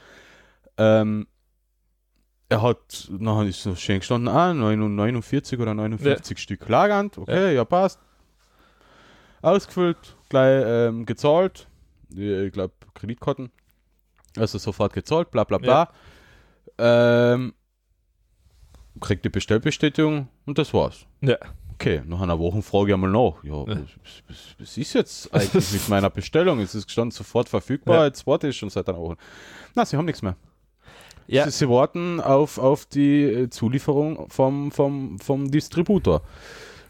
Ähm, er hat, nachher ist so schön gestanden, ah, 49 oder 59 Stück lagernd, okay, ja, passt. Ausgefüllt, gleich ähm, gezahlt, ich glaube Kreditkarten, also sofort gezahlt, bla bla bla. Ähm, kriegt die Bestellbestätigung und das war's. Ja. Okay, nach einer Woche frage ich einmal nach. Ja, Ja. Was, was, was ist jetzt eigentlich mit meiner Bestellung? Es ist gestanden sofort verfügbar, Ja. jetzt warte ich schon seit einer Woche. Na, sie haben nichts mehr. Ja, Sie, sie warten auf, auf die äh, Zulieferung vom, vom, vom Distributor.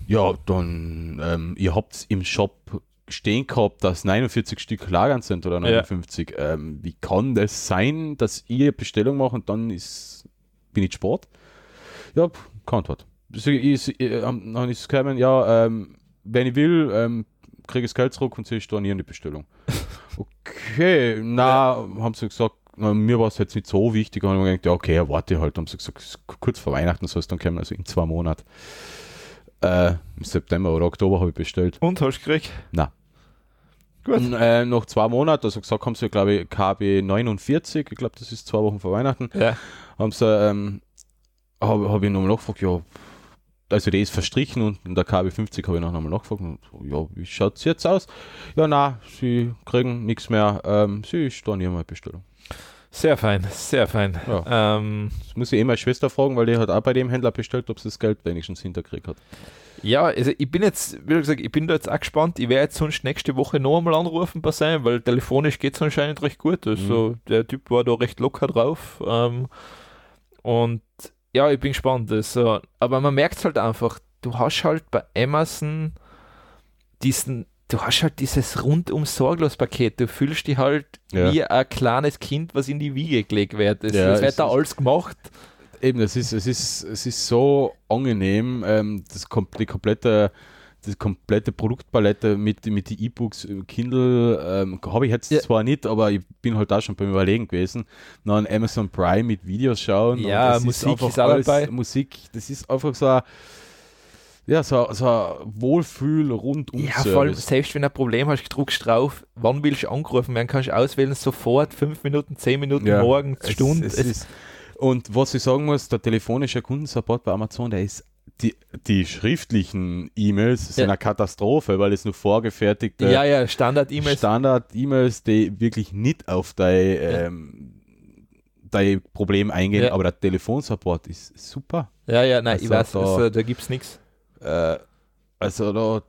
Ja, dann, ähm, ihr habt im Shop stehen gehabt, dass 49 Stück lagern sind oder 59. Ähm, wie kann das sein, dass ihr Bestellung macht und dann ist, bin ich Sport? Ja, keine Antwort. So, ich, ich, ähm, dann ist es gekommen, ja, ähm, wenn ich will, ähm, kriege ich das Geld zurück und sie stornieren die Bestellung. [laughs] okay, na, haben sie gesagt, na, mir war es jetzt nicht so wichtig, haben wir gedacht, ja, okay, ja, warte halt, haben sie gesagt, kurz vor Weihnachten soll es dann kommen, also in zwei Monaten. Äh, Im September oder Oktober habe ich bestellt. und hast du gekriegt? Na. Gut. Und, äh, nach zwei Monaten, also gesagt haben sie, glaube ich, KB 49, ich glaube, das ist zwei Wochen vor Weihnachten, Ja. haben sie, ähm, habe hab ich nochmal nachgefragt, ja, also der ist verstrichen und in der KB 50 habe ich noch nochmal nachgefragt, und, ja, wie schaut es jetzt aus? Ja, na, sie kriegen nichts mehr, ähm, sie stornieren mal Bestellung. Sehr fein, sehr fein. Ja. Ähm, Das muss ich eh meine Schwester fragen, weil die hat auch bei dem Händler bestellt, ob sie das Geld wenigstens hinterkriegt hat. ja, also ich bin jetzt, wie gesagt, ich bin da jetzt auch gespannt. Ich werde jetzt sonst nächste Woche noch einmal anrufen bei sein, weil telefonisch geht es anscheinend recht gut. Also der Typ war da recht locker drauf. Ähm, und ja, ich bin gespannt. Also, aber man merkt halt einfach, du hast halt bei Amazon diesen, du hast halt dieses rundum sorglos Paket. Du fühlst dich halt Ja. wie ein kleines Kind, was in die Wiege gelegt wird. Es, Ja, es wird da ist- alles gemacht. Eben, es ist, es ist, es ist so angenehm, ähm, das kom die komplette die komplette Produktpalette mit, mit den E-Books, äh, Kindle, ähm, habe ich jetzt Ja. zwar nicht, aber ich bin halt da schon beim Überlegen gewesen. Dann Amazon Prime mit Videos schauen. und Ja, das Musik einfach ist auch dabei. Musik, das ist einfach so ein, ja, so, so ein Wohlfühl rundum. Ja, vor allem, selbst wenn du ein Problem hast, druckst drauf, wann willst du angerufen werden, kannst du auswählen, sofort, fünf Minuten, zehn Minuten, Ja, morgens, Es- Stunde. Es, Es- ist, und was ich sagen muss, der telefonische Kundensupport bei Amazon, der ist die, die schriftlichen E-Mails sind Ja. eine Katastrophe, weil es nur vorgefertigte ja, ja, Standard-E-Mails. Standard-E-Mails, die wirklich nicht auf dein, ähm, dein Problem eingehen, aber der Telefonsupport ist super. ja, ja, nein, ich Also weiß, da- also, da gibt es nichts. Äh, also da,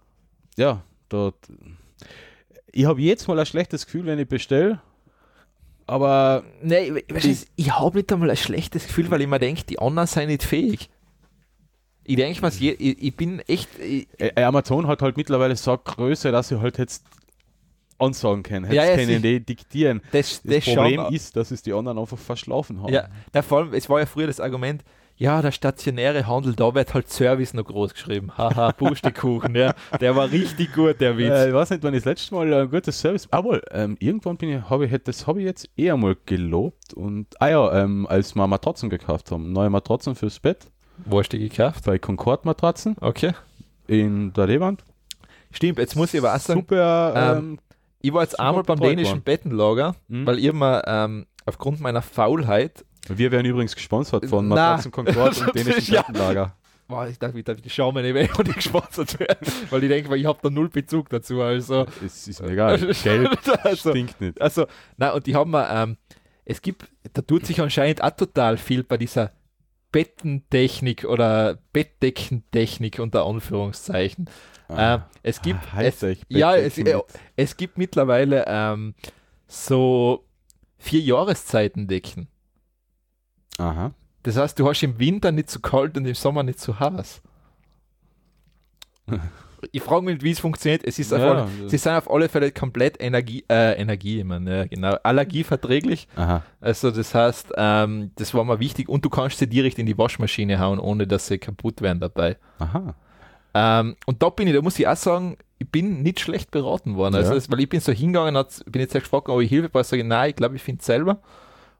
ja, da, ich habe jetzt mal ein schlechtes Gefühl, wenn ich bestelle, aber Nein, ich, ich, ich habe nicht einmal ein schlechtes Gefühl, weil ich mir denke, die anderen sind nicht fähig. Ich denke mir, ich, ich bin echt. Ich, Amazon hat halt mittlerweile so Größe, dass sie halt jetzt ansagen können. Jetzt Ja, ja, können die diktieren. das, Das, das Problem schon, ist, dass es die anderen einfach verschlafen haben. Ja, na, vor allem, es war ja früher das Argument, ja, der stationäre Handel, da wird halt Service noch groß geschrieben. Haha, [laughs] Pustekuchen, ja. Der war richtig gut, der Witz. Äh, ich weiß nicht, wann ich das letzte Mal ein gutes Service. Aber ähm, irgendwann bin ich, habe ich, das habe ich jetzt eher mal gelobt. Und ah ja, ähm, als wir Matratzen gekauft haben, neue Matratzen fürs Bett Wo hast du die gekauft? bei Concord Matratzen Okay. in der Lehwand. Stimmt, jetzt muss ich aber auch sagen, Super. ähm, Ähm, ich war jetzt einmal beim dänischen worden. Bettenlager, Mhm. weil ich mir ähm, aufgrund meiner Faulheit, wir werden übrigens gesponsert von. Matratzen Concord und [laughs] dänischen Ja. Bettenlager. boah, ich dachte, ich, dachte, ich schaue mir nicht weg und ich gesponsert werden, weil ich denke, ich habe da null Bezug dazu. Also, Es ist mir egal. [laughs] Geld also, stinkt nicht. also na und die haben mir, ähm, es gibt, da tut sich anscheinend auch total viel bei dieser Bettentechnik oder Bettdeckentechnik unter Anführungszeichen. Ah. Äh, es gibt Ah, es, ja, es, äh, es gibt mittlerweile ähm, so vier Jahreszeitendecken. Aha. Das heißt, du hast im Winter nicht zu kalt und im Sommer nicht zu heiß. [laughs] Ich frage mich, wie es funktioniert. Es ist Ja, alle, sie sind auf alle Fälle komplett Energie, äh, Energie, ich meine, ja, genau, allergieverträglich. Aha. Also das heißt, ähm, das war mal wichtig und du kannst sie direkt in die Waschmaschine hauen, ohne dass sie kaputt werden dabei. Aha. Ähm, und da bin ich, da muss ich auch sagen, ich bin nicht schlecht beraten worden. Also Ja. das, weil ich bin so hingegangen, bin jetzt echt gefragt, ob ich Hilfe brauche, sage ich, nein, ich glaube, ich finde es selber.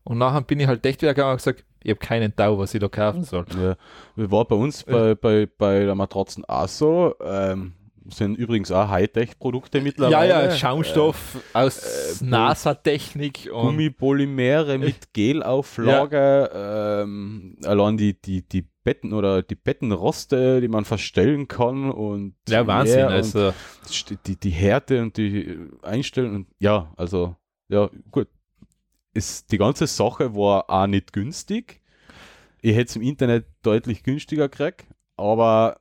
Und nachher bin ich halt echt wieder gegangen und gesagt, ich habe keinen Tau, was ich da kaufen soll. Ja. Wir war bei uns bei, bei, bei der Matratzen auch so. Ähm, sind übrigens auch Hightech-Produkte Ja, mittlerweile. ja, Schaumstoff aus äh, NASA-Technik Gummipolymere [laughs] mit Gelauflage, ähm, allein die, die, die Betten oder die Bettenroste, die man verstellen kann und ja, Wahnsinn. Also, die, die Härte und die Einstellung ja, also ja, gut. Ist, die ganze Sache war auch nicht günstig. Ich hätte es im Internet deutlich günstiger gekriegt, aber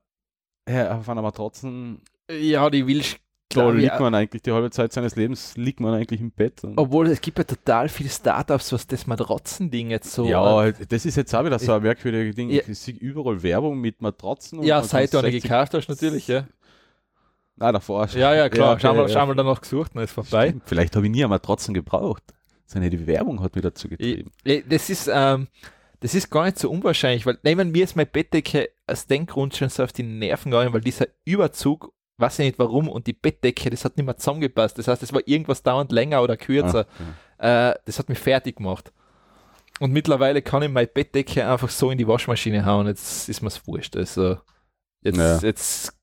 ja, auf einer Matratzen, ja, die willst da liegt man eigentlich die halbe Zeit seines Lebens, liegt man eigentlich im Bett. Obwohl es gibt ja total viele Startups, was das Matratzen-Ding jetzt so. Ja, das ist jetzt auch wieder so ein merkwürdiges Ding. Ja. Ich sehe überall Werbung mit Matratzen. und ja, seit du eine 60 gekauft hast, natürlich, ja. Nein, davor schon. Ja, ja, klar. okay, schau, mal, ja. schau mal danach gesucht, dann ist vorbei. Stimmt, Vielleicht habe ich nie eine Matratzen gebraucht. Die Werbung hat mich dazu getrieben. Ich- das ist, ähm, das ist gar nicht so unwahrscheinlich, weil nehmen mir ist meine Bettdecke aus dem Grund schon so auf die Nerven gegangen, weil dieser Überzug, weiß ich nicht warum, und die Bettdecke, das hat nicht mehr zusammengepasst. Das heißt, es war irgendwas dauernd länger oder kürzer. Ah, Äh, das hat mich fertig gemacht. Und mittlerweile kann ich meine Bettdecke einfach so in die Waschmaschine hauen, jetzt ist mir's wurscht. Also jetzt, Ja. jetzt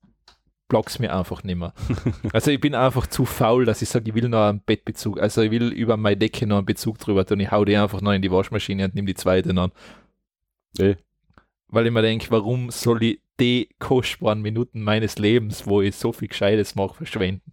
block's mir einfach nicht mehr. [laughs] also ich bin einfach zu faul, dass ich sage, ich will noch einen Bettbezug. Also ich will über meine Decke noch einen Bezug drüber tun. Ich hau die einfach noch in die Waschmaschine und nehme die zweite an. ja. Eh. Weil ich mir denke, warum soll ich die kostbaren Minuten meines Lebens, wo ich so viel Gescheites mache, verschwenden? [laughs]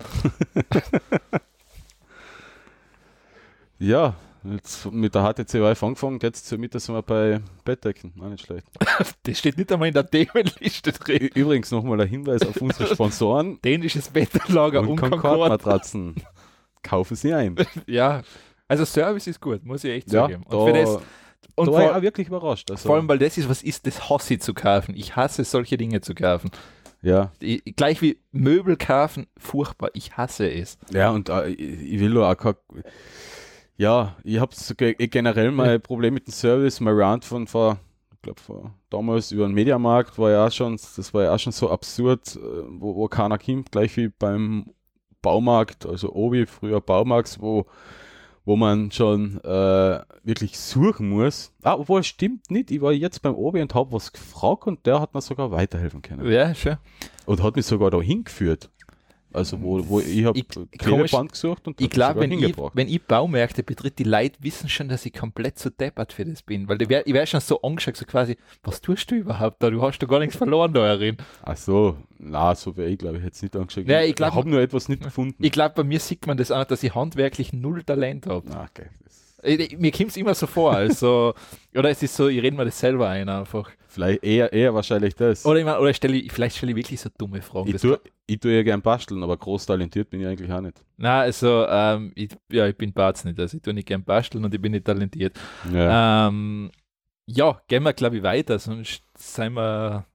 Ja, jetzt mit der HTC Vive angefangen, jetzt zur Mitte sind wir bei Bettdecken. Auch nicht schlecht. [laughs] Das steht nicht einmal in der Themenliste drin. Übrigens nochmal ein Hinweis auf unsere [laughs] Sponsoren Dänisches Bettlager und, und Concord. Concord-Matratzen. Kaufen Sie ein. [laughs] Ja, also Service ist gut, muss ich echt Ja, sagen. da, und das, und da war ich auch wirklich überrascht. Also, vor allem, weil das ist, was ist, das hasse ich zu kaufen. Ich hasse solche Dinge zu kaufen. ja, Ich, gleich wie Möbel kaufen, furchtbar. Ich hasse es. Ja, und äh, ich will da auch kein, Ja, ich habe ge generell mal ein Problem mit dem Service. Mein Rant von vor, ich glaube, vor damals über den Mediamarkt war ja auch schon, das war ja auch schon so absurd, äh, wo, wo keiner kommt, gleich wie beim Baumarkt, also Obi, früher Baumarkt, wo, wo man schon äh, wirklich suchen muss. Ah, obwohl, stimmt nicht. Ich war jetzt beim Obi und habe was gefragt und der hat mir sogar weiterhelfen können. Ja, schon. Und hat mich sogar da hingeführt. Also, wo, wo ich habe Ich- Klebeband gesucht und Ich glaube, wenn ich, wenn ich Baumärkte betritt, die Leute wissen schon, dass ich komplett zu deppert für das bin. Weil wär, ich wäre schon so angeschaut, so quasi, was tust du überhaupt da? Du hast doch gar nichts verloren da darin. Ach so, na, so wäre ich, glaube ich, jetzt nicht angeschaut. Ja, ich glaub- habe nur etwas nicht gefunden. Ich glaube, bei mir sieht man das auch, dass ich handwerklich null Talent habe. Okay. Das- Mir kommt es immer so vor, also, [laughs] oder es ist so, ich rede mir das selber ein einfach. Vielleicht eher, eher wahrscheinlich das. Oder, ich mein, oder stelle ich, vielleicht stelle ich wirklich so dumme Fragen. ich, tue, ich tue ja gern basteln, aber groß talentiert bin ich eigentlich auch nicht. Nein, also, ähm, ich, ja, ich bin Barz nicht, also ich tue nicht gern basteln und ich bin nicht talentiert. Ja. Ähm, ja, gehen wir, glaube ich, weiter, sonst sind wir.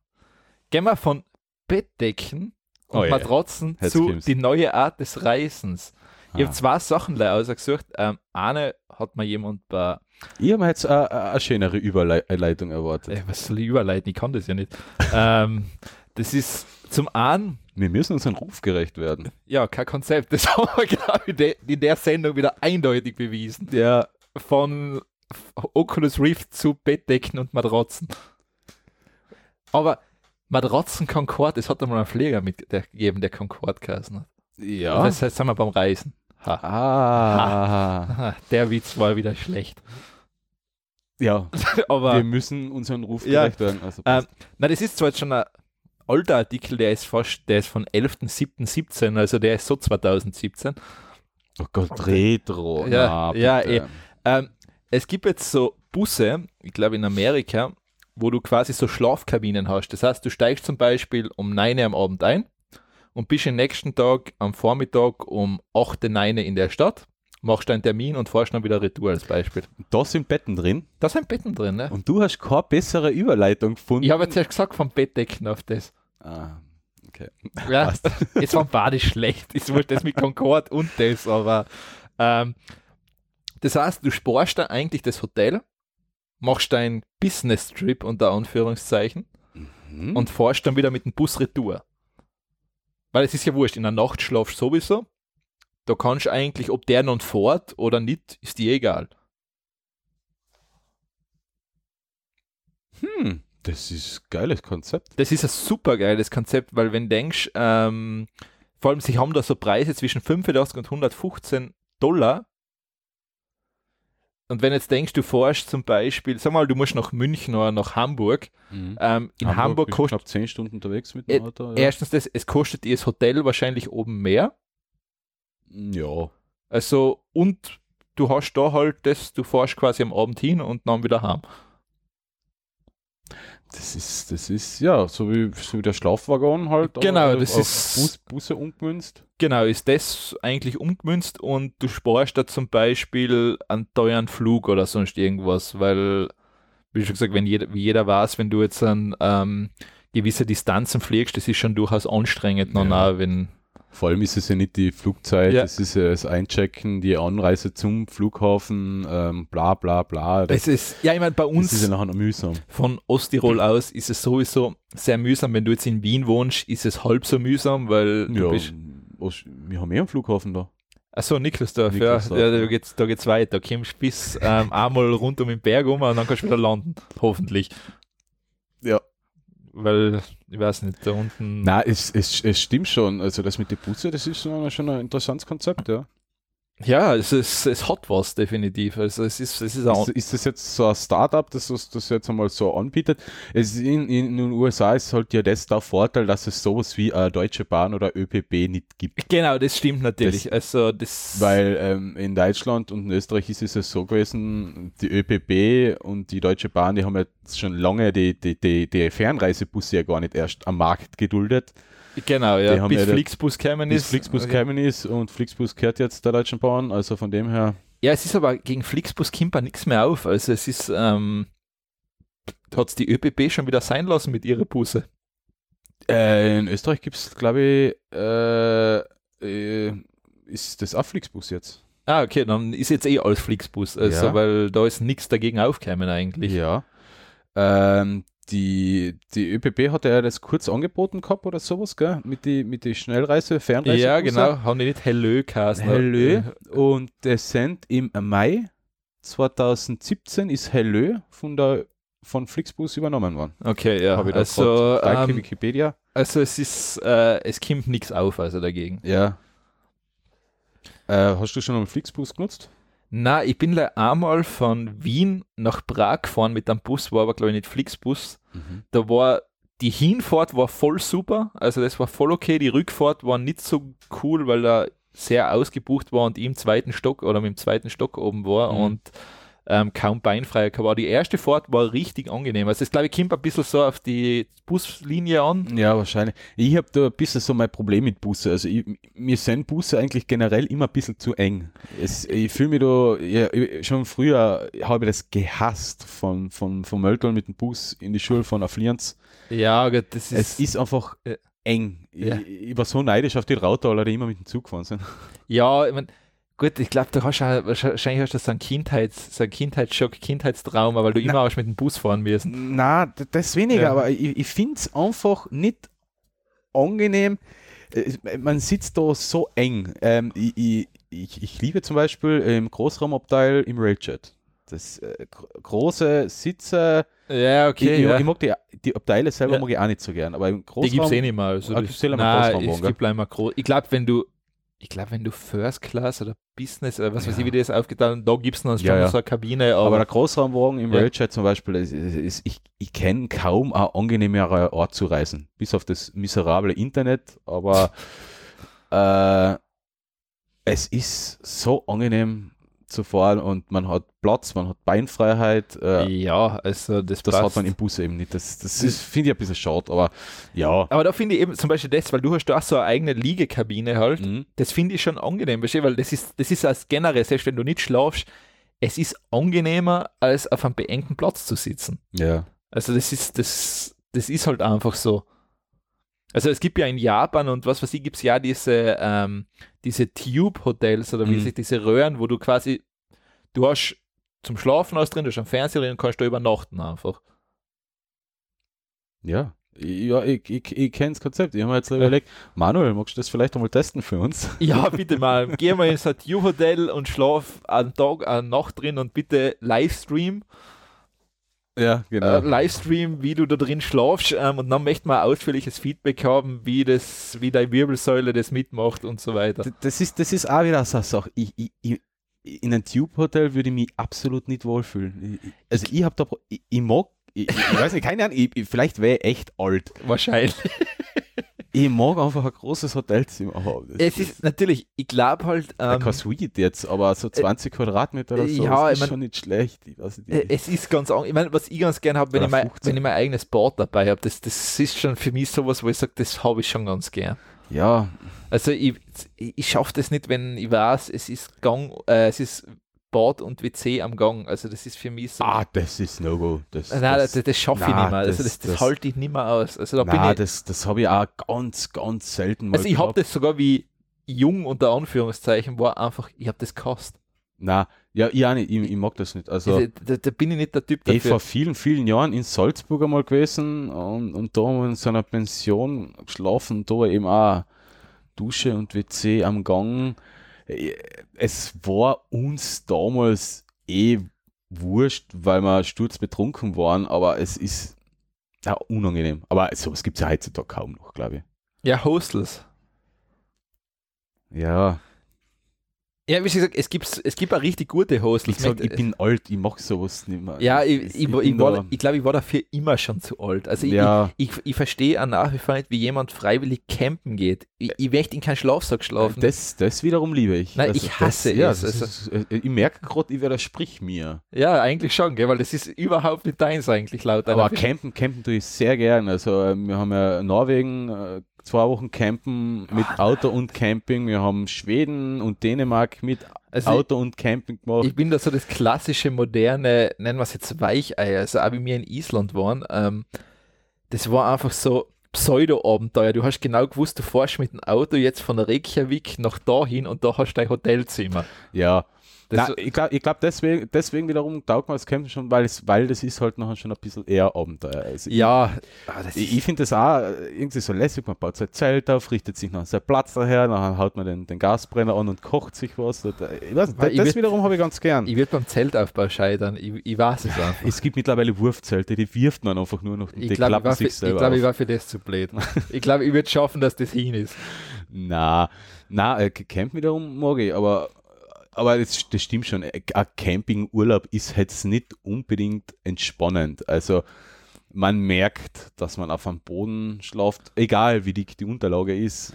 Gehen wir von Bettdecken und Oh. Matratzen Jetzt zu die neue Art des Reisens. Ich Ah. habe zwei Sachen leider ausgesucht. Ähm, eine hat mir jemand bei, Ich habe mir jetzt eine, eine schönere Überleitung erwartet. äh, was soll ich überleiten? Ich kann das ja nicht. [laughs] ähm, das ist zum einen, Wir müssen unseren Ruf gerecht werden. ja, kein Konzept. Das [laughs] haben wir, glaube ich, in der Sendung wieder eindeutig bewiesen. Ja. von Oculus Rift zu Bettdecken und Matratzen. Aber Matratzen Concord, es hat einmal einen Pfleger mitgegeben, der Concord geheißen hat. Ja. Das heißt, sind wir beim Reisen. Ha. ah. [laughs] Der Witz war wieder schlecht. Ja, [laughs] Aber wir müssen unseren Ruf Ja. gerecht werden. Also Ähm, na, das ist zwar jetzt schon ein alter Artikel, der ist fast, der ist von 11.07.17, also der ist so 2017. oh Gott, Retro. Ja, Na, ja, eh. Ähm, es gibt jetzt so Busse, ich glaube in Amerika, wo du quasi so Schlafkabinen hast. Das heißt, du steigst zum Beispiel um 9 Uhr am Abend ein und bist am nächsten Tag am Vormittag um 8 Uhr, 9 Uhr in der Stadt, machst deinen Termin und fährst dann wieder retour als Beispiel. Da sind Betten drin Da sind Betten drin, ne? und du hast keine bessere Überleitung gefunden. Ich habe jetzt erst gesagt, vom Bettdecken auf das. Ah, okay. [laughs] Ja, Passt. jetzt war beides schlecht. Ich wollte das mit Concorde und das, aber ähm, das heißt, du sparst da eigentlich das Hotel, machst deinen Business-Trip unter Anführungszeichen Hm? und fährst dann wieder mit dem Bus retour. Weil es ist ja wurscht, in der Nacht schlafst du sowieso. Da kannst du eigentlich, ob der noch fährt oder nicht, ist dir egal. hm, das ist ein geiles Konzept. Das ist ein super geiles Konzept, weil wenn du denkst, ähm, vor allem sie haben da so Preise zwischen 85 und 115 Dollar. Und wenn jetzt denkst, du fährst zum Beispiel, sag mal, du musst nach München oder nach Hamburg. Ähm, in Hamburg, du kostet knapp 10 Stunden unterwegs mit Äh, dem Auto. Ja. erstens das, es kostet dir das Hotel wahrscheinlich oben mehr. ja. Also, und du hast da halt das, du fährst quasi am Abend hin und dann wieder heim. Das ist, das ist, ja, so wie, so wie der Schlafwaggon halt. Genau, aber das ist- Bus, Busse umgemünzt. Genau, ist das eigentlich umgemünzt und du sparst da zum Beispiel einen teuren Flug oder sonst irgendwas, weil, wie schon gesagt, wenn jeder, wie jeder weiß, wenn du jetzt an ähm, gewisse Distanzen fliegst, das ist schon durchaus anstrengend, Ja. auch, wenn, Vor allem ist es ja nicht die Flugzeit, Ja. es ist ja das Einchecken, die Anreise zum Flughafen, ähm, bla bla bla. Das, es ist, ja, ich meine, bei uns ist ja nachher noch mühsam. von Osttirol aus ist es sowieso sehr mühsam, wenn du jetzt in Wien wohnst, ist es halb so mühsam, weil du Ja, wir haben eh einen Flughafen da. Achso, Niklasdorf, Niklasdorf, ja, ja. da geht's, da geht's weiter. Da kommst bis ähm, einmal rund um den Berg um und dann kannst du wieder landen. Hoffentlich. Ja. Weil, ich weiß nicht, da unten. Nein, es, es, es stimmt schon. Also das mit den Busse, das ist schon ein interessantes Konzept, ja. Ja, es, ist, es hat was, definitiv. Also, es ist, es ist auch. Ist, ist das jetzt so ein Startup, das das das jetzt einmal so anbietet? Es in, in den USA ist halt ja das der Vorteil, dass es sowas wie eine Deutsche Bahn oder ÖPB nicht gibt. Genau, das stimmt natürlich. also, das. Weil ähm, in Deutschland und in Österreich ist es ja so gewesen, die ÖPB und die Deutsche Bahn, die haben jetzt schon lange die, die, die, die Fernreisebusse ja gar nicht erst am Markt geduldet. Genau, die ja. haben Bis ja da- Flixbus kämen Bis ist. Flixbus Okay. gekommen ist und Flixbus gehört jetzt der Deutschen Bahn, also von dem her. Ja, es ist aber gegen Flixbus Kimper nichts mehr auf. Also, es ist. Ähm, hat die ÖPB schon wieder sein lassen mit ihrer Busse. Äh, in Österreich gibt es, glaube ich, äh, äh, ist das auch Flixbus jetzt? Ah, okay, dann ist jetzt eh alles Flixbus. Also, Ja. weil da ist nichts dagegen aufgekommen eigentlich. Ja. Ähm, die, die ÖPB hat ja das kurz angeboten gehabt oder sowas, gell? Mit die, mit die Schnellreise, Fernreise. Ja, genau. Haben die nicht Hellö geheißen? Hellö. Und das sind im Mai 2017 ist Hellö von der von Flixbus übernommen worden. Okay, ja. Hab ich da Also. Danke, ähm, Wikipedia. also es ist, äh, es kommt nichts auf, also dagegen. Ja. Äh, hast du schon einen Flixbus genutzt? Na, ich bin einmal von Wien nach Prag gefahren mit einem Bus, war aber glaube ich nicht Flixbus. Da war die Hinfahrt war voll super, also das war voll okay. Die Rückfahrt war nicht so cool, weil er sehr ausgebucht war und im zweiten Stock oder mit dem zweiten Stock oben war Mhm. und ähm, kaum beinfrei war. Die erste Fahrt war richtig angenehm. Also es glaube ich kommt ein bisschen so auf die Buslinie an. Ja, wahrscheinlich. Ich habe da ein bisschen so mein Problem mit Busse. Also ich, mir sind Busse eigentlich generell immer ein bisschen zu eng. Es, ich fühle mich da, ja, schon früher habe ich das gehasst, von, von, von Möltl mit dem Bus in die Schule von auf Lienz. Ja, gut, das ist, Es ist einfach Ja. eng. Ja. Ich, ich war so neidisch auf die Rautaler, die immer mit dem Zug gefahren sind. Ja, ich mein, gut, ich glaube, du hast auch, wahrscheinlich hast du so einen, Kindheits, so einen Kindheitsschock, Kindheitstrauma, weil du immer hast mit dem Bus fahren müssen. Na, das weniger, Ja. aber ich, ich finde es einfach nicht angenehm. Äh, Man sitzt da so eng. Ähm, ich, ich, ich, liebe zum Beispiel im Großraumabteil im Railjet. Das äh, gro- große Sitze. Ja, ich, ich, ja. ich mag die, die Abteile selber Ja. mag ich auch nicht so gern, aber im Die Großraum. gibt es eh nicht mehr. Also Ah, das- eh Großraumwagen, es gibt einmal groß. Ich glaube, wenn du, ich glaube, wenn du First Class oder Business oder was weiß Ja. ich, wie das aufgeteilt haben, da gibt es noch schon Ja, ja. so eine Kabine, aber, aber der Großraumwagen im Ja. Railjet zum Beispiel, ist, ist, ist, ich, ich kenne kaum ein angenehmerer Ort zu reisen. Bis auf das miserable Internet, aber [laughs] äh, es ist so angenehm zu fahren und man hat Platz, man hat Beinfreiheit. Äh, Ja, also das, das passt. hat man im Bus eben nicht. Das, das ist, finde ich ein bisschen schade, aber ja. Aber da finde ich eben zum Beispiel das, weil du hast da auch so eine eigene Liegekabine halt, Mhm. das finde ich schon angenehm, weißt du, weil das ist, das ist als generell, selbst wenn du nicht schlafst, es ist angenehmer, als auf einem beengten Platz zu sitzen. Ja. Also das ist, das, das ist halt einfach so. Also es gibt ja in Japan und was weiß ich, gibt es ja diese, ähm, diese Tube-Hotels oder wie Mhm. sich diese Röhren, wo du quasi, du hast zum Schlafen aus drin, du hast einen Fernseher drin und kannst da übernachten einfach. Ja. Ja, ich, ich, ich kenne das Konzept. Ich habe mir jetzt [laughs] überlegt, Manuel, magst du das vielleicht einmal testen für uns? Ja, [laughs] bitte mal, geh mal ins Tube-Hotel und schlaf einen Tag, eine Nacht drin und bitte Livestream, Ja, genau. äh, Livestream, wie du da drin schlafst ähm, und dann möchten wir ein ausführliches Feedback haben, wie das, wie deine Wirbelsäule das mitmacht und so weiter. D- das, ist, das ist auch wieder so eine Sache. Ich, ich, ich, in einem Tube-Hotel würde ich mich absolut nicht wohlfühlen. Also ich habe da, ich, ich mag, ich, ich weiß nicht, keine Ahnung, ich, ich, vielleicht wäre ich echt alt. Wahrscheinlich. Ich mag einfach ein großes Hotelzimmer haben. Es ist natürlich, ich glaube halt, ähm, kein Suite jetzt, aber so 20 Quadratmeter oder so, ja, das ich ist mein- schon nicht schlecht. Ich weiß nicht, äh, es ist ganz, an- ich meine, was ich ganz gern habe, wenn, ich mein, 15. wenn ich mein eigenes Board dabei habe, das, das ist schon für mich sowas, wo ich sage, das habe ich schon ganz gern. ja, Also ich, ich schaffe das nicht, wenn ich weiß, es ist Gang, äh, es ist Bad und WC am Gang. Also das ist für mich so. ah, das ist No-Go. Das, Nein, das, das, das schaffe ich nicht mehr. Also das- das, das, halte ich nicht mehr aus. Also da bin Na, ich, das, das habe ich auch ganz, ganz selten mal also ich habe das sogar wie jung unter Anführungszeichen war einfach, ich habe das gehasst. Na, ja, ich nicht, ich, ich mag das nicht. Also, Also, da, da bin ich nicht der Typ Ich dafür. vor vielen, vielen Jahren in Salzburg einmal gewesen und, und da haben wir in so einer Pension geschlafen, da war eben auch Dusche und WC am Gang. Es war uns damals eh wurscht, weil wir sturzbetrunken waren, aber es ist ja, unangenehm. Aber sowas gibt es ja heutzutage kaum noch, glaube Ja, Hostels. ich. Ja, Ja, wie gesagt, es gibt, es gibt auch richtig gute wie Hostels. gesagt, ich bin alt, ich mag sowas nicht mehr. ja, ich, ich, ich, bin war, ich glaube, ich war dafür immer schon zu alt. Also ich, ja, ich, ich, ich verstehe auch nach wie vor nicht, wie jemand freiwillig campen geht. Ich, ich möchte in keinen Schlafsack schlafen. Das, das wiederum liebe ich. Nein, ich hasse das, ja, es. Also- ist, äh, ich merke gerade, ich werde sprich mir. ja, eigentlich schon, gell, weil das ist überhaupt nicht deins eigentlich laut Aber campen, campen tue ich sehr gern. Also äh, wir haben ja Norwegen äh, zwei Wochen campen mit Ah, Auto und Camping. Wir haben Schweden und Dänemark mit Also Auto und Camping gemacht. Ich bin da so das klassische, moderne, nennen wir es jetzt Weichei, also auch wie wir in Island waren, ähm, das war einfach so Pseudo-Abenteuer. Du hast genau gewusst, du fährst mit dem Auto jetzt von Reykjavik nach dahin und da hast du dein Hotelzimmer. ja. Das, Na, ich glaube, ich glaub deswegen, deswegen wiederum taugt mir das Campen schon, weil, es, weil das ist halt nachher schon ein bisschen eher Abenteuer. Also ja, ah, das Ich, ich finde das auch irgendwie so lässig. Man baut sein Zelt auf, richtet sich noch seinen Platz daher, dann haut man den, den Gasbrenner an und kocht sich was. Äh, Ich weiß, Weil ich das würd- wiederum habe ich ganz gern. ich würde beim Zeltaufbau scheitern. Ich, ich weiß es einfach. es gibt mittlerweile Wurfzelte, die wirft man einfach nur noch Ich die glaube, ich, klappen war für- sich ich, selber glaub, ich auf. war für das zu blöd. ich glaube, ich würde schaffen, dass das hin ist. [laughs] Na, na, äh, Camp wiederum mag ich, aber, aber das, das stimmt schon. Äh, Ein Campingurlaub ist jetzt nicht unbedingt entspannend. Also man merkt, dass man auf einem Boden schlaft, egal wie dick die Unterlage ist.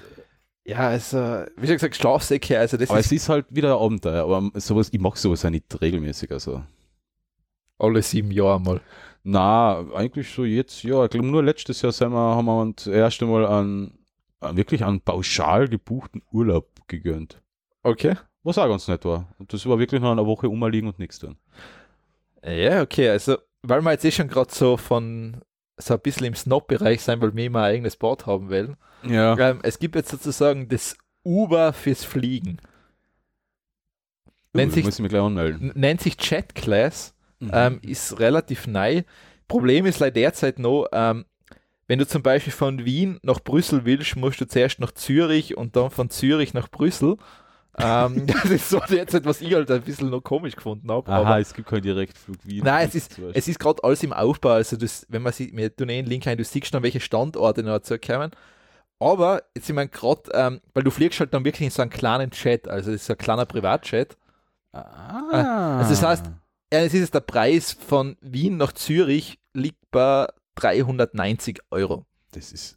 Ja, also, wie schon gesagt, Schlafsäcke, also das Aber ist es ist halt wieder ein Abenteuer. Aber sowas, ich mag sowas auch nicht regelmäßig. Also. alle sieben Jahre mal. Na, eigentlich so jetzt, ja, ich glaube nur letztes Jahr sind wir, haben wir uns das erste Mal an, an wirklich einen pauschal gebuchten Urlaub gegönnt. Okay. Was auch ganz nett war. Und das war wirklich noch eine Woche umliegen und nichts tun. Ja, okay, also, weil wir jetzt eh schon gerade so von so ein bisschen im Snob-Bereich sein, weil wir immer ein eigenes Board haben wollen. Ja. Ähm, es gibt jetzt sozusagen das Uber fürs Fliegen. Nennt uh, sich- muss ich mich gleich anmelden. N- Nennt sich Jet Class, Mhm. ähm, ist relativ neu. Problem ist leider derzeit noch, ähm, wenn du zum Beispiel von Wien nach Brüssel willst, musst du zuerst nach Zürich und dann von Zürich nach Brüssel. Ähm, [laughs] das ist so derzeit, was ich halt ein bisschen noch komisch gefunden habe. Aha, aber es gibt keinen Direktflug Wien. Nein, es ist, es ist gerade alles im Aufbau. Also, das, wenn man sieht, wir tun eh einen Link ein, du siehst dann, welche Standorte noch dazu kommen. Aber jetzt sind wir gerade, ähm, weil du fliegst halt dann wirklich in so einen kleinen Chat, also das ist ein kleiner Privatchat. ah. also das heißt- Ja, es ist jetzt der Preis von Wien nach Zürich liegt bei 390 Euro. das ist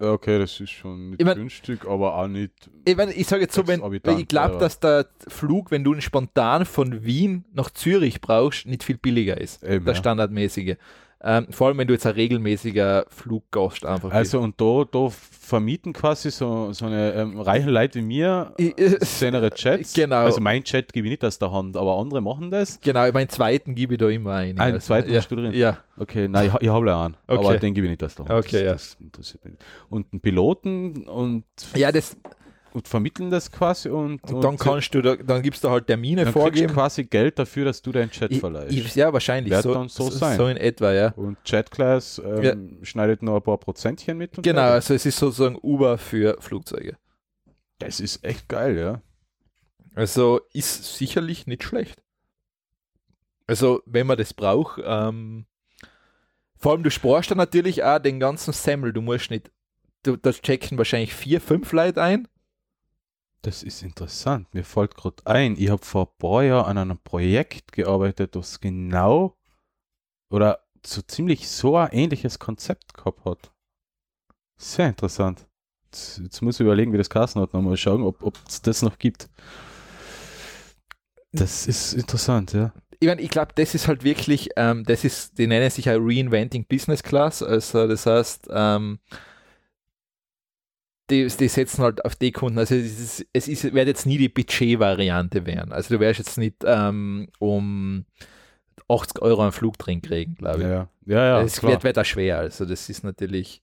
Okay, das ist schon nicht Ich mein- günstig, aber auch nicht. Ich, mein, ich sage jetzt so, wenn, weil ich glaube, ja. dass der Flug, wenn du ihn spontan von Wien nach Zürich brauchst, nicht viel billiger ist. Eben, der ja. standardmäßige. Ähm, vor allem, wenn du jetzt ein regelmäßiger Fluggast einfach Also und da, da vermieten quasi so, so eine ähm, reichen Leute wie mir bist. Seine Chats. Genau. Also mein Chat gebe ich nicht aus der Hand, aber andere machen das. genau, meinen zweiten gebe ich da immer ein. Einen zweiten ja, drin? Ja, Okay, nein, ich, ich habe einen, Okay. aber den gebe ich nicht aus der Hand. Okay, ja. das, das interessiert mich. Und einen Piloten und, ja das, und vermitteln das quasi und, und dann kannst du, da, dann gibst du halt Termine dann vorgeben. quasi Geld dafür, dass du deinen Chat Ich, verleihst. ich, ja, wahrscheinlich. Wird So, dann so sein. so in etwa, ja. und Chatclass ähm, schneidet nur ein paar Prozentchen mit. und Genau, fertig. also es ist sozusagen Uber für Flugzeuge. Das ist echt geil, ja. Also ist sicherlich nicht schlecht. Also, wenn man das braucht, ähm, vor allem du sparst dann natürlich auch den ganzen Semmel. Du musst nicht, du, da checken wahrscheinlich vier, fünf Leute ein. Das ist interessant. Mir fällt gerade ein, ich habe vor ein paar Jahren an einem Projekt gearbeitet, das genau oder so ziemlich so ein ähnliches Konzept gehabt hat. Sehr interessant. Jetzt, jetzt muss ich überlegen, wie das Kassen hat. Nochmal schauen, ob es das noch gibt. Das ist interessant, ja. Ich meine, ich glaube, das ist halt wirklich, ähm, das ist, die nennen sich ja Reinventing Business Class. Also, das heißt, ähm, die, die setzen halt auf die Kunden. Also, es, ist, es ist, wird jetzt nie die Budget-Variante werden. Also, du wirst jetzt nicht ähm, um 80 Euro einen Flug drin kriegen, glaube ich. Ja, ja, ja. es klar. wird, auch schwer. Also, das ist natürlich.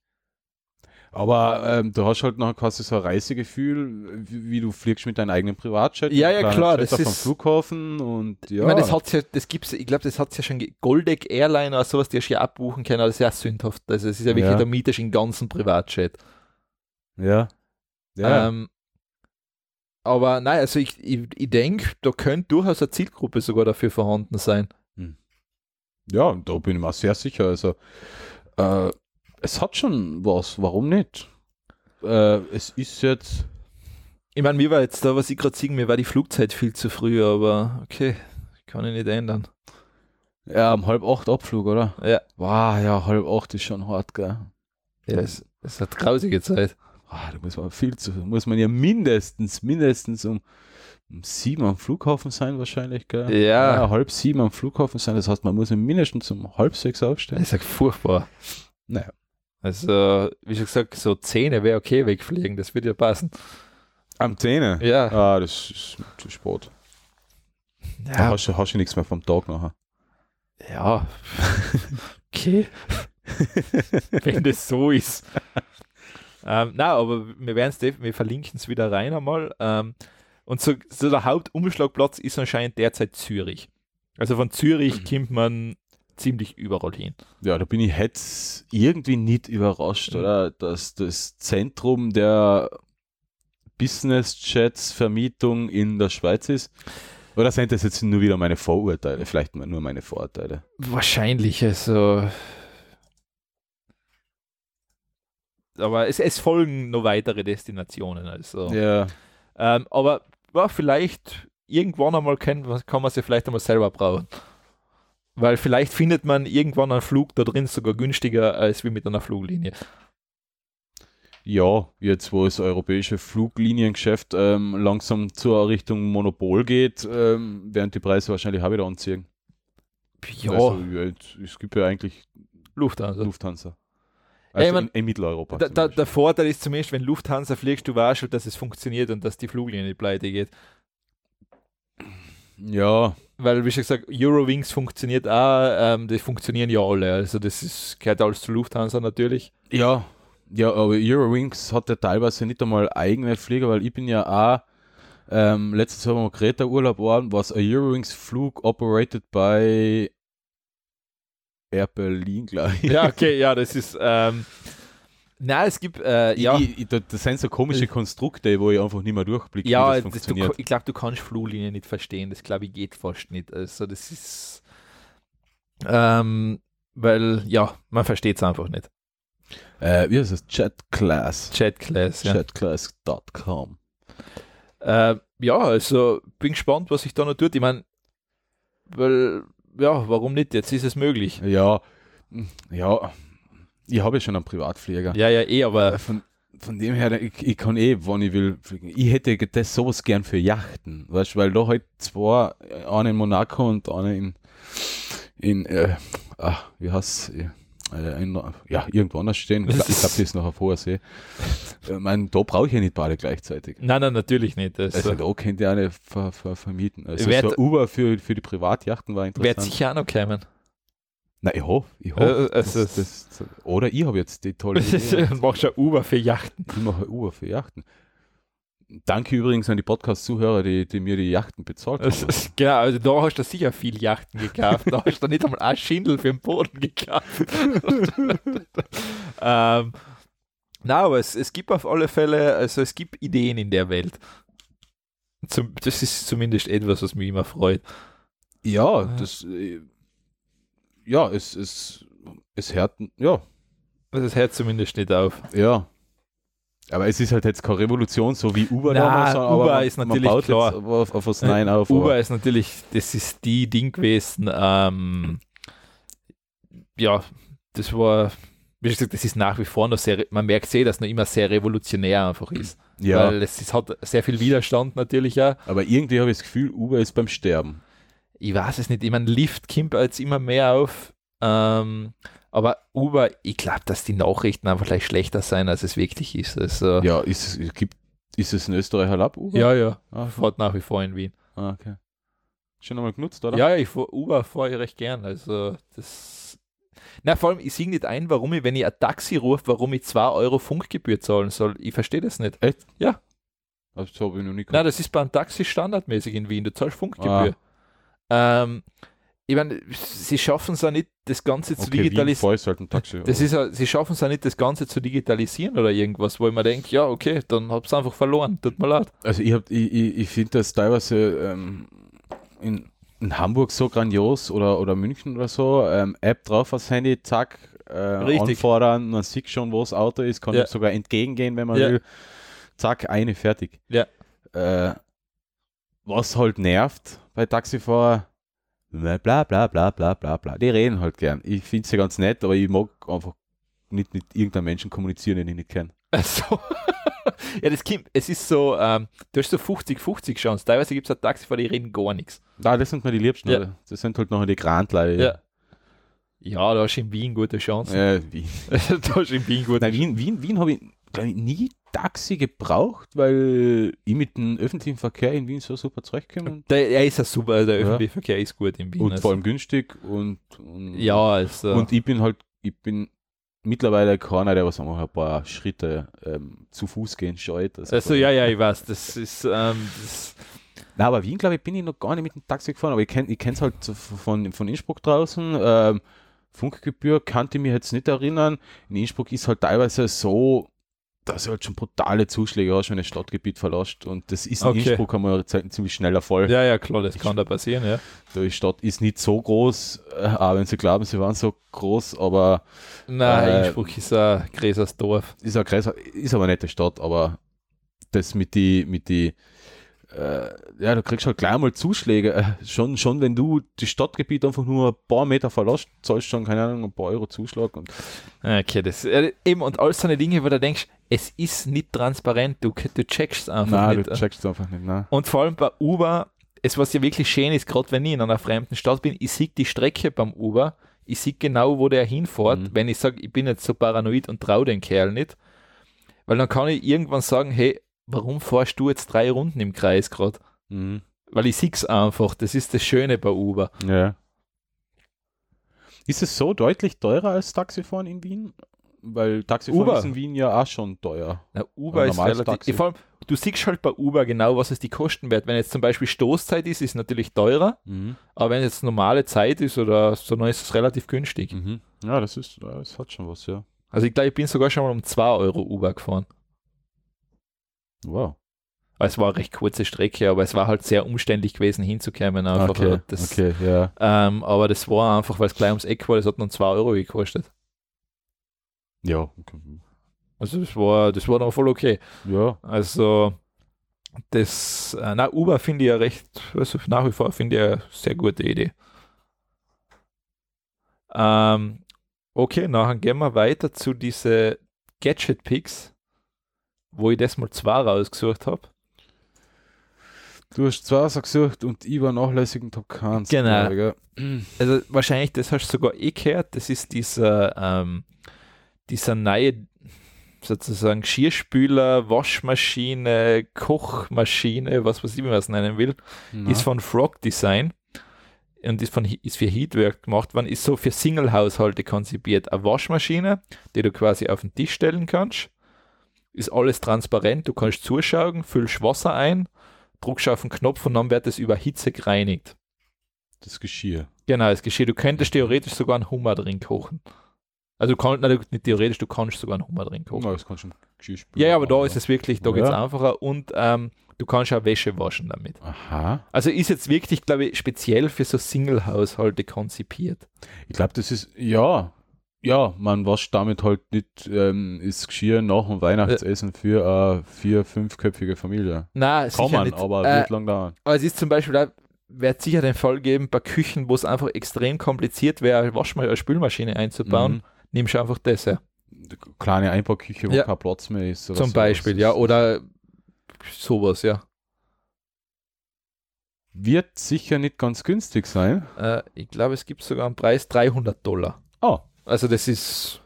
Aber ähm, du hast halt noch quasi so ein Reisegefühl, wie, wie du fliegst mit deinem eigenen Privatjet. Ja, ja, klar, Jet das vom ist- Flughafen und ja. Ich meine, das hat's ja, das gibt's, ich glaube, das hat es ja schon, Goldeck Airliner oder sowas, die hast ja abbuchen können, aber das ist ja sündhaft. Also, es ist ja wirklich, Ja. der mietest den ganzen Privatjet. Ja. Ja, Ähm, aber nein, also ich, ich, ich denke, da könnte durchaus eine Zielgruppe sogar dafür vorhanden sein. ja, da bin ich mir sehr sicher. Also, äh, es hat schon was, warum nicht? Äh, es ist jetzt, Ich meine, mir war jetzt da, was ich gerade sehe, mir war die Flugzeit viel zu früh, aber okay, kann ich nicht ändern. ja, um halb acht Abflug, oder? Ja, Wow, ja, halb acht ist schon hart, gell? ja es, es hat grausige Zeit. Ah, da muss man viel zu, muss man ja mindestens, mindestens um, um sieben am Flughafen sein, wahrscheinlich, gell? Ja. halb sieben am Flughafen sein, das heißt, man muss ja mindestens um halb sechs aufstehen. Das ist ja furchtbar. Naja. Also, wie schon gesagt, so Zähne wäre okay wegfliegen, das würde ja passen. Am Zähne? Ja, Ah, das ist zu spät. Da ja, hast du, hast du nichts mehr vom Tag nachher. ja. [laughs] okay. [laughs] wenn das so ist. Ähm, na, aber wir werden es wir verlinken es wieder rein einmal. Ähm, und so, so der Hauptumschlagplatz ist anscheinend derzeit Zürich. Also von Zürich kommt man ziemlich überall hin. Ja, da bin ich jetzt irgendwie nicht überrascht, Mhm. oder? Dass das Zentrum der Business-Jets-Vermietung in der Schweiz ist. Oder sind das jetzt nur wieder meine Vorurteile? Vielleicht nur meine Vorurteile. Wahrscheinlich, also. Aber es, es folgen noch weitere Destinationen. Also. Ja. Ähm, aber ja, vielleicht irgendwann einmal kann, kann man sie vielleicht einmal selber brauchen. Weil vielleicht findet man irgendwann einen Flug da drin sogar günstiger als wie mit einer Fluglinie. Ja, jetzt wo das europäische Flugliniengeschäft ähm, langsam zur Richtung Monopol geht, ähm, werden die Preise wahrscheinlich auch wieder anziehen. Ja, Also, es gibt ja eigentlich Lufthansa. Lufthansa. Ja, Also mein, in, in Mitteleuropa. Da, da, der Vorteil ist zumindest, wenn Lufthansa fliegst, du weißt schon, dass es funktioniert und dass die Fluglinie nicht pleite geht. ja, Weil, wie schon gesagt, Eurowings funktioniert auch, ähm, die funktionieren ja alle. Also das ist, gehört alles zu Lufthansa natürlich. Ja, ja, aber Eurowings hat ja teilweise nicht einmal eigene Flieger, weil ich bin ja auch ähm, letztes Jahr mal Kreta Urlaub waren, was ein Eurowings Flug operated by Air Berlin, glaube ich. Ja, okay, ja, das ist. Ähm, na, es gibt, äh, ja. Ich, ich, da- das sind so komische Konstrukte, wo ich einfach nicht mehr durchblicke, Ja, wie das das, du, funktioniert. ich glaube, du kannst Fluglinien nicht verstehen. Das glaube ich geht fast nicht. Also das ist, ähm, weil ja, man versteht es einfach nicht. äh, wie heißt das? Jetclass. Chat Class, ja. Jetclass.com. Äh, ja, also bin gespannt, was sich da noch tut. Ich meine, weil ja, warum nicht? Jetzt ist es möglich. Ja, ja, Ich habe ja schon einen Privatflieger. Ja, ja, eh, aber Von, von dem her, ich, ich kann eh, wann ich will, fliegen. Ich hätte das sowas gern für Yachten, weißt du, weil da halt zwei, eine in Monaco und eine in, in äh, ah, wie heißt äh, in, ja, irgendwo anders stehen. Ich glaube, glaub, das ist noch auf hoher See. [laughs] Ich meine, da brauche ich ja nicht beide gleichzeitig. nein, nein, natürlich nicht. Das Also da könnt ihr eine ver, ver, vermieten. Also Werd- so Uber für, für die Privatjachten war wird interessant. sicher auch noch kommen. Nein, ich hoffe, ich hoffe. Äh, also das, das, oder ich habe jetzt die tolle [laughs] Idee. Machst schon Uber für Yachten. Ich mache Uber für Yachten. Danke übrigens an die Podcast-Zuhörer, die, die mir die Yachten bezahlt Das haben. ist- Genau, also da hast du sicher viel Yachten gekauft. Da hast du nicht einmal ein Schindel für den Boden gekauft. [laughs] ähm, na, aber es, es gibt auf alle Fälle, also es gibt Ideen in der Welt. Zum, das ist zumindest etwas, was mich immer freut. Ja, Ja. das, ja, es, es, es hört, ja, Also es hört zumindest nicht auf. ja. Aber es ist halt jetzt keine Revolution, so wie Uber damals, aber Uber man, ist man natürlich baut klar. auf, auf was Nein auf. Uber aber- ist natürlich, das ist die Ding gewesen, ähm, ja, das war, wie gesagt, das ist nach wie vor noch sehr, man merkt sehr, dass es noch immer sehr revolutionär einfach ist. ja, Weil es ist, hat sehr viel Widerstand natürlich auch. aber irgendwie habe ich das Gefühl, Uber ist beim Sterben. Ich weiß es nicht, ich meine, Lyft kommt jetzt immer mehr auf. Ähm, aber Uber, ich glaube, dass die Nachrichten einfach gleich schlechter sein, als es wirklich ist. Also, Ja, ist es, gibt, ist es in Österreich erlaubt, Uber? ja, ja, Ah, fährt nach wie vor in Wien. ah, okay. Schon einmal genutzt, oder? Ja, ja, ich fahr, Uber fahre ich recht gern. Also das. Na, vor allem, ich sehe nicht ein, warum ich, wenn ich ein Taxi rufe, warum ich 2 Euro Funkgebühr zahlen soll. Ich verstehe das nicht. Das habe ich noch nie Na, gehabt. das ist beim Taxi standardmäßig in Wien. Du zahlst Funkgebühr. Ähm, ich meine, sie schaffen es ja nicht, das Ganze zu Okay, digitalisieren. ist halt Taxi. Das ist ja, sie schaffen es ja nicht, das Ganze zu digitalisieren oder irgendwas, wo ich mir denke, ja, okay, dann hab's einfach verloren. Tut mir leid. Also ich, hab- ich, ich, ich finde das teilweise ähm, in, in Hamburg so grandios oder, oder München oder so, ähm, App drauf aufs Handy, zack, äh, Richtig. anfordern, man sieht schon, wo das Auto ist, kann Ja. sogar entgegengehen, wenn man Ja. will. Zack, eine, fertig. Ja. Äh, was halt nervt bei Taxifahrer, bla bla bla bla bla bla. Die reden halt gern. Ich finde sie ganz nett, aber ich mag einfach nicht mit irgendeinem Menschen kommunizieren, den ich nicht kenne. Also, [laughs] ja, das kommt, es ist so, ähm, du hast so 50-50 Chance. Teilweise gibt es halt Taxifahrer, die reden gar nichts. Na, das sind mir die Liebsten. Ja. oder? Das sind halt noch die Grantlein. Ja. Ja, da hast du in Wien gute Chancen. Äh, [laughs] Wien. da hast du in Wien gute Nein, Wien, Wien, Wien habe ich, glaub ich nie Taxi gebraucht, weil ich mit dem öffentlichen Verkehr in Wien so super zurechtkomme Der, er ist ja super, der Ja. öffentliche Verkehr ist gut in Wien. und also. vor allem günstig und, und Ja, also. und ich bin halt, ich bin mittlerweile keiner, der was einmal ein paar Schritte ähm, zu Fuß gehen scheut. also, ja, ja, ich weiß, das ist, ähm, das, Na, aber Wien, glaube ich, bin ich noch gar nicht mit dem Taxi gefahren, aber ich kenne ich es halt von, von Innsbruck draußen. Ähm, Funkgebühr kannte ich mich jetzt nicht erinnern. In Innsbruck ist halt teilweise so, dass du halt schon brutale Zuschläge hast, wenn du das Stadtgebiet verlässt. Und das ist in Okay. Innsbruck einmal ein ziemlich schneller Fall. ja, ja, klar, das kann da passieren, ja. Die Stadt ist nicht so groß, äh, auch wenn sie glauben, sie waren so groß, aber Nein, Äh, Innsbruck ist ein gräseres Dorf. ist, eine größer, ist aber eine nette Stadt, aber das mit die, mit die, äh, ja, du kriegst halt gleich mal Zuschläge. Äh, schon, schon, wenn du das Stadtgebiet einfach nur ein paar Meter verlässt, zahlst du schon, keine Ahnung, ein paar Euro Zuschlag. Und Okay, das eben und all so eine Dinge, wo du denkst, es ist nicht transparent, du, du checkst einfach nein, nicht. du checkst es einfach nicht. Nein. Und vor allem bei Uber, es was ja wirklich schön ist, gerade wenn ich in einer fremden Stadt bin, ich sehe die Strecke beim Uber, ich sehe genau, wo der hinfährt, Mhm. wenn ich sage, ich bin jetzt so paranoid und traue den Kerl nicht. Weil dann kann ich irgendwann sagen, hey, warum fährst du jetzt drei Runden im Kreis gerade? Mhm. Weil ich sehe es einfach, das ist das Schöne bei Uber. Ja. Ist es so deutlich teurer als Taxifahren in Wien? Weil Taxifahren Uber. ist in Wien ja auch schon teuer. Na, Uber Ein ist relativ. Taxi. Vor allem, du siehst halt bei Uber genau, was es die Kosten wird. Wenn jetzt zum Beispiel Stoßzeit ist, ist es natürlich teurer, Mhm. aber wenn jetzt normale Zeit ist oder so, dann ist es relativ günstig. Mhm. Ja, das ist, das hat schon was, ja. Also ich glaube, ich bin sogar schon mal um 2 Euro Uber gefahren. Wow. Es war eine recht kurze Strecke, aber es war halt sehr umständlich gewesen hinzukommen. Einfach. Okay, Das, okay, ja. ähm, aber das war einfach, weil es gleich ums Eck war, das hat dann 2 Euro gekostet. Ja, okay. Also das war, das war dann voll okay. ja. Also das, äh, na, Uber finde ich ja recht, also nach wie vor finde ich eine sehr gute Idee. Ähm, Okay, nachher gehen wir weiter zu diese Gadget Picks, wo ich das mal zwei rausgesucht habe. Du hast zwei gesucht und ich war nachlässigen Top Cans. Genau. glaube ich, gell? Also wahrscheinlich, das hast du sogar eh gehört, das ist dieser, ähm, dieser neue sozusagen Geschirrspüler, Waschmaschine, Kochmaschine, was weiß ich, wie man es nennen will, Na. ist von Frog Design und ist, von, ist für Heatwork gemacht worden, ist so für Single-Haushalte konzipiert. Eine Waschmaschine, die du quasi auf den Tisch stellen kannst, ist alles transparent, du kannst zuschauen, füllst Wasser ein, drückst auf den Knopf und dann wird es über Hitze gereinigt. das Geschirr. Genau, das Geschirr. Du könntest theoretisch sogar einen Hummer drin kochen. Also du kannst, nein, nicht theoretisch, du kannst sogar einen Hummer drin kochen. Ja, das kannst du. Ja, ja, aber da ist es wirklich, da Ja. geht es einfacher und ähm, du kannst auch Wäsche waschen damit. Aha. Also ist jetzt wirklich, glaube ich, speziell für so Single-Haushalte konzipiert. Ich glaube, das ist, ja, ja, man wascht damit halt nicht ähm, das Geschirr nach dem Weihnachtsessen für eine vier-, fünfköpfige Familie. Nein, Kann man, nicht. aber äh, wird lang dauern. aber es ist zum Beispiel, auch- wird sicher den Fall geben, bei Küchen, wo es einfach extrem kompliziert wäre, Waschmaschine, eine Spülmaschine einzubauen, Mhm. Nimmst du einfach das her. Kleine Einbauküche, wo Ja. kein Platz mehr ist. Zum sowas. Beispiel, ja, oder sowas, ja. Wird sicher nicht ganz günstig sein. Äh, ich glaube, es gibt sogar einen Preis 300 Dollar. Ah, Also das ist,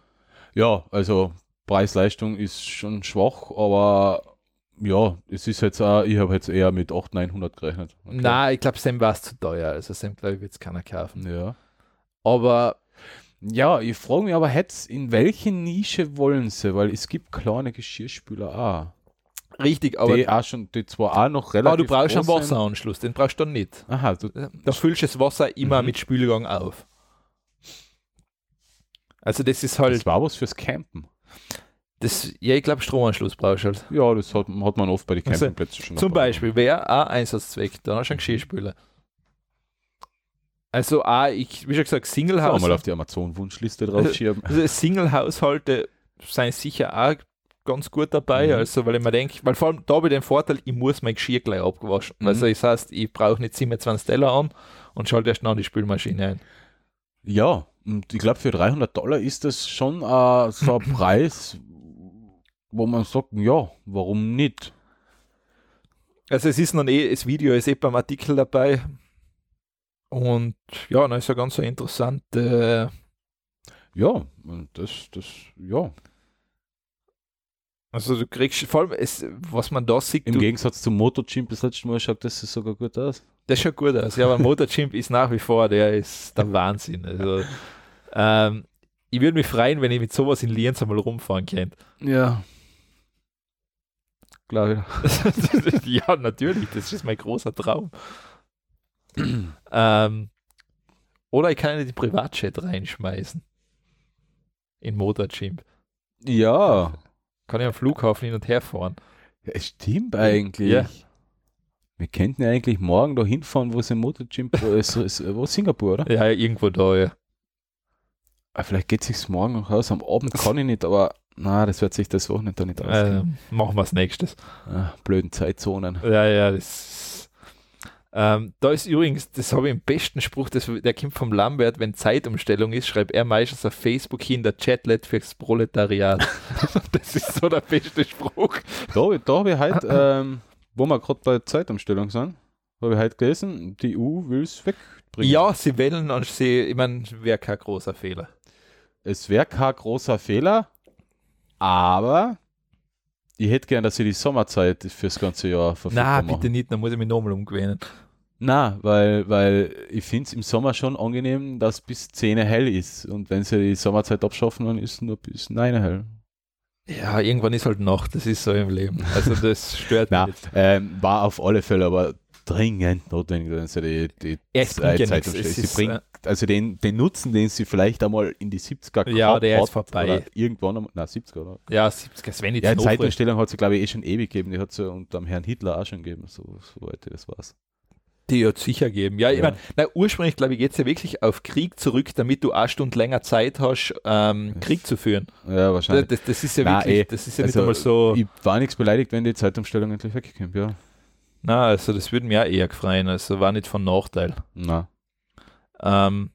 ja, also Preis-Leistung ist schon schwach, aber ja, es ist jetzt auch, ich habe jetzt eher mit 800, 900 gerechnet. Okay. na, ich glaube, Sam war es zu teuer. Also Sam, glaube ich, wird es keiner kaufen. Ja. Aber Ja, ich frage mich aber in welche Nische wollen sie? Weil es gibt kleine Geschirrspüler auch. richtig, aber, die auch schon, die zwar auch noch relativ aber du brauchst einen. Wasseranschluss, den brauchst du dann nicht. Aha, du, Da füllst das Wasser immer Mhm. mit Spülgang auf. Also das ist halt, das war was fürs Campen. das, ja, ich glaube, Stromanschluss brauchst du halt. Ja, das hat, hat man oft bei den Also, Campingplätzen schon. Zum. Beispiel wäre ein Einsatzzweck, dann hast du einen Geschirrspüler. Also auch, ich, wie schon gesagt, So, Single-Haus. mal auf die Amazon-Wunschliste draufschieben. [laughs] Also Single-Haushalte sind sicher auch ganz gut dabei, Mhm. also weil ich mir denke, weil vor allem da habe ich den Vorteil, ich muss mein Geschirr gleich abgewaschen. Mhm. Also das heißt, ich brauche nicht 27 Teller an und schalte erst noch die Spülmaschine ein. Ja, und ich glaube, für 300 Dollar ist das schon äh, so ein [clears throat] Preis, wo man sagt, ja, warum nicht? Also es ist noch eh, das Video ist eh beim Artikel dabei. Und ja, dann ist ja ganz so interessant. Äh, Ja, und das, das, ja. also du kriegst, vor allem, es, was man da sieht, Im du, Gegensatz zum Motorchimp das letzte Mal schaut das sogar gut aus. das schaut gut aus. Ja, aber Motorchimp ist nach wie vor, der ist der Wahnsinn. Also ähm, ich würde mich freuen, wenn ich mit sowas in Lienz einmal rumfahren könnte. Ja. Glaube [laughs] ja, natürlich, das ist mein großer Traum. [clears throat] ähm, oder ich kann in den Privatjet reinschmeißen. In Motorchimp. Ja. Kann ich am Flughafen hin und her fahren. ja. Es stimmt eigentlich. Ja. Wir könnten ja eigentlich morgen da hinfahren, wo es im Motorchimp ist, ist, wo Singapur, oder? Ja, irgendwo da, ja. Ah, vielleicht geht es sich morgen noch aus. Am Abend kann ich nicht, aber na, das wird sich das Wochenende nicht ausgehen. Ähm, machen wir das nächstes. Ah, blöden Zeitzonen. Ja, ja, das. Ähm, da ist übrigens, das habe ich im besten Spruch, das, der kommt vom Lambert, wenn Zeitumstellung ist, schreibt er meistens auf Facebook hin, der Chatlet fürs Proletariat. [laughs] das ist so der beste Spruch. Da, da habe ich heute, ähm, wo wir gerade bei der Zeitumstellung sind, habe ich heute gelesen, die EU will es wegbringen. Ja, sie wählen und sie, ich meine, wäre kein großer Fehler. Es wäre kein großer Fehler, aber ich hätte gern, dass sie die Sommerzeit fürs ganze Jahr verfügbar Na, bitte nicht, dann muss ich mich nochmal umgewöhnen. Na, weil, weil ich finde es im Sommer schon angenehm, dass bis 10 hell ist. Und wenn sie die Sommerzeit abschaffen, dann ist nur bis 9 hell. Ja, irgendwann ist halt Nacht, das ist so im Leben. Also das [laughs] stört mich ähm, war auf alle Fälle aber dringend notwendig, wenn sie die, die ja Sie ist, bringt, also den, den Nutzen, den sie vielleicht einmal in die 70er Ja, der ist hat, vorbei. Irgendwann, na 70er, oder? Ja, 70 Sven Ja, die noch Zeitumstellung hat sie, glaube ich, eh schon ewig gegeben. Die hat sie unter dem Herrn Hitler auch schon gegeben, so, soweit ich das weiß. Die wird sicher geben. Ja, ich Ja. meine, na, ursprünglich, glaube ich, geht es ja wirklich auf Krieg zurück, damit du eine Stunde länger Zeit hast, ähm, Krieg zu führen. Ja, wahrscheinlich. das, das ist ja Na, wirklich, eh. das ist ja Also, nicht einmal so. Ich war nichts beleidigt, wenn die Zeitumstellung endlich wegkommt, ja. Na, also das würde mir auch eher gefreien, also war nicht von Nachteil. Na. Ähm,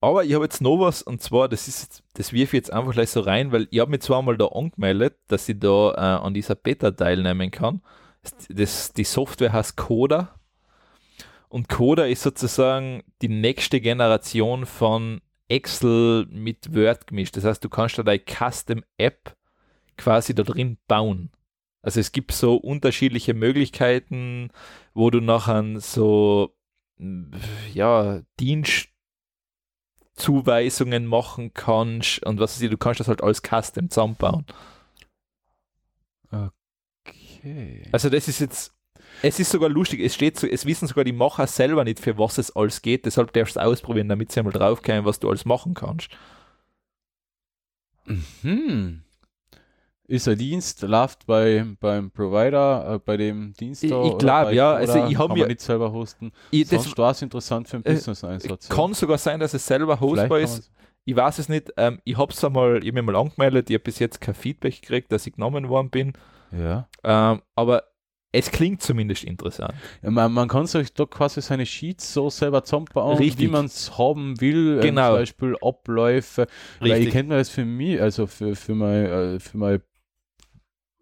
Aber ich habe jetzt noch was und zwar, das ist das wirf ich jetzt einfach gleich so rein, weil ich habe mich zweimal da angemeldet, dass ich da äh, an dieser Beta teilnehmen kann. Das, die Software heißt Coda und Coda ist sozusagen die nächste Generation von Excel mit Word gemischt. Das heißt, du kannst da deine Custom App quasi da drin bauen. Also es gibt so unterschiedliche Möglichkeiten, wo du nachher so ja, Dienstzuweisungen machen kannst und was weiß ich, du kannst das halt als Custom zusammenbauen. Okay. Also das ist jetzt, es ist sogar lustig, es steht so, es wissen sogar die Macher selber nicht, für was es alles geht, deshalb darfst du es ausprobieren, damit sie einmal draufkommen, was du alles machen kannst. Mhm. Ist ein Dienst, läuft bei, beim Provider, äh, bei dem Dienst Ich- ich oder glaub, bei- ja, also ich hab kann mir- nicht selber hosten. Ich, das Sonst war es interessant für einen Äh, Business-Einsatz. ja. kann sogar sein, dass es selber hostbar ist. Ich weiß es nicht. Ähm, ich habe es einmal, ich hab mich mal angemeldet, ich habe bis jetzt kein Feedback gekriegt, dass ich genommen worden bin. Ja. Ähm, aber es klingt zumindest interessant. Ja, man, man kann sich da quasi seine Sheets so selber zusammenbauen, Richtig. wie man es haben will. Genau. Ähm, zum Beispiel Abläufe. Weil ich Richtig. kennt mir das für mich, also für, für mein, äh, für mein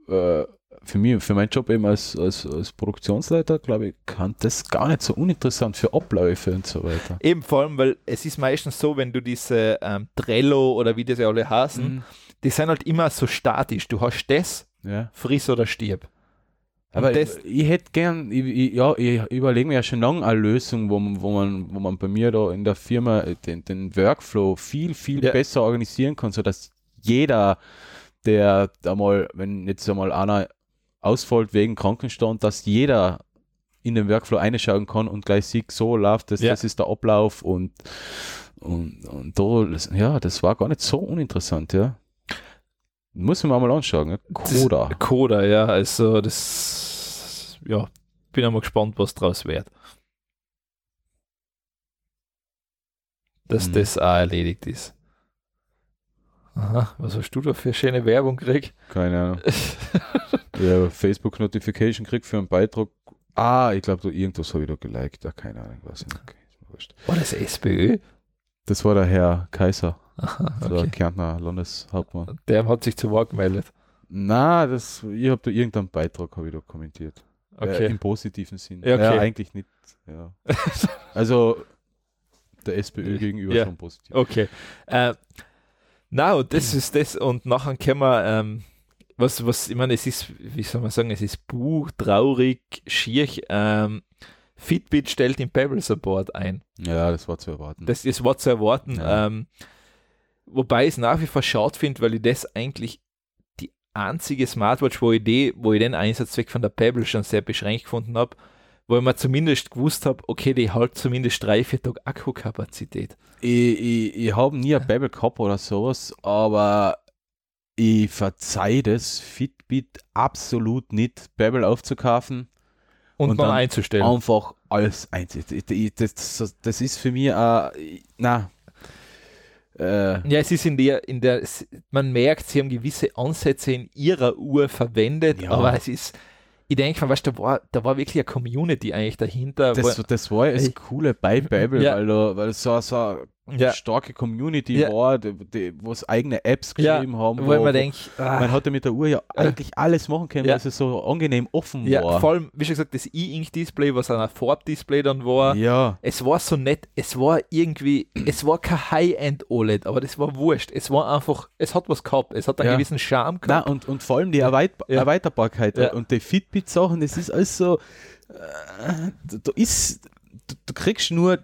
äh, für mich, für meinen Job eben als, als, als Produktionsleiter, glaube ich, kann das gar nicht so uninteressant für Abläufe und so weiter. Eben vor allem, weil es ist meistens so, wenn du diese ähm, Trello oder wie das ja alle heißen, Mhm. die sind halt immer so statisch. Du hast das, Ja. friss oder stirb. Aber das, ich, ich hätte gern, ich, ich, ja, ich überlege mir ja schon lange eine Lösung, wo, man- wo, man, wo man bei mir da in der Firma den, den Workflow viel, viel Ja. besser organisieren kann, sodass jeder, der da mal, wenn jetzt einmal einer ausfällt wegen Krankenstand, dass jeder in den Workflow einschauen kann und gleich sieht, so läuft das, Ja. das ist der Ablauf und, und, und da, das, ja, das war gar nicht so uninteressant, ja. Muss man mal anschauen, ja. Coda. Das, Coda, ja. Also das, ja, bin einmal gespannt, was draus wird. Dass Mhm. das auch erledigt ist. Aha, was hast du da für schöne Werbung gekriegt? Keine Ahnung. [laughs] ja, Facebook Notification kriegt für einen Beitrag. Ah, ich glaube, da irgendwas habe ich da geliked. Ja, keine Ahnung, nicht. Okay. War das SPÖ? Das war der Herr Kaiser, Aha, der okay. Kärntner Landeshauptmann. Der hat sich zu Wort gemeldet. Na, das, ich habe da irgendeinen Beitrag habe ich da kommentiert. Äh, Okay. Im positiven Sinn. Ja, okay. eigentlich nicht. Ja. [laughs] Also der SPÖ gegenüber Ja. schon positiv. Okay. Äh, na, und das ist das. Und nachher können wir, ähm, was, was, ich meine, es ist, wie soll man sagen, es ist buch, traurig, schier. Ähm, Fitbit stellt den Pebble Support ein. Ja, das war zu erwarten. Das, das war zu erwarten. Ja. Ähm, wobei ich es nach wie vor schade finde, weil ich das eigentlich die einzige Smartwatch, wo ich, die, wo ich den Einsatzzweck von der Pebble schon sehr beschränkt gefunden habe, wo ich mir zumindest gewusst habe, okay, die hat zumindest drei, vier Tage Akkukapazität. Ich, ich, ich habe nie ein Babel gehabt oder sowas, aber ich verzeih das Fitbit absolut nicht, Babel aufzukaufen. Und, Und dann, einzustellen. Einfach alles einzeln. Das, das, ist für mich, äh, na, äh, Ja, es ist in der, in der, man merkt, sie haben gewisse Ansätze in ihrer Uhr verwendet, Ja. aber es ist, ich denke mal, weißt, du, da war, da war wirklich eine Community eigentlich dahinter. das, wo, das war ja das. Coole bei Babel, Ja. weil, da, weil so, so ja, starke Community Ja. war, die, die, wo es eigene Apps Ja, geschrieben haben. wo ich wo- mir denke, ah, man hatte mit der Uhr ja eigentlich alles machen können, Ja. weil es so angenehm offen ja, war. vor allem, wie schon gesagt, das E-Ink-Display, was ein Farbdisplay dann war, Ja, es war so nett, es war irgendwie, es war kein High-End OLED, aber das war wurscht. Es war einfach, es hat was gehabt, es hat einen Ja. gewissen Charme gehabt. und, und vor allem die Erweit Ja. Erweiterbarkeit Ja. und die Fitbit-Sachen, das ist alles so, äh, du, du, ist, du, du kriegst nur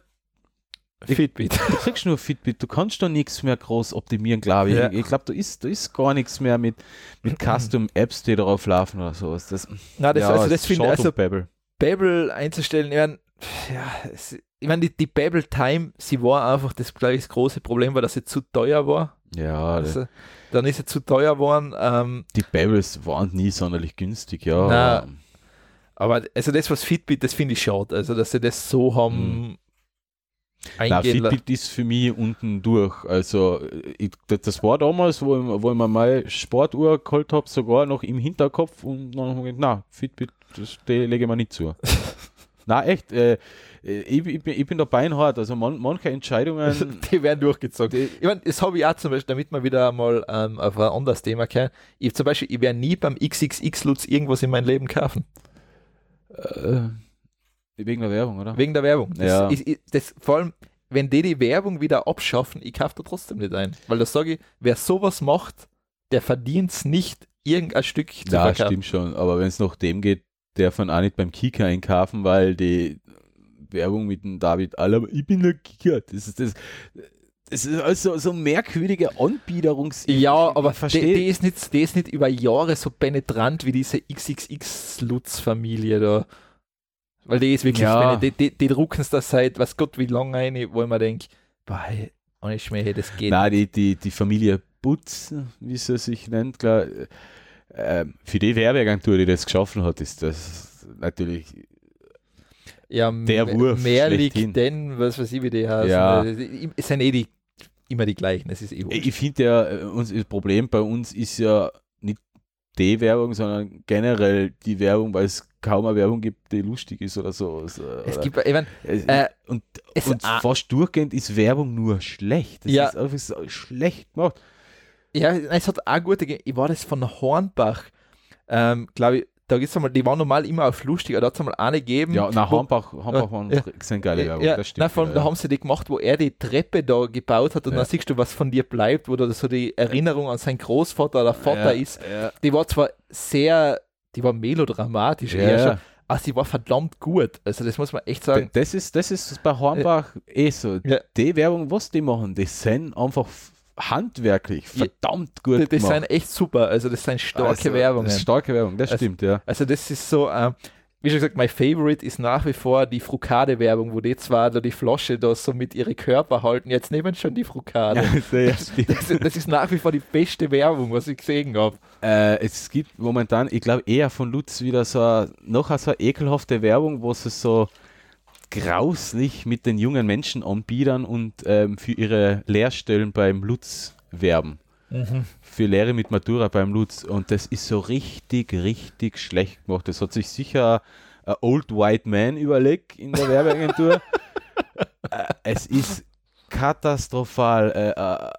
Fitbit. du kriegst nur Fitbit, du kannst da nichts mehr groß optimieren, glaube ich. Ja. Ich glaube, da ist, da ist gar nichts mehr mit, mit Custom-Apps, die darauf laufen oder sowas. Das, Na, das, ja, also das finde schade also Babel. Babel einzustellen, ich mein, ja, es, ich meine, die, die Babel Time, sie war einfach, das glaube ich, das große Problem war, dass sie zu teuer war. Ja, Also, dann ist sie zu teuer geworden. Ähm, die Babels waren nie sonderlich günstig, ja. Na, aber- also das, was Fitbit, das finde ich schade. Also, dass sie das so haben Na, eingehen lassen. Fitbit ist für mich unten durch. Also, ich, das, war damals, wo ich, wo ich mir meine Sportuhr geholt habe, sogar noch im Hinterkopf und dann habe ich gedacht, na, Fitbit, das die lege ich mir nicht zu. [laughs] Na echt, äh, ich, ich, bin, ich bin da beinhart. Also man, manche Entscheidungen. [laughs] die werden durchgezogen. ich meine, das habe ich auch zum Beispiel, damit wir wieder mal ähm, auf ein anderes Thema kommen. Ich zum Beispiel, ich werde nie beim XXX-Lutz irgendwas in meinem Leben kaufen. Äh, wegen der Werbung, oder? Wegen der Werbung. Das Ja. ist, ist, das, vor allem, wenn die die Werbung wieder abschaffen, ich kaufe da trotzdem nicht ein. Weil da sage ich, wer sowas macht, der verdient es nicht, irgendein Stück zu Ja, verkaufen. stimmt schon. Aber wenn es nach dem geht, der von auch nicht beim Kika einkaufen, weil die Werbung mit dem David Alaba, ich bin der Kika, das ist das. Das ist also so ein merkwürdiger Anbiederungs. Ja, aber verstehe. die, ist nicht, die ist nicht über Jahre so penetrant wie diese XXX-Lutz-Familie da. Weil die ist wirklich, Ja. wenn die, die, die drucken es da seit, was Gott wie lange ein, wo ich mir denke, hey, ohne Schmäh, das geht Nein, die, die, die Familie Butz, wie sie sich nennt, klar, äh, für die Werbeagentur, die das geschaffen hat, ist das natürlich. Ja, Der Wurf Mehr liegt denn, was weiß ich, wie die heißen. Ja. Es sind eh die, immer die gleichen, es ist eh wurscht. Ich finde ja, äh, uns, das Problem bei uns ist ja die Werbung, sondern generell die Werbung, weil es kaum eine Werbung gibt, die lustig ist oder so. Es oder- gibt, ich mein, es, äh, und es- und ah. fast durchgehend ist Werbung nur schlecht. Das Ja. ist einfach so schlecht gemacht. Ja, es hat auch gute, ich war das von Hornbach, ähm, glaube ich, da gibt's einmal, die waren normal immer auf lustig, aber da hat es einmal eine gegeben. Ja, nach Hambach, Hambach waren ja. sind geile Werbung, ja, das stimmt. nein, vor allem, ja, da haben sie die gemacht, wo er die Treppe da gebaut hat und Ja. dann siehst du, was von dir bleibt, wo da so die Erinnerung an seinen Großvater oder Vater ist. Die war zwar sehr, die war melodramatisch eher schon, aber sie war verdammt gut. Also das muss man echt sagen. Das ist, das ist bei Hornbach eh so. Die Werbung, was die machen, die sind einfach handwerklich verdammt gut Die, die gemacht. sind echt super, also das sind starke Also, Werbungen. Das ist starke Werbung, das Also- stimmt, ja. Also das ist so, ähm, wie schon gesagt, mein Favorite ist nach wie vor die Frukade-Werbung, wo die zwar da die Flasche da so mit ihre Körper halten, jetzt nehmen schon die Frukade. ja, stimmt. Das, das ist nach wie vor die beste Werbung, was ich gesehen habe. Äh, es gibt momentan, ich glaube eher von Lutz wieder so eine, noch so eine ekelhafte Werbung, wo sie so grauslich mit den jungen Menschen anbiedern und ähm, für ihre Lehrstellen beim Lutz werben. Für Lehre mit Matura beim Lutz. Und das ist so richtig, richtig schlecht gemacht. Das hat sich sicher ein Old White Man überlegt in der Werbeagentur. [laughs] äh, es ist katastrophal. Äh, äh,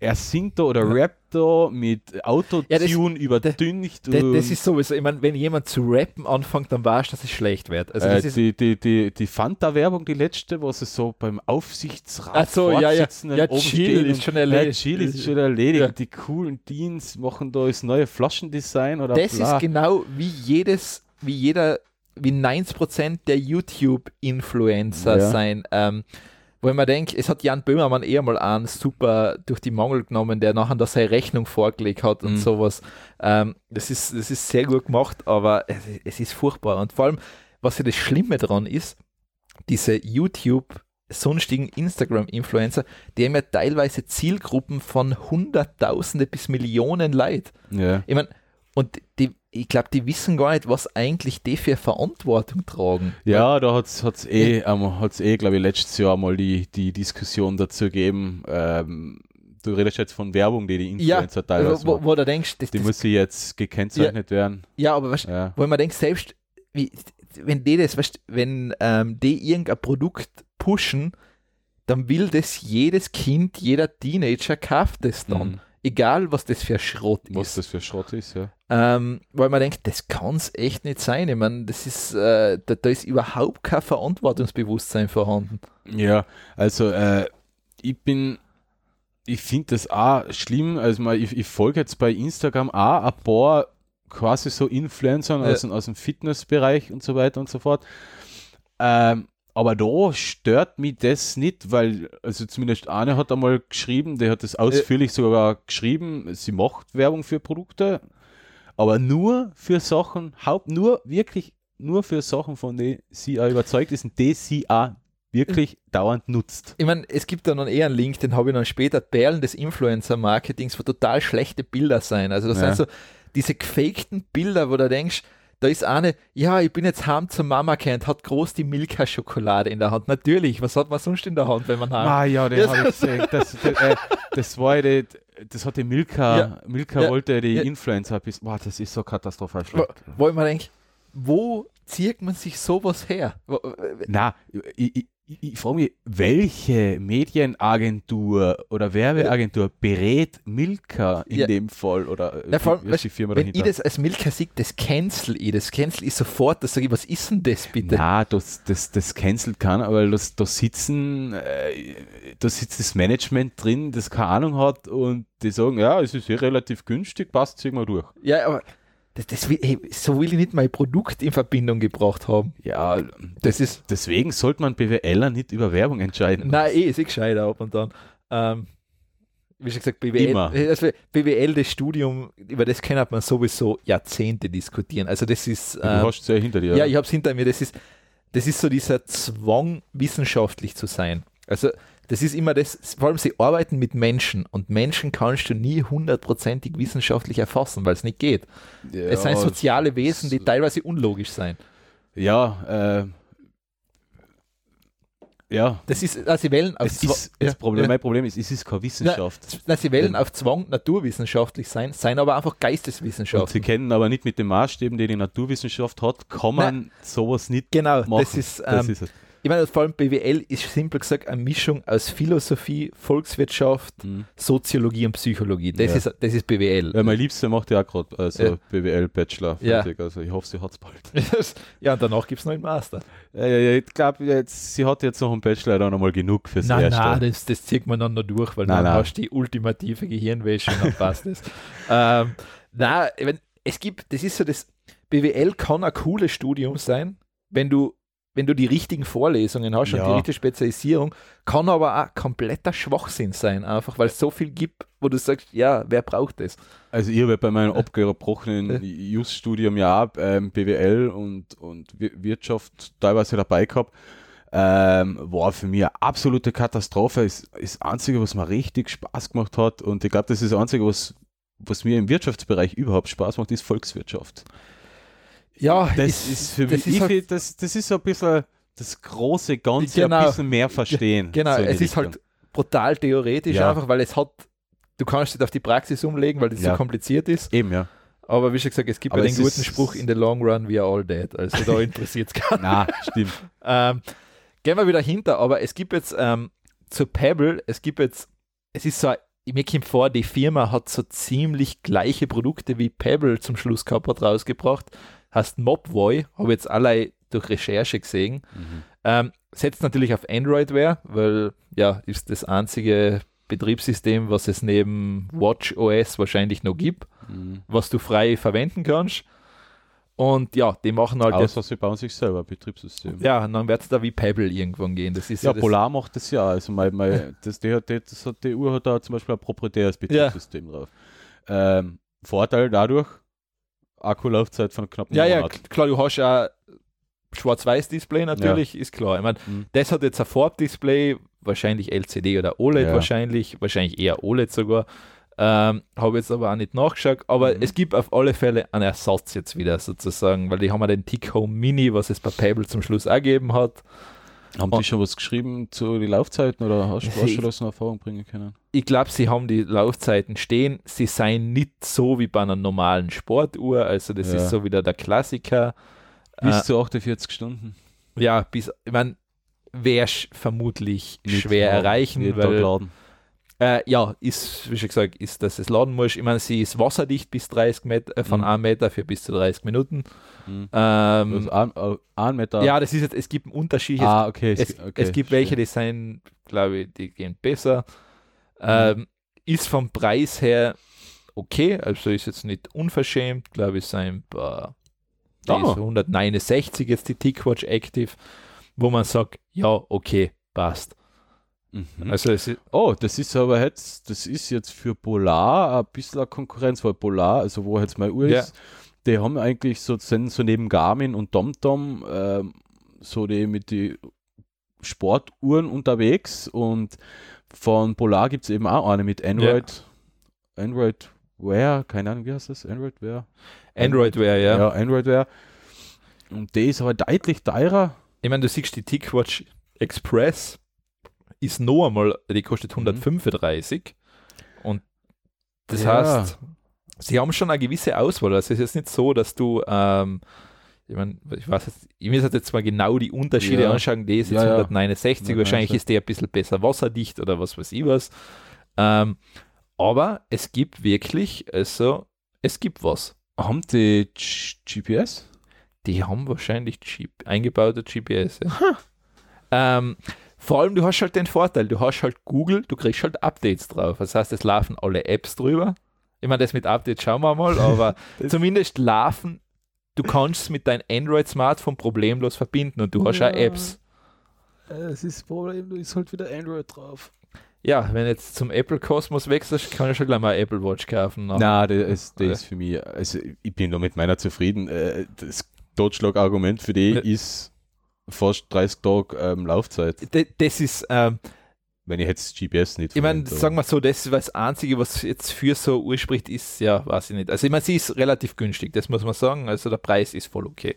er singt da oder rappt da mit Autotune Ja, das- überdünnt. Das, das ist sowieso, ich meine, wenn jemand zu rappen anfängt, dann weißt du, dass es schlecht wird. Also äh, die, die, die, die Fanta-Werbung, die letzte, wo sie so beim Aufsichtsrat Ach so, ja, ja. Ja, stehen ist schon erledigt. Ja, Chill ist schon erledigt. Ja. Die coolen Deans machen da das neue Flaschendesign oder das bla. ist genau wie jedes, wie jeder, wie 90% der YouTube-Influencer Ja. sein. Ähm, wo ich mir denke, es hat Jan Böhmermann eher mal einen super durch die Mangel genommen, der nachher da seine Rechnung vorgelegt hat und Mhm. sowas. Ähm, das, ist, das ist sehr gut gemacht, aber es, es ist furchtbar. Und vor allem, was ja das Schlimme dran ist, diese YouTube- sonstigen Instagram-Influencer, die haben ja teilweise Zielgruppen von Hunderttausende bis Millionen Leid. Ja. Ich meine, und die, ich glaube, die wissen gar nicht, was eigentlich die für Verantwortung tragen. Ja, da hat es eh, ähm, hat's eh glaube ich, letztes Jahr mal die, die Diskussion dazu gegeben. Ähm, du redest jetzt von Werbung, die die Ja, Influencer teilweise wo, wo du denkst, das, Die das, muss jetzt gekennzeichnet werden. ja, aber weißt, Ja. wo man denkt, selbst wie, wenn die das, weißt, wenn ähm, die irgendein Produkt pushen, dann will das jedes Kind, jeder Teenager kauft das dann. Mhm. Egal, was das für Schrott Was ist. das für Schrott ist, ja. Ähm, weil man denkt, das kann es echt nicht sein. Ich meine, das ist, äh, da, da ist überhaupt kein Verantwortungsbewusstsein vorhanden. Ja, also äh, ich bin, ich finde das auch schlimm. Also mal, ich, ich folge jetzt bei Instagram auch ein paar quasi so Influencern aus, dem- aus dem Fitnessbereich und so weiter und so fort. Ähm, aber da stört mich das nicht, weil, also zumindest eine hat einmal geschrieben, der hat das ausführlich sogar geschrieben, sie macht Werbung für Produkte, aber nur für Sachen, haupt nur wirklich nur für Sachen, von denen sie auch überzeugt ist und die sie auch wirklich dauernd nutzt. Ich meine, es gibt da noch eher einen Link, den habe ich dann später, Perlen des Influencer-Marketings, wo total schlechte Bilder sein. Also das Ja. sind so diese gefakten Bilder, wo du denkst, da ist eine, ja, ich bin jetzt heim zur Mama kennt, hat groß die Milka-Schokolade in der Hand. Natürlich, was hat man sonst in der Hand, wenn man heim? Ah ja, den habe ich gesehen. Das, [laughs] das, äh, das war die, das hat die Milka, Ja. Milka Ja. wollte die Ja. Influencer bis, boah, das ist so katastrophal Wo, schlecht. wo ich mir denke, wo zieht man sich sowas her? Wo- Na, ich, ich, ich frage mich, welche Medienagentur oder Werbeagentur berät Milka in Ja. dem Fall oder Na, vor allem, weißt die Firma Wenn ich dahinter? das als Milka sehe, das cancel ich. Das cancel ich sofort. Das sage ich, was ist denn das bitte? Na, das, das, das cancelt keiner, weil das, da sitzen, äh, da sitzt das Management drin, das keine Ahnung hat und die sagen, ja, es ist eh relativ günstig, passt, ziehen wir durch. Ja, aber das, das will, hey, so will ich nicht mein Produkt in Verbindung gebracht haben. Ja, Das ist, deswegen sollte man BWLer nicht über Werbung entscheiden. nein, eh, ist eh gescheiter ab und dann. Ähm, wie schon gesagt, BWL, Immer. also BWL, das Studium, über das kann man sowieso Jahrzehnte diskutieren. Also das ist, du ähm, hast es ja hinter dir. ja, ich habe es hinter mir, das ist, das ist so dieser Zwang, wissenschaftlich zu sein. Also das ist immer das, vor allem sie arbeiten mit Menschen und Menschen kannst du nie hundertprozentig wissenschaftlich erfassen, weil es nicht geht. Ja, es sind soziale Wesen, die teilweise unlogisch sein. Ja, äh, ja. Das ist, also sie wählen auf Es Zwa- ist, das ja, Problem, ja. mein Problem ist, es ist keine Wissenschaft. Na, sie wählen auf Zwang naturwissenschaftlich sein, sein aber einfach Und sie kennen aber nicht mit den Maßstäben, die die Naturwissenschaft hat, kann man sowas nicht Genau, machen. das ist, ähm, das ist es. Ich meine, vor allem BWL ist simpel gesagt eine Mischung aus Philosophie, Volkswirtschaft, Mhm. Soziologie und Psychologie. Das, Ja. ist, das ist BWL. Ja, mein Liebster macht ja auch gerade also Ja. BWL-Bachelor Ja. fertig, also ich hoffe, sie hat es bald. [laughs] ja, und danach gibt es noch einen Master. Ja, ja, ja, ich glaube, jetzt, sie hat jetzt noch einen Bachelor dann einmal genug fürs Nein, Erste. nein, das, das zieht man dann noch durch, weil Nein, dann nein. hast du die ultimative Gehirnwäsche und dann passt es. [laughs] ähm, nein, wenn, es gibt, das ist so das, BWL kann ein cooles Studium sein, wenn du, wenn du die richtigen Vorlesungen hast und Ja. die richtige Spezialisierung, kann aber auch kompletter Schwachsinn sein, einfach weil es so viel gibt, wo du sagst, ja, wer braucht das? Also ich habe bei meinem [laughs] abgebrochenen Just-Studium ja ähm, BWL und, und Wir- Wirtschaft teilweise dabei gehabt. Ähm, war für mich eine absolute Katastrophe. Ist ist das Einzige, was mir richtig Spaß gemacht hat. Und ich glaube, das ist das Einzige, was, was mir im Wirtschaftsbereich überhaupt Spaß macht, ist Volkswirtschaft. Ja, Das ist, für das mich, ist halt- das, das ist so ein bisschen das große Ganze, Genau. ein bisschen mehr verstehen. Genau, so es ist halt brutal theoretisch Ja. einfach, weil es hat, du kannst es auf die Praxis umlegen, weil das Ja. so kompliziert ist. Eben, ja. Aber wie schon gesagt, es gibt ja den guten ist- Spruch, in the long run we are all dead. Also da interessiert es keinen. [laughs] Na, stimmt. Ähm, gehen wir wieder hinter, aber es gibt jetzt ähm, zur Pebble, es gibt jetzt, es ist so, ein- mir kommt vor, die Firma hat so ziemlich gleiche Produkte wie Pebble zum Schluss gehabt rausgebracht. Heißt Mobvoi, habe jetzt allerlei durch Recherche gesehen. Mhm. Ähm, setzt natürlich auf Androidware, weil ja, ist das einzige Betriebssystem, was es neben Watch OS wahrscheinlich noch gibt, Mhm. was du frei verwenden kannst. Und ja, die machen halt Außer sie bauen sich selber Betriebssystem. ja, und dann wird es da wie Pebble irgendwann gehen. Das ist Ja, das, Polar macht das ja. Also mein, mein, [laughs] das, die, hat- die, das hat, die Uhr hat da zum Beispiel ein proprietäres Betriebssystem drauf. Ähm, Vorteil dadurch, Akkulaufzeit von knapp einem Ja, ja, Monat. k- klar, du hast ja Schwarz-Weiß-Display natürlich, ist klar. Ich meine, Mhm. das hat jetzt ein Farbdisplay, wahrscheinlich LCD oder OLED Ja. wahrscheinlich, wahrscheinlich eher OLED sogar. Ähm, Habe jetzt aber auch nicht nachgeschaut, aber Mhm. es gibt auf alle Fälle einen Ersatz jetzt wieder sozusagen, weil die haben ja den Tick Home Mini, was es bei Pebble zum Schluss auch gegeben hat. Haben Und- die schon was geschrieben zu den Laufzeiten oder hast, du das in Erfahrung bringen können? Ich glaube, sie haben die Laufzeiten stehen. Sie seien nicht so wie bei einer normalen Sportuhr, also das Ja. ist so wieder der Klassiker. Bis Äh, zu 48 Stunden. ja, bis, ich meine, wäre vermutlich Nicht schwer laden, erreichen, weil laden. Äh, ja, ist, wie schon gesagt, ist, dass es laden muss. Ich meine, sie ist wasserdicht bis 30 Meter, äh, von Mhm. 1 Meter für bis zu 30 Minuten. Mhm. Ähm, Also ja, das ist jetzt, es gibt einen Unterschied. Es, ah, okay. es, okay, es gibt welche, die sind, glaube ich, die gehen besser. Ähm, ist vom Preis her okay, also ist jetzt nicht unverschämt, glaube ich, die Ah. ist 169 jetzt die Tickwatch Active, wo man sagt, ja, okay, passt. Mhm. Also ist, Oh, das ist aber jetzt, das ist jetzt für Polar ein bisschen Konkurrenz, weil Polar, also wo jetzt meine Uhr Ja. ist, die haben eigentlich so, sind so neben Garmin und TomTom ähm, so die mit die Sportuhren unterwegs und von Polar gibt es eben auch eine mit Android, Android Wear, keine Ahnung, wie heißt das? Android Wear? Android Wear, ja. Ja, Android Wear. Und die ist aber deutlich teurer. Ich meine, du siehst die TicWatch Express ist noch einmal, die kostet 135 und das Ja. heißt, sie haben schon eine gewisse Auswahl. Also es ist jetzt nicht so, dass du ähm, ich meine, ich weiß jetzt, ich muss jetzt mal genau die Unterschiede Ja. anschauen, die ist jetzt Ja, ja. 169, wahrscheinlich 169. ist der ein bisschen besser wasserdicht oder was weiß ich was. Ähm, aber es gibt wirklich, also, es gibt was. Haben die G GPS? Die haben wahrscheinlich G eingebaute GPS. Ja. Ähm, vor allem, du hast halt den Vorteil, du hast halt Google, du kriegst halt Updates drauf. Das heißt, es laufen alle Apps drüber. Ich meine, das mit Updates schauen wir mal, aber [laughs] zumindest laufen, du kannst es mit deinem Android-Smartphone problemlos verbinden und du hast Ja. auch Apps. Es ist das Problem, du ist halt wieder Android drauf. Ja, wenn du jetzt zum Apple-Kosmos wechselst, kann ich schon gleich mal Apple Watch kaufen. Na, das, ist- das ist für mich, also ich bin da mit meiner zufrieden. Äh, Das Totschlagargument für die ist fast 30 Tage ähm, Laufzeit, Das ist, ähm, wenn ich jetzt GPS nicht ich meine, sagen wir so, das ist das Einzige, was jetzt für so urspricht, ist, ja, weiß ich nicht. Also, ich meine, sie ist relativ günstig, das muss man sagen. Also, der Preis ist voll okay.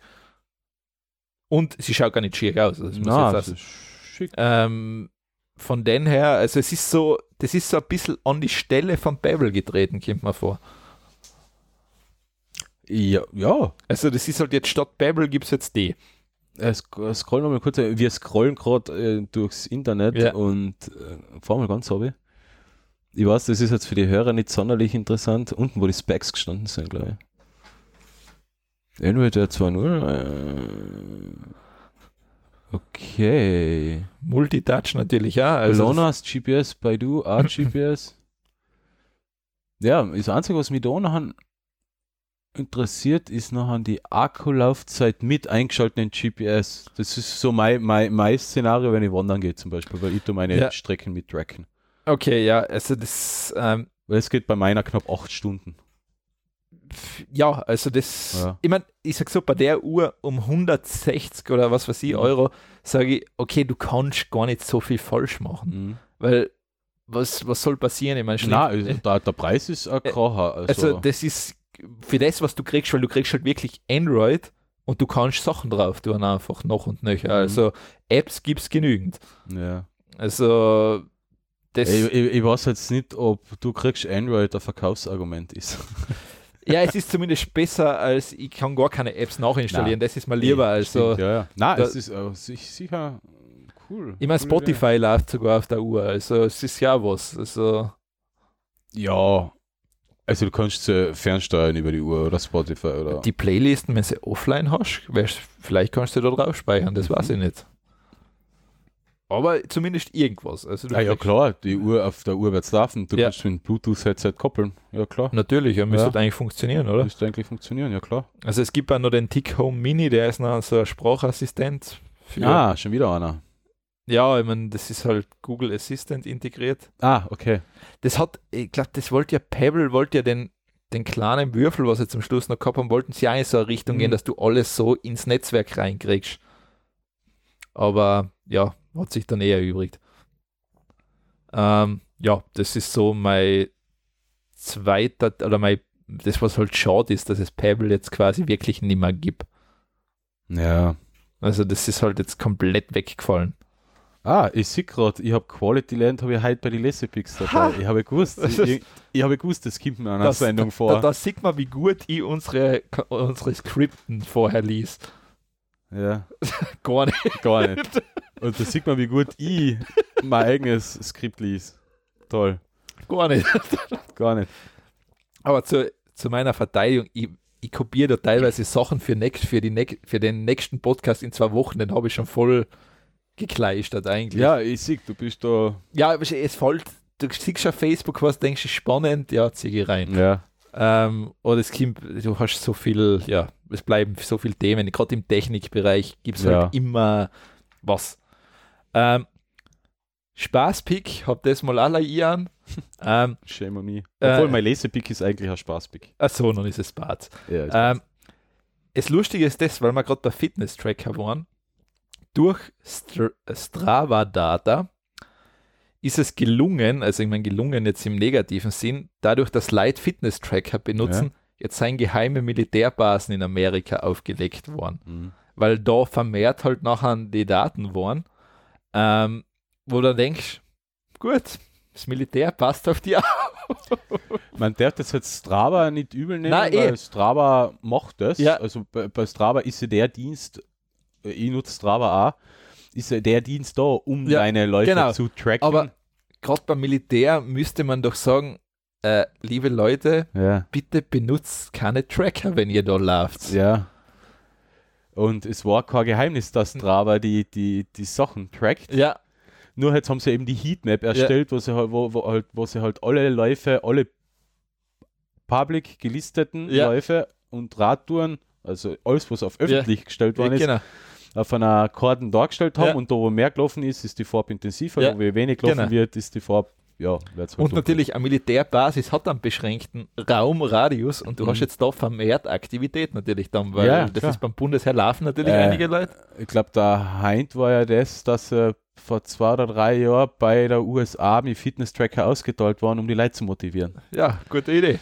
Und sie schaut gar nicht schick aus. Das muss das ist schick. ähm, von den her, also es ist so, das ist so ein bisschen an die Stelle von Bevel getreten, kommt mir vor. Ja, ja. Also das ist halt jetzt statt Bevel gibt es jetzt die. Äh, sc- scrollen wir mal kurz. äh, Wir scrollen gerade äh, durchs Internet Ja. und äh, fahren mal ganz runter. Ich weiß, das ist jetzt für die Hörer nicht sonderlich interessant. Unten, wo die Specs gestanden sind, glaube ich. Android der 2.0. Äh, okay. Multitouch natürlich auch. Also Lonas GPS, Baidu, auch GPS. ja, das Einzige, was mich da noch interessiert, ist noch die Akkulaufzeit mit eingeschalteten GPS. Das ist so mein, mein, mein Szenario, wenn ich wandern gehe zum Beispiel, weil ich da meine Ja. Strecken mit tracken. okay, ja, also das, ähm, Weil es geht bei meiner knapp acht Stunden. ja, also das, Ja. ich meine, ich sag so, bei der Uhr um 160 oder was weiß ich, Mhm. Euro, sage ich, okay, du kannst gar nicht so viel falsch machen, Mhm. weil was, was soll passieren? Ich meine, Nein, also der, der Preis ist ein Kracher. Also, Also das ist für das, was du kriegst, weil du kriegst halt wirklich Android und du kannst Sachen drauf tun einfach noch und nöcher. Mhm. Also Apps gibt es genügend. ja. Also das, ich, ich, ich weiß jetzt nicht, ob du kriegst Android ein Verkaufsargument ist. [laughs] ja, es ist zumindest besser, als ich kann gar keine Apps nachinstallieren. Das ist mir lieber. Also Stimmt, ja, ja. Nein, da- es ist sich- sicher cool. ich meine, Coole Spotify läuft sogar auf der Uhr. Also es ist ja was. Also. Ja. Also du kannst äh, fernsteuern über die Uhr oder Spotify oder. die Playlisten, wenn sie offline hast, vielleicht kannst du da drauf speichern. Das weiß ich nicht. Aber zumindest irgendwas. Also ah, ja klar, die Uhr auf der Uhr wird laufen. Du Ja. kannst mit Bluetooth-Headset koppeln. Ja klar. Natürlich, ja, müsste Ja. eigentlich funktionieren, oder? Müsste eigentlich funktionieren, ja klar. Also es gibt auch noch den Tick Home Mini, der ist noch so ein Sprachassistent. Ah, schon wieder einer. Ja, ich meine, das ist halt Google Assistant integriert. Ah, okay. Das hat, ich glaube, das wollte ja Pebble, wollte ja den, den kleinen Würfel, was sie zum Schluss noch gehabt haben, wollten sie auch in so eine Richtung Mhm. gehen, dass du alles so ins Netzwerk reinkriegst. Aber ja, hat sich dann eher erübrigt. Ähm, ja, das ist so mein zweiter, oder mein, das was halt schade ist, dass es Pebble jetzt quasi wirklich nicht mehr gibt. Ja. Also das ist halt jetzt komplett weggefallen. Ah, ich sehe gerade, ich habe Quality Land habe ich heute bei den Lesepix dabei. Ha! Ich habe gewusst, ich, ich, ich habe gewusst, das kommt mir an einer Das- Sendung Da, vor. da sieht man, wie gut ich unsere, unsere Skripten vorher lies. ja, [laughs] Gar nicht. gar nicht. Und da sieht man, wie gut ich mein eigenes Skript lies. Toll. Gar nicht. Gar nicht. Aber zu, zu meiner Verteidigung, ich, ich kopiere da teilweise Sachen für, next, für, die für den nächsten Podcast in zwei Wochen, den habe ich schon voll gekleistert eigentlich. Ja, ich sehe, du bist da. ja aber es fällt, du siehst auf Facebook was, denkst du, ist spannend, ja, zieh ich rein. Ja. Ähm, oder es kommt, du hast so viel, ja, es bleiben so viele Themen, gerade im Technikbereich gibt es Ja. halt immer was. Ähm, Spaßpick, hab das mal alle Jahren. [laughs] ähm, Shame on me. Äh, Obwohl mein Lesepick ist eigentlich ein Spaßpick. achso, dann ist es Bad. Ja, Ähm, das Lustige ist das, weil wir gerade bei Fitness-Tracker waren, durch Str Strava-Data ist es gelungen, also ich meine gelungen jetzt im negativen Sinn, dadurch, dass Leute Fitness-Tracker benutzen, jetzt seien geheime Militärbasen in Amerika aufgelegt worden. Mhm. Weil da vermehrt halt nachher die Daten waren, ähm, wo du denkst, gut, Das Militär passt auf die [laughs] auf. Man darf das jetzt Strava nicht übel nehmen, Nein, eh. weil Strava macht das. Ja. Also bei, bei Strava ist ja der Dienst, ich nutze Strava auch, ist ja der Dienst da, um Ja, deine Läufe genau. zu tracken. Aber gerade beim Militär müsste man doch sagen, äh, liebe Leute, ja, bitte benutzt keine Tracker, wenn ihr da lauft. ja. Und es war kein Geheimnis, dass Strava die, die, die Sachen trackt. Ja, Nur jetzt haben sie eben die Heatmap erstellt, wo, sie halt, wo, wo, halt, wo sie halt alle Läufe, alle public gelisteten Ja. Läufe und Radtouren, also alles, was auf öffentlich gestellt worden ist, genau. Auf einer Karten dargestellt haben Ja. und da, wo mehr gelaufen ist, ist die Farbe intensiver, Ja. wo wenig gelaufen Genau. wird, ist die Farbe, ja, halt Und natürlich, eine Militärbasis hat einen beschränkten Raumradius und du Mhm. hast jetzt da vermehrt Aktivität natürlich dann, weil Ja, das klar. ist beim Bundesheer laufen natürlich Äh, einige Leute. Ich glaube, der Heint war ja das, dass er vor zwei oder drei Jahren bei der USA mit Fitness-Tracker ausgeteilt waren, um die Leute zu motivieren. Ja, gute Idee.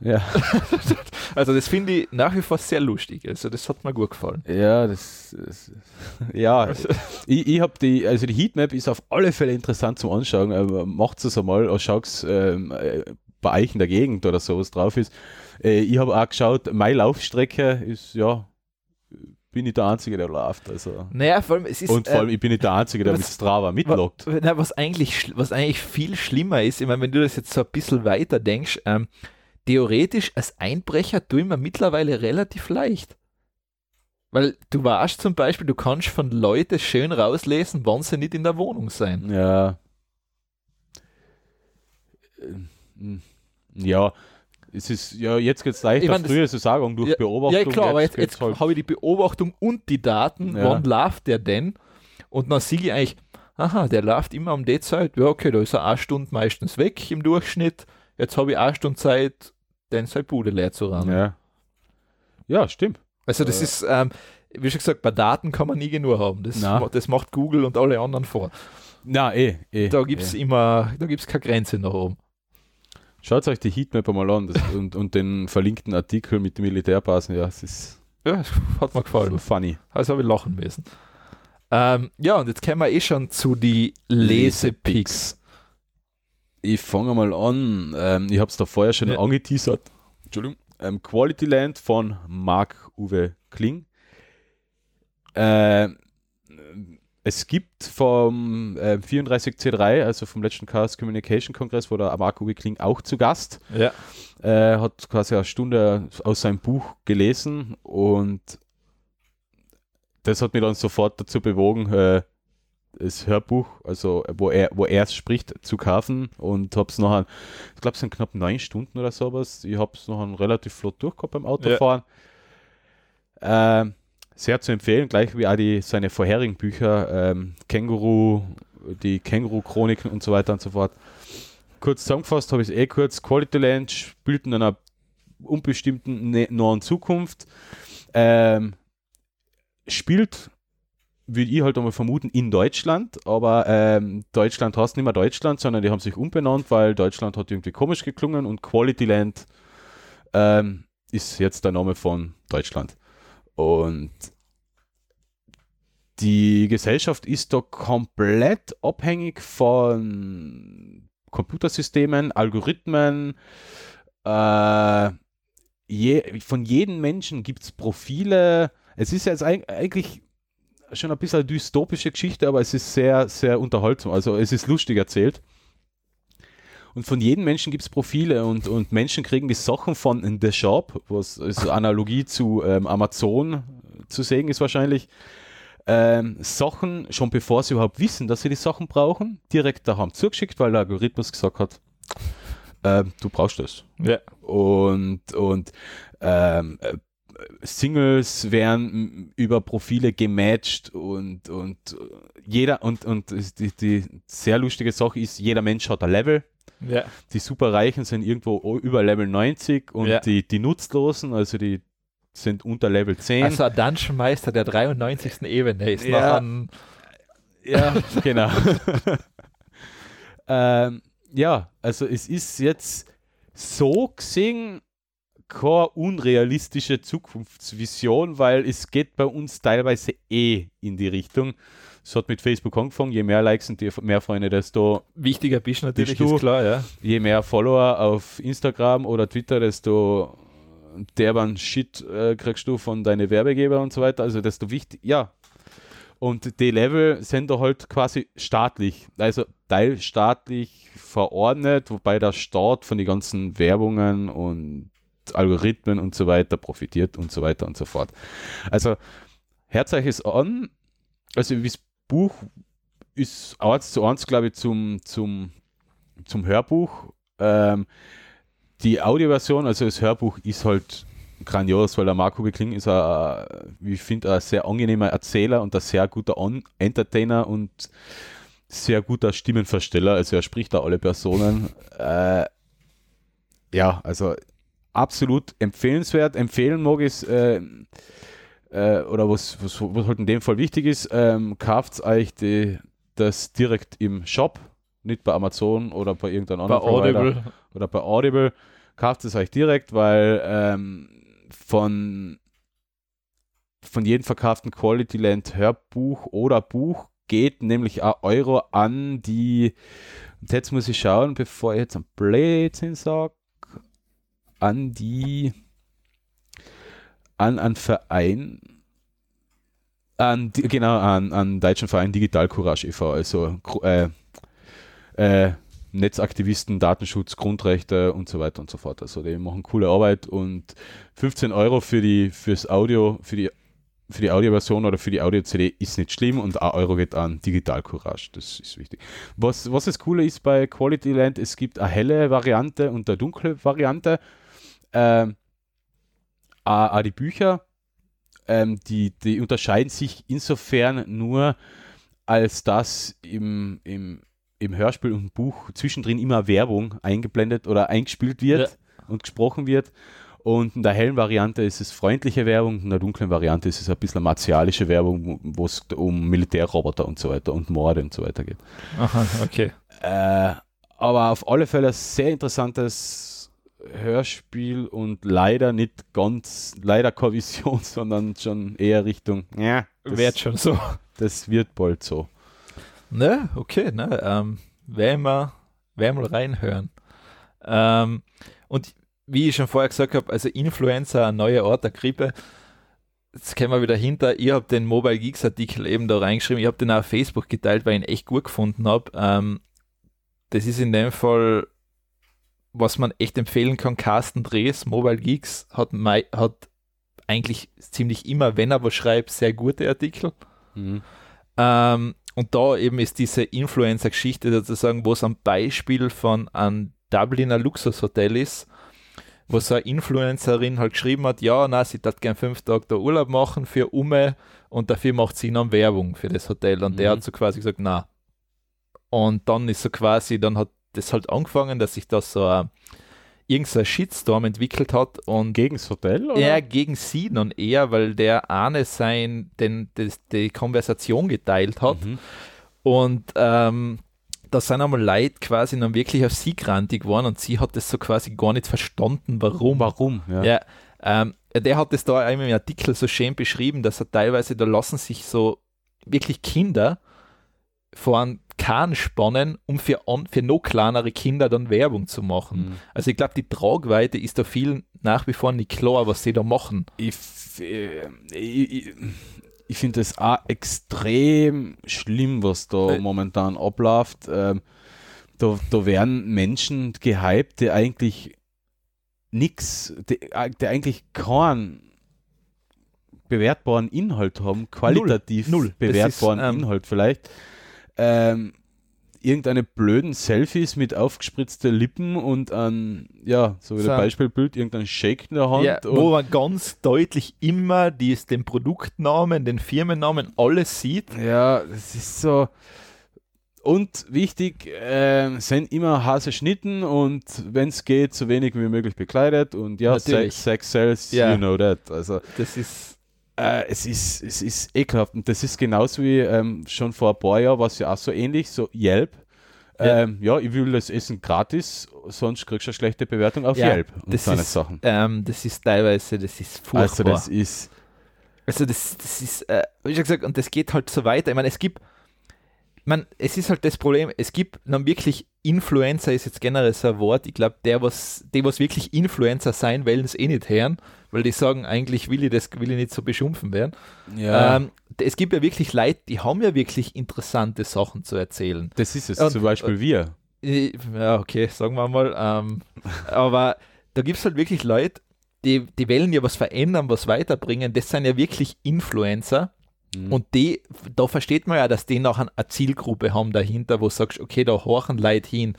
Ja, [laughs] Also das finde ich nach wie vor sehr lustig. Also das hat mir gut gefallen. ja, das, das [laughs] ja, [laughs] ich, ich habe die, also die Heatmap ist auf alle Fälle interessant zum Anschauen. Äh, Macht es einmal, oder schaut es ähm, äh, bei euch in der Gegend oder sowas drauf ist. Äh, ich habe auch geschaut, meine Laufstrecke ist, ja, bin ich der Einzige, der läuft. Also. Naja, vor allem, es ist. Und vor äh, allem, ich bin nicht der Einzige, der was- mit Strava na, was, eigentlich, was eigentlich viel schlimmer ist, ich meine, wenn du das jetzt so ein bisschen weiter denkst, ähm, theoretisch als Einbrecher tue ich mir mittlerweile relativ leicht. Weil du weißt zum Beispiel, du kannst von Leuten schön rauslesen, wann sie nicht in der Wohnung sein. Ja. Ja, es ist, ja, jetzt geht es leichter. Ich mein, Früher es Sagen durch Ja, Beobachtung. Ja, klar, aber jetzt, jetzt halt, habe ich die Beobachtung und die Daten, Ja. wann läuft der denn? Und dann sehe ich eigentlich, aha, der läuft immer um die Zeit. Ja, okay, da ist er eine Stunde meistens weg im Durchschnitt. Jetzt habe ich eine Stunde Zeit, den seine Bude leer zu ran. ja. ja, stimmt. Also das Äh. ist, ähm, wie schon gesagt, bei Daten kann man nie genug haben. Das, ma- das macht Google und alle anderen vor. Na, eh, eh. Da gibt es eh. immer, da gibt es keine Grenze nach oben. Schaut euch die Heatmap einmal an das, und, und den verlinkten Artikel mit den Militärbasen. Ja, es ist Ja, [laughs] hat mir gefallen. so funny. Also habe ich lachen müssen. Ähm, ja, und jetzt kommen wir eh schon zu die Lesepicks. Ich fange mal an. Ähm, ich habe es da vorher schon Ja. angeteasert. Entschuldigung. Ähm, Quality Land von Marc-Uwe Kling. Ähm, es gibt vom äh, 34C3, also vom letzten Chaos Communication Kongress, wo der Marc-Uwe Kling auch zu Gast. Ja. Äh, hat quasi eine Stunde aus seinem Buch gelesen und das hat mich dann sofort dazu bewogen, äh, das Hörbuch, also wo er, wo er es spricht, zu kaufen und habe es nachher, ich glaube es sind knapp neun Stunden oder sowas. Ich habe es noch relativ flott durchgehabt beim Autofahren. Ähm, sehr zu empfehlen, gleich wie auch die, seine vorherigen Bücher, ähm, Känguru, die Känguru-Chroniken und so weiter und so fort. Kurz zusammengefasst habe ich es eh kurz. Quality Land spielt in einer unbestimmten ne- nahen Zukunft. Ähm, spielt, würde ich halt einmal vermuten, in Deutschland, aber ähm, Deutschland heißt nicht mehr Deutschland, sondern die haben sich umbenannt, weil Deutschland hat irgendwie komisch geklungen und Quality Land ähm, ist jetzt der Name von Deutschland. Und die Gesellschaft ist da komplett abhängig von Computersystemen, Algorithmen. Äh, je, von jedem Menschen gibt es Profile. Es ist jetzt eig- eigentlich schon ein bisschen eine dystopische Geschichte, aber es ist sehr, sehr unterhaltsam. Also es ist lustig erzählt. Und von jedem Menschen gibt es Profile und, und Menschen kriegen die Sachen von The Shop, was ist Analogie zu ähm, Amazon zu sehen ist wahrscheinlich. Ähm, Sachen, schon bevor sie überhaupt wissen, dass sie die Sachen brauchen, direkt daheim zugeschickt, weil der Algorithmus gesagt hat, ähm, du brauchst das. Ja. Und, und ähm, äh, Singles werden über Profile gematcht und, und jeder und, und die, die sehr lustige Sache ist, jeder Mensch hat ein Level. Ja. Die Superreichen sind irgendwo über Level 90 und Ja. die, die Nutzlosen, also die sind unter Level 10. Also ein Dungeon Meister der 93. Ebene ist Ja. noch ein, Ja, genau. [laughs] ähm, ja, also es ist jetzt so gesehen keine unrealistische Zukunftsvision, weil es geht bei uns teilweise eh in die Richtung. Es hat mit Facebook angefangen, je mehr Likes und je mehr Freunde, desto Wichtiger bist natürlich, Bist du? klar, ja. je mehr Follower auf Instagram oder Twitter, desto derben Shit äh, kriegst du von deinen Werbegeber und so weiter. Also desto wichtig, ja. Und die Level sind da halt quasi staatlich, also teilstaatlich verordnet, wobei der Staat von den ganzen Werbungen und Algorithmen und so weiter profitiert und so weiter und so fort. Also hört euch es an, also das Buch ist eins zu eins, glaube ich, zum, zum, zum Hörbuch. Ähm, die Audioversion, also das Hörbuch, ist halt grandios, weil der Marco Bekling ist ein, ich finde, ein sehr angenehmer Erzähler und ein sehr guter On Entertainer und sehr guter Stimmenversteller. Also er spricht da alle Personen. Äh, ja, also absolut empfehlenswert. Empfehlen mag ich es, äh, äh, oder was, was, was halt in dem Fall wichtig ist, ähm, kauft euch die, das direkt im Shop, nicht bei Amazon oder bei irgendeinem Bei anderen Provider Audible. oder bei Audible. Kauft es euch direkt, weil ähm, von, von jedem verkauften Quality Land Hörbuch oder Buch geht nämlich ein Euro an die, und jetzt muss ich schauen, bevor ich jetzt ein Blödsinn sage, an die, an einen Verein, an, genau, an, an Deutschen Verein Digital Courage e.V., also äh, äh, Netzaktivisten, Datenschutz, Grundrechte und so weiter und so fort. Also die machen coole Arbeit und 15 Euro für die fürs Audio, für die für die Audioversion oder für die Audio-CD ist nicht schlimm und 1 Euro geht an Digital Courage. Das ist wichtig. Was, was das Coole ist bei Quality Land, es gibt eine helle Variante und eine dunkle Variante. Ähm, auch, auch die Bücher, ähm, die, die unterscheiden sich insofern nur, als dass im, im, im Hörspiel und Buch zwischendrin immer Werbung eingeblendet oder eingespielt wird und gesprochen wird. Und in der hellen Variante ist es freundliche Werbung, in der dunklen Variante ist es ein bisschen martialische Werbung, wo- es um Militärroboter und so weiter und Morde und so weiter geht. Aha, okay. Äh, aber auf alle Fälle sehr interessantes Hörspiel und leider nicht ganz, leider keine Vision, [laughs] sondern schon eher Richtung, ja, das, Wird schon so. das wird bald so. Ne, okay, ne, ähm, werden wir, werden wir reinhören. Ähm, und wie ich schon vorher gesagt habe, also Influencer, ein neuer Ort der Grippe, jetzt kommen wir wieder hinter. Ich habe den Mobile Geeks Artikel eben da reingeschrieben. Ich habe den auch auf Facebook geteilt, weil ich ihn echt gut gefunden habe. Ähm, das ist in dem Fall, was man echt empfehlen kann. Carsten Drees, Mobile Geeks, hat, mei- hat eigentlich ziemlich immer, wenn er was schreibt, sehr gute Artikel. Mhm. Ähm, und da eben ist diese Influencer-Geschichte sozusagen, wo es am Beispiel von einem Dubliner Luxushotel ist, wo so eine Influencerin halt geschrieben hat, ja, na, sie hat gern fünf Tage da Urlaub machen für Umme und dafür macht sie dann Werbung für das Hotel. Und der Mhm. hat so quasi gesagt, na. Und dann ist so quasi, dann hat das halt angefangen, dass sich das so ein, irgendein Shitstorm entwickelt hat und Gegen das Hotel? Oder? eher gegen sie dann eher, weil der eine sein, den, das, die Konversation geteilt hat Mhm. und ähm, da sind einmal Leute quasi dann wirklich auf sie grantig geworden und sie hat das so quasi gar nicht verstanden, warum. Warum? Ja. Ja, ähm, der hat es da im Artikel so schön beschrieben, dass er teilweise, da lassen sich so wirklich Kinder vor einen Kahn spannen, um für, für noch kleinere Kinder dann Werbung zu machen. Mhm. Also ich glaube, die Tragweite ist da vielen nach wie vor nicht klar, was sie da machen. Ich, äh, ich, ich, finde es auch extrem schlimm, was da Weil- momentan abläuft. Ähm, da, da werden Menschen gehypt, die eigentlich nichts, die, äh, die eigentlich keinen bewertbaren Inhalt haben, qualitativ Null. Das bewertbaren ist, ähm, Inhalt vielleicht. Ähm, irgendeine blöden Selfies mit aufgespritzten Lippen und ein, ja, so wie So Beispielbild, irgendein Shake in der Hand. Ja, wo man ganz deutlich immer dies, den Produktnamen, den Firmennamen, alles sieht. Ja, das ist so. Und wichtig, ähm, sind immer Hase schnitten und wenn es geht, so wenig wie möglich bekleidet und ja, Natürlich. Sex, Sex sells, Ja. you know that. Also Das ist äh, es, ist, es ist ekelhaft und das ist genauso wie ähm, schon vor ein paar Jahren, was ja auch so ähnlich, so Yelp. Ja. Ähm, ja, ich will das Essen gratis, sonst kriegst du eine schlechte Bewertung auf Ja, Yelp und das so eine ist, Sachen. ähm, das ist teilweise, das ist furchtbar. Also das ist, Also das, das ist, äh, wie schon gesagt, und das geht halt so weiter. Ich meine, es gibt, man, es ist halt das Problem, es gibt dann wirklich Influencer, ist jetzt generell so ein Wort, ich glaube, der, was, die, was wirklich Influencer sein wollen, es eh nicht hören, weil die sagen, eigentlich will ich das, will ich nicht so beschimpfen werden. Ja. Ähm, es gibt ja wirklich Leute, die haben ja wirklich interessante Sachen zu erzählen. das ist es, und- zum Beispiel wir. Äh, Ja, okay, sagen wir mal. Ähm, [laughs] aber da gibt es halt wirklich Leute, die, die wollen ja was verändern, was weiterbringen. Das sind ja wirklich Influencer. Mhm. Und die, da versteht man ja, dass die nachher eine Zielgruppe haben dahinter, wo du sagst, okay, da horchen Leute hin.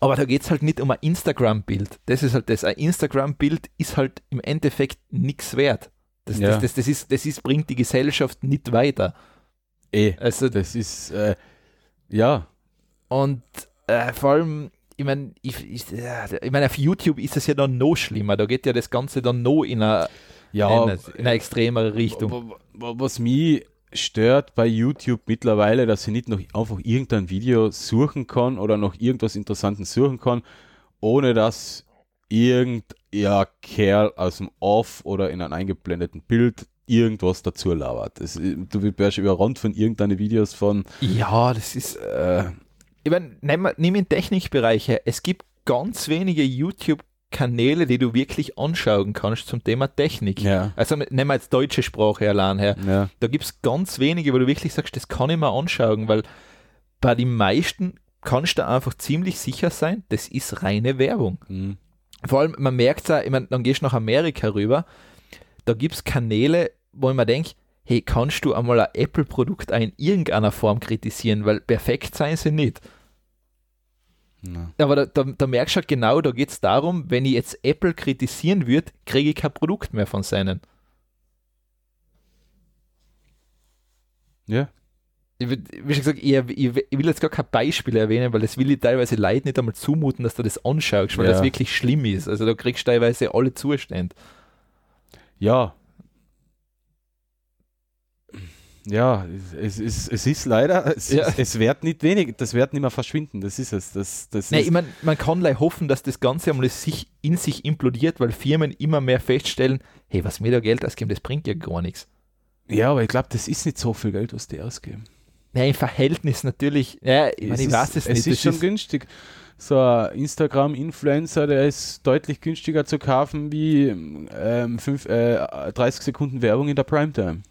Aber da geht es halt nicht um ein Instagram-Bild. Das ist halt das. Ein Instagram-Bild ist halt im Endeffekt nichts wert. Das, Ja. das, das, das, ist, das ist, bringt die Gesellschaft nicht weiter. eh, Also das ist, äh, ja, Und äh, vor allem, ich meine, ich, ich, ja, ich mein, auf YouTube ist es ja dann noch schlimmer. Da geht ja das Ganze dann noch in eine, ja, in eine, in eine extremere Richtung. was mich stört bei YouTube mittlerweile, dass ich nicht noch einfach irgendein Video suchen kann oder noch irgendwas Interessantes suchen kann, ohne dass irgendein Kerl aus dem Off oder in einem eingeblendeten Bild irgendwas dazu labert. Das, du wirst überrannt von irgendeinen Videos von Ja, das ist. äh, Ich meine, nimm, nimm den Technikbereich her. Es gibt ganz wenige YouTube-Kanäle, die du wirklich anschauen kannst zum Thema Technik. ja, Also nehmen wir jetzt deutsche Sprache allein her. ja, Da gibt es ganz wenige, wo du wirklich sagst, das kann ich mir anschauen, weil bei den meisten kannst du einfach ziemlich sicher sein, das ist reine Werbung. hm, Vor allem, man merkt es auch, ich meine, dann gehst du nach Amerika rüber, da gibt es Kanäle, wo ich mir denke, hey, kannst du einmal ein Apple-Produkt in irgendeiner Form kritisieren, weil perfekt sein sie nicht. Na. Aber da, da, da merkst du halt genau, da geht es darum, wenn ich jetzt Apple kritisieren würde, kriege ich kein Produkt mehr von seinen. ja, Ich, wie schon gesagt, ich, ich, ich will jetzt gar kein Beispiel erwähnen, weil das will ich teilweise Leuten nicht einmal zumuten, dass du das anschaust, weil Ja. das wirklich schlimm ist. Also da kriegst du teilweise alle Zustände. Ja. Ja, es ist, es ist leider, es, Ja. es, es wird nicht wenig, das wird nicht mehr verschwinden, das ist es. Das, das Nein, ist, ich mein, man kann gleich hoffen, dass das Ganze einmal sich in sich implodiert, weil Firmen immer mehr feststellen, hey, was mir da Geld ausgeben, das bringt ja gar nichts. ja, aber ich glaube, das ist nicht so viel Geld, was die ausgeben. Ja, im Verhältnis natürlich, ja, ich, mein, ich ist, weiß es nicht. Es ist schon günstig. So ein Instagram-Influencer, der ist deutlich günstiger zu kaufen wie ähm, fünf, äh, 30 Sekunden Werbung in der Primetime.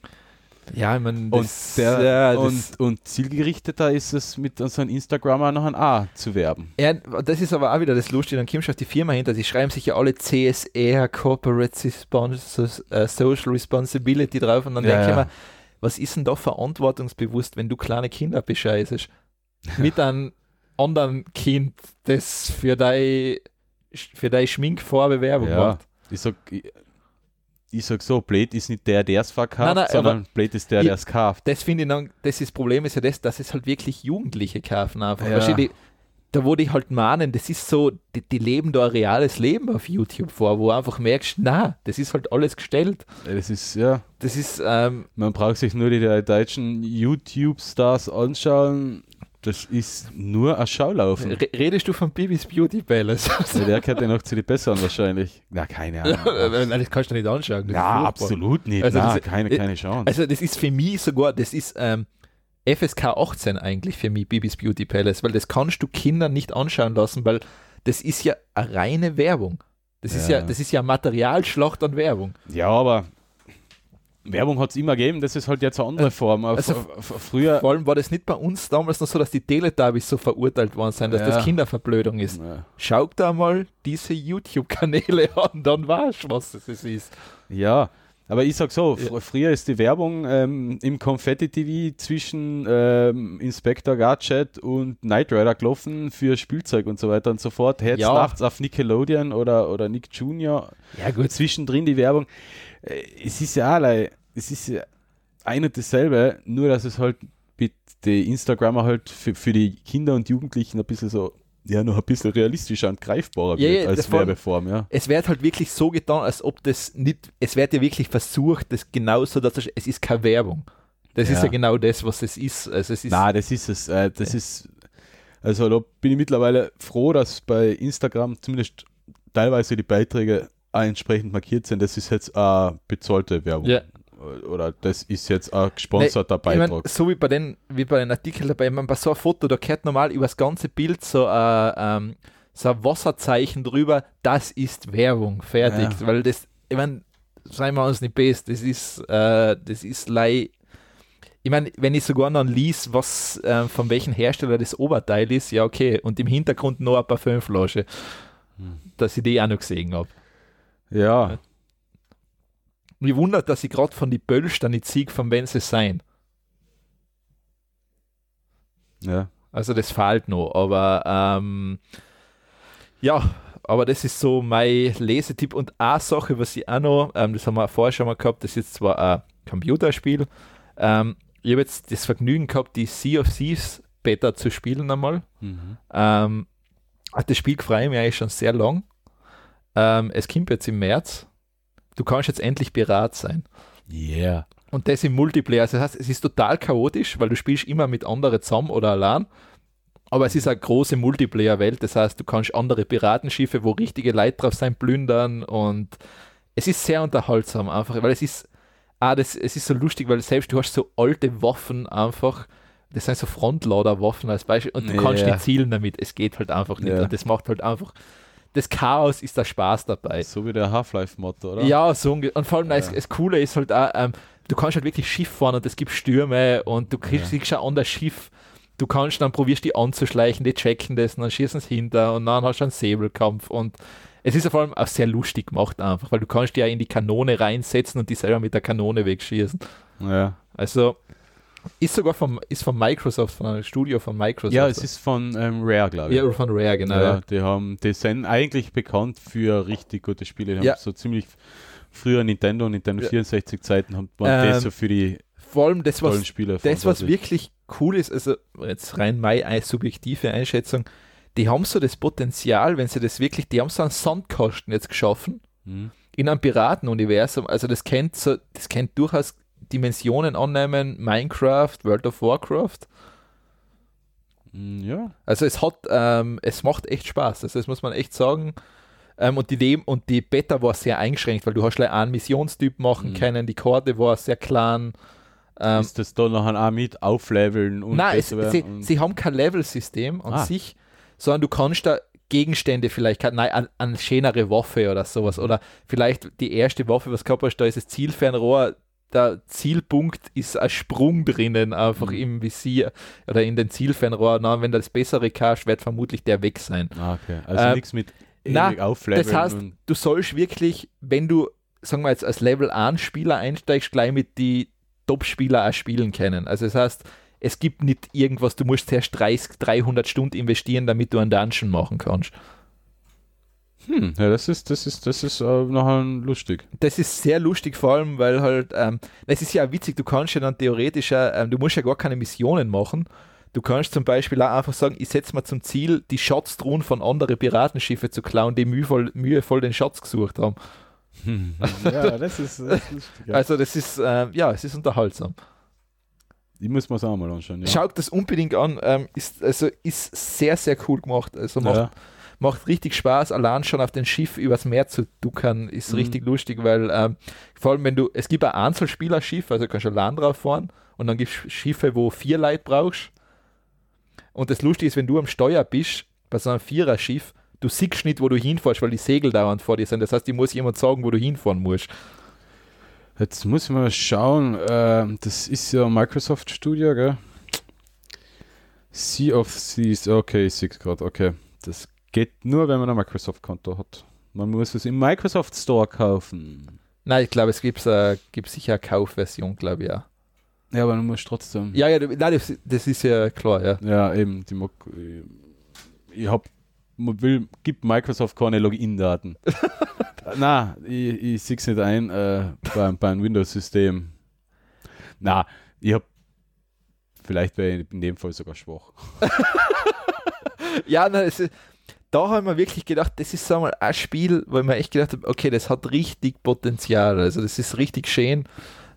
Ja, ich mein, Und, der, das, und, und zielgerichteter ist es mit so einem Instagrammer noch ein A zu werben. Ja, das ist aber auch wieder das Lustige, dann du auf die Firma hinter, die schreiben sich ja alle CSR, Corporate Respons äh, Social Responsibility drauf und dann Ja, denke ich ja. mir, was ist denn da verantwortungsbewusst, wenn du kleine Kinder bescheißest? [laughs] Mit einem anderen Kind, das für deine für deine Schminkfarbe Werbung Ja. macht. Ich sag, ich, ich sag so, Blade ist nicht der, der es verkauft, Nein, nein, sondern Blade ist der, ich- der es kauft. Das finde ich dann, das ist das Problem ist ja das, dass es halt wirklich Jugendliche kaufen einfach. Ja. Die, da wo die halt mahnen, das ist so, die, die leben da ein reales Leben auf YouTube vor, wo du einfach merkst, na, das ist halt alles gestellt. Das ist, ja, Das ist, ähm, man braucht sich nur die deutschen YouTube-Stars anschauen. Das ist nur ein Schaulaufen. re redest du von Bibis Beauty Palace? Ja, der gehört ja noch zu den Besseren wahrscheinlich. Na, keine [laughs] Ahnung. Nein, das kannst du nicht anschauen. ist ja, absolut nicht. Also Na, diese- keine, äh, keine Chance. Also das ist für mich sogar, das ist ähm, FSK 18 eigentlich für mich, Bibis Beauty Palace, weil das kannst du Kindern nicht anschauen lassen, weil das ist ja eine reine Werbung. Das ist Ja. ja, das ist ja Materialschlacht an Werbung. ja, aber Werbung hat es immer gegeben, das ist halt jetzt eine andere Form. Auf- also früher. Vor allem war das nicht bei uns damals noch so, dass die Teletubbies so verurteilt worden sind, dass Ja. das Kinderverblödung ist. Ja. Schaut da mal diese YouTube-Kanäle [laughs] an, dann weißt du, was das ist. Ja, aber ich sag so, fr Ja. früher ist die Werbung ähm, im Confetti-TV zwischen ähm, Inspector Gadget und Knight Rider gelaufen für Spielzeug und so weiter und so fort. Jetzt Ja. nachts auf Nickelodeon oder, oder Nick Jr. Ja gut, Zwischendrin die Werbung. Äh, es ist ja alle, es ist ja ein und dasselbe, nur dass es halt mit den Instagrammer halt für, für die Kinder und Jugendlichen ein bisschen so, ja, noch ein bisschen realistischer und greifbarer Ja, wird ja, als Werbeform, ja. es wird halt wirklich so getan, als ob das nicht, es wird ja wirklich versucht, das genauso, dass es, es ist keine Werbung. Das ist Ja. ja genau das, was es ist. Also es ist Na, das ist es. Äh, das ist, also da bin ich mittlerweile froh, dass bei Instagram zumindest teilweise die Beiträge entsprechend markiert sind. Das ist jetzt äh, bezahlte Werbung. ja, Oder das ist jetzt ein gesponserter Nee, ich mein, Beitrag. so wie bei den, wie bei den Artikeln dabei, ich mein, bei so einem Foto, da gehört normal über das ganze Bild so ein, ähm, so ein Wasserzeichen drüber, das ist Werbung, fertig. Ja. Weil das, ich meine, seien wir uns nicht best, das ist, äh, das ist lei. Ich meine, wenn ich sogar noch lies, was äh, von welchem Hersteller das Oberteil ist, ja okay, und im Hintergrund noch eine Parfümflasche, Hm. dass ich die auch noch gesehen habe. Ja, Mich wundert, dass ich gerade von die Bölster nicht sieg, von wenn sie sein. ja. Also das fehlt noch, aber ähm, ja, aber das ist so mein Lesetipp und eine Sache, was ich auch noch, ähm, das haben wir vorher schon mal gehabt, das ist jetzt zwar ein Computerspiel, ähm, ich habe jetzt das Vergnügen gehabt, die Sea of Thieves Beta zu spielen einmal. Mhm. Ähm, das Spiel freue ich mich eigentlich schon sehr lang. Ähm, es kommt jetzt im März. Du kannst jetzt endlich Pirat sein. Yeah. Und das im Multiplayer. Also das heißt, es ist total chaotisch, weil du spielst immer mit anderen zusammen oder allein. Aber es ist eine große Multiplayer-Welt. Das heißt, du kannst andere Piratenschiffe, wo richtige Leute drauf sein, plündern. Und es ist sehr unterhaltsam einfach, weil es ist, ah, das, es ist so lustig, weil selbst du hast so alte Waffen einfach. Das sind so Frontlader-Waffen als Beispiel. Und du kannst Ja. nicht zielen damit. Es geht halt einfach nicht. Ja. Und das macht halt einfach. Das Chaos ist der Spaß dabei. So wie der Half-Life-Motto, oder? Ja, so und vor allem das, Ja. das Coole ist halt auch, ähm, du kannst halt wirklich Schiff fahren und es gibt Stürme und du kriegst, Ja. schon an das Schiff. Du kannst dann probierst die anzuschleichen, die checken das und dann schießen sie hinter und dann hast du einen Säbelkampf und es ist ja vor allem auch sehr lustig gemacht einfach, weil du kannst die ja in die Kanone reinsetzen und die selber mit der Kanone wegschießen. Ja, Also ist sogar vom, ist von Microsoft, von einem Studio von Microsoft. ja es ist von ähm, Rare, glaube ich. ja, von Rare, genau. Ja, die haben, die sind eigentlich bekannt für richtig gute Spiele. Die haben Ja. so ziemlich früher Nintendo, Nintendo Ja. 64 Zeiten haben waren Ähm, das so für die Vor allem das, was Spiele. Das, was wirklich cool ist, also jetzt rein meine ein- subjektive Einschätzung, die haben so das Potenzial, wenn sie das wirklich, die haben so einen Sandkasten jetzt geschaffen Mhm. in einem Piratenuniversum. Also das kennt so, das kennt durchaus Dimensionen annehmen, Minecraft, World of Warcraft. Mhm, Ja, Also es hat, ähm, es macht echt Spaß. Also das muss man echt sagen. Ähm, und, die Leben, und die Beta war sehr eingeschränkt, weil du hast gleich einen Missionstyp machen Mhm. können, die Karte war sehr klein. Ähm, ist das da nachher auch mit aufleveln und Nein, es, sie, und- sie haben kein Level-System an Ah. sich, sondern du kannst da Gegenstände vielleicht, nein, an, an schönere Waffe oder sowas. Oder vielleicht die erste Waffe, was gehabt hast, da ist das Zielfernrohr, der Zielpunkt ist ein Sprung drinnen, einfach Mhm. im Visier oder in den Zielfernrohr. Na, wenn du das bessere kannst, wird vermutlich der weg sein. Ah, okay. Also Ähm, nichts mit na, das heißt, Du sollst wirklich, wenn du, sagen wir jetzt, als Level 1 Spieler einsteigst, gleich mit die Top-Spieler auch spielen können. Also das heißt, es gibt nicht irgendwas, du musst zuerst 30, 300 Stunden investieren, damit du einen Dungeon machen kannst. Hm, ja, das ist, das ist, das ist äh, nachher lustig. Das ist sehr lustig, vor allem, weil halt, ähm, es ist ja auch witzig, du kannst ja dann theoretisch, ähm, du musst ja gar keine Missionen machen. Du kannst zum Beispiel auch einfach sagen, ich setze mir zum Ziel, die Schatztruhen von anderen Piratenschiffe zu klauen, die mühevoll, mühevoll den Schatz gesucht haben. Hm. [laughs] ja, das ist, das ist lustig. Ja. Also das ist, ähm, ja, es ist unterhaltsam. ich muss mir es auch mal anschauen. Ja. Schaut das unbedingt an, ähm, ist, also ist sehr, sehr cool gemacht. Also macht, ja. Macht richtig Spaß, allein schon auf dem Schiff übers Meer zu duckern, ist Mhm. richtig lustig, weil ähm, vor allem wenn du, es gibt ein Einzelspielerschiff, also du kannst allein drauf fahren und dann gibt es Schiffe, wo vier Leute brauchst. Und das Lustige ist, wenn du am Steuer bist, bei so einem Viererschiff, du siehst nicht, wo du hinfährst, weil die Segel dauernd vor dir sind. Das heißt, dir muss jemand sagen, wo du hinfahren musst. Jetzt muss mal schauen. ähm, das ist ja Microsoft Studio, gell? Sea of Thieves. Okay, ich sehe es gerade. Okay. Das geht nur, wenn man ein Microsoft-Konto hat. Man muss es im Microsoft Store kaufen. Nein, ich glaube, es gibt, äh, gibt sicher eine Kaufversion, glaube ich, ja. Ja, aber man muss trotzdem. Ja, ja, nein, das, das ist ja klar, ja. Ja, eben. Die Mo ich hab, man will, gibt Microsoft keine Login-Daten. [laughs] Na, ich, ich sehe es nicht ein äh, beim, beim Windows-System. Na, ich hab vielleicht wäre ich in dem Fall sogar schwach. [laughs] Ja, nein, es, ist- da haben wir wirklich gedacht, das ist sag mal ein Spiel, ich mir echt gedacht habe, okay, das hat richtig Potenzial. Also das ist richtig schön.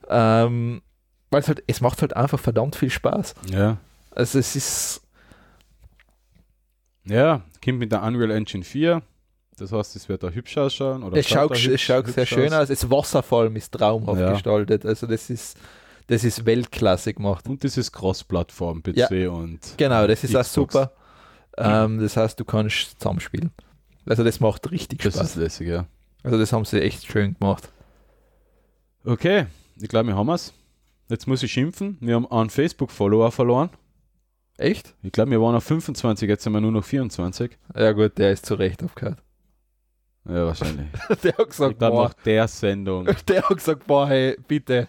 Ähm, weil es halt, es macht halt einfach verdammt viel Spaß. Ja. Also es ist, Ja, kommt mit der Unreal Engine 4 Das heißt, es wird da hübsch ausschauen? Oder Es schaut, da es hübsch- schaut sehr hübsch schön aus? aus. Das Wasser vor allem ist traumhaft Ja. gestaltet. Also das ist, das ist Weltklasse gemacht. Und das ist Cross-Plattform, PC und. Genau, das ist auch Xbox. super. Ähm, das heißt, du kannst zusammenspielen. Also das macht richtig Das Spaß. ist lässig, ja. Also das haben sie echt schön gemacht. Okay, ich glaube, wir haben es. Jetzt muss ich schimpfen. Wir haben einen Facebook-Follower verloren. Echt? Ich glaube, wir waren auf 25, jetzt sind wir nur noch 24. Ja gut, der ist zu Recht aufgehört. Ja, wahrscheinlich. [laughs] Der hat ich gesagt, glaube, boah, nach der Sendung, [laughs] der hat gesagt, boah, hey, bitte.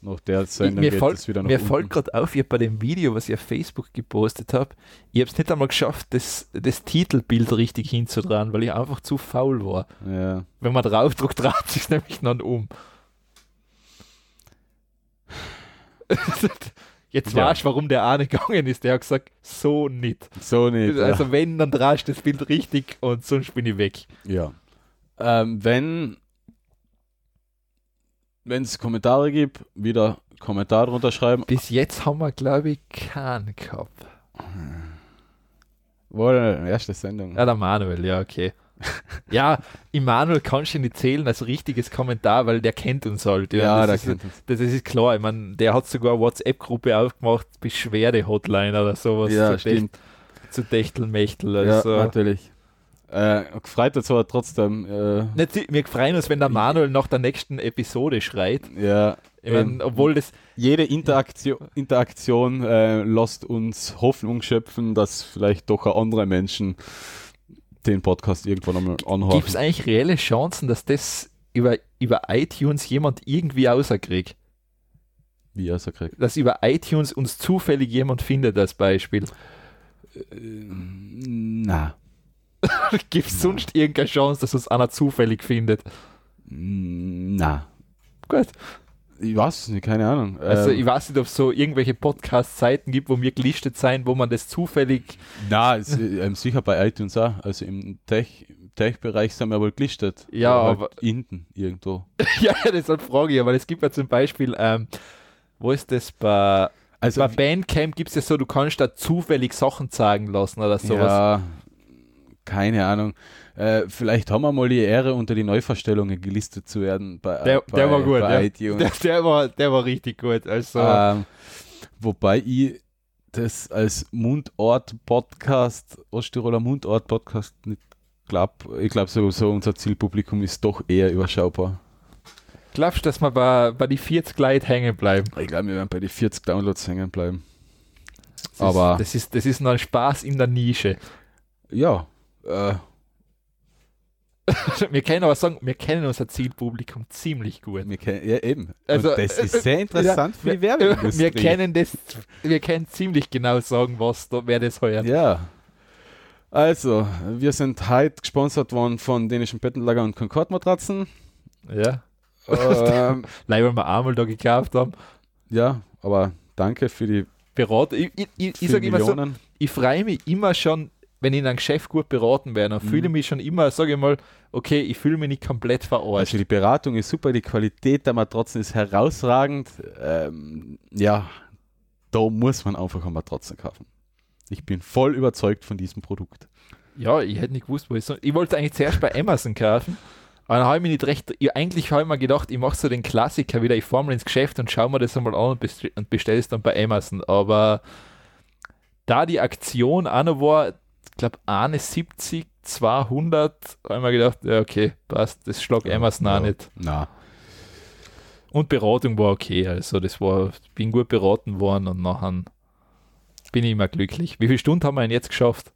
Nach der Ich, Sendung mir geht folgt, wieder nach mir unten. folgt gerade auf, ich hab bei dem Video, was ich auf Facebook gepostet habe, ich habe es nicht einmal geschafft, das, das Titelbild richtig hinzutragen, weil ich einfach zu faul war. Ja. Wenn man draufdruckt, dreht sich nämlich dann um. [laughs] Jetzt Ja. weißt du, warum der eine gegangen ist. Der hat gesagt, so nicht. So nicht. Also wenn, dann drehst du das Bild richtig und sonst bin ich weg. ja. ja. Ähm, wenn wenn es Kommentare gibt, wieder Kommentar drunter schreiben. Bis jetzt haben wir, glaube ich, keinen gehabt. Wohl, erste Sendung. Ja, der Manuel, ja, okay. [laughs] ja, Immanuel kannst du nicht zählen als richtiges Kommentar, weil der kennt uns halt. ja, da das, ist, kennt uns. das ist klar. Ich meine, der hat sogar WhatsApp-Gruppe aufgemacht, Beschwerde-Hotline oder sowas. Ja, zu, stimmt. zu Techtelmechtel. Ja, Also. natürlich. Äh, gefreut hat aber trotzdem. Äh, Nicht, wir freuen uns, wenn der Manuel nach der nächsten Episode schreit. ja, Ich mein, ähm, obwohl das, jede Interaktion, Interaktion äh, lässt uns Hoffnung schöpfen, dass vielleicht doch andere Menschen den Podcast irgendwann einmal gibt es anhören. eigentlich reelle Chancen, dass das über, über iTunes jemand irgendwie außerkriegt. Wie er es kriegt. Dass über iTunes uns zufällig jemand findet als Beispiel. Na. [laughs] Gibt es sonst irgendeine Chance, dass uns einer zufällig findet? Na. Gut. Ich weiß es nicht, keine Ahnung. Also Ähm, ich weiß nicht, ob es so irgendwelche Podcast-Seiten gibt, wo wir gelistet sein, wo man das zufällig. Na, ähm, sicher bei iTunes auch. Also im Tech- Tech-Bereich sind wir wohl gelistet. Ja, Oder halt aber- hinten irgendwo. [laughs] ja, deshalb frage ich, weil es gibt ja zum Beispiel, ähm, wo ist das bei, Also, bei Bandcamp gibt es ja so, du kannst da zufällig Sachen sagen lassen oder sowas. ja, keine Ahnung. Äh, vielleicht haben wir mal die Ehre, unter die Neuverstellungen gelistet zu werden bei, Der, bei, der war gut, bei ja. Der, der, war, der war richtig gut. Also, Ähm, wobei ich das als Mundort-Podcast, Osttiroler Mundort-Podcast nicht glaube. Ich glaube sowieso, unser Zielpublikum ist doch eher überschaubar. glaubst du, dass wir bei, bei die 40 Leute hängen bleiben? Ich glaube, wir werden bei den 40 Downloads hängen bleiben. Das Aber- ist, das, ist, das ist noch ein Spaß in der Nische. Ja, äh, [laughs] Wir können aber sagen, wir kennen unser Zielpublikum ziemlich gut. wir kennen, ja eben. Also, Und das äh, ist sehr interessant für die Wir, Werbeindustrie. wir kennen das, wir können ziemlich genau sagen, was da, wer das heuert. Ja. Also, wir sind heute gesponsert worden von dänischen Bettenlager und Concorde-Matratzen. Ja. ähm, [laughs] Leider, weil wir einmal da gekauft haben. ja, aber danke für die Beraten. Ich, ich, ich, ich sage immer so, ich freue mich immer schon, wenn ich in einem Geschäft gut beraten werde. Dann Mhm. fühle ich mich schon immer, sage ich mal, okay, ich fühle mich nicht komplett verarscht. Also die Beratung ist super, die Qualität der Matratzen ist herausragend. Ähm, ja, da muss man einfach eine Matratze kaufen. Ich bin voll überzeugt von diesem Produkt. Ja, ich hätte nicht gewusst, wo ich so. Ich wollte eigentlich zuerst bei Amazon kaufen. Aber dann habe ich mir nicht recht. Ich, eigentlich habe ich mir gedacht, ich mache so den Klassiker wieder. Ich fahre mal ins Geschäft und schaue mir das einmal an und bestelle es dann bei Amazon. Aber da die Aktion auch noch war, ich glaube, 71, 200, habe ich mir gedacht, ja, okay, passt. Das schlag Amazon auch nicht. Na, Und Beratung war okay. Also, das war, ich bin gut beraten worden und nachher bin ich immer glücklich. Wie viele Stunden haben wir denn jetzt geschafft?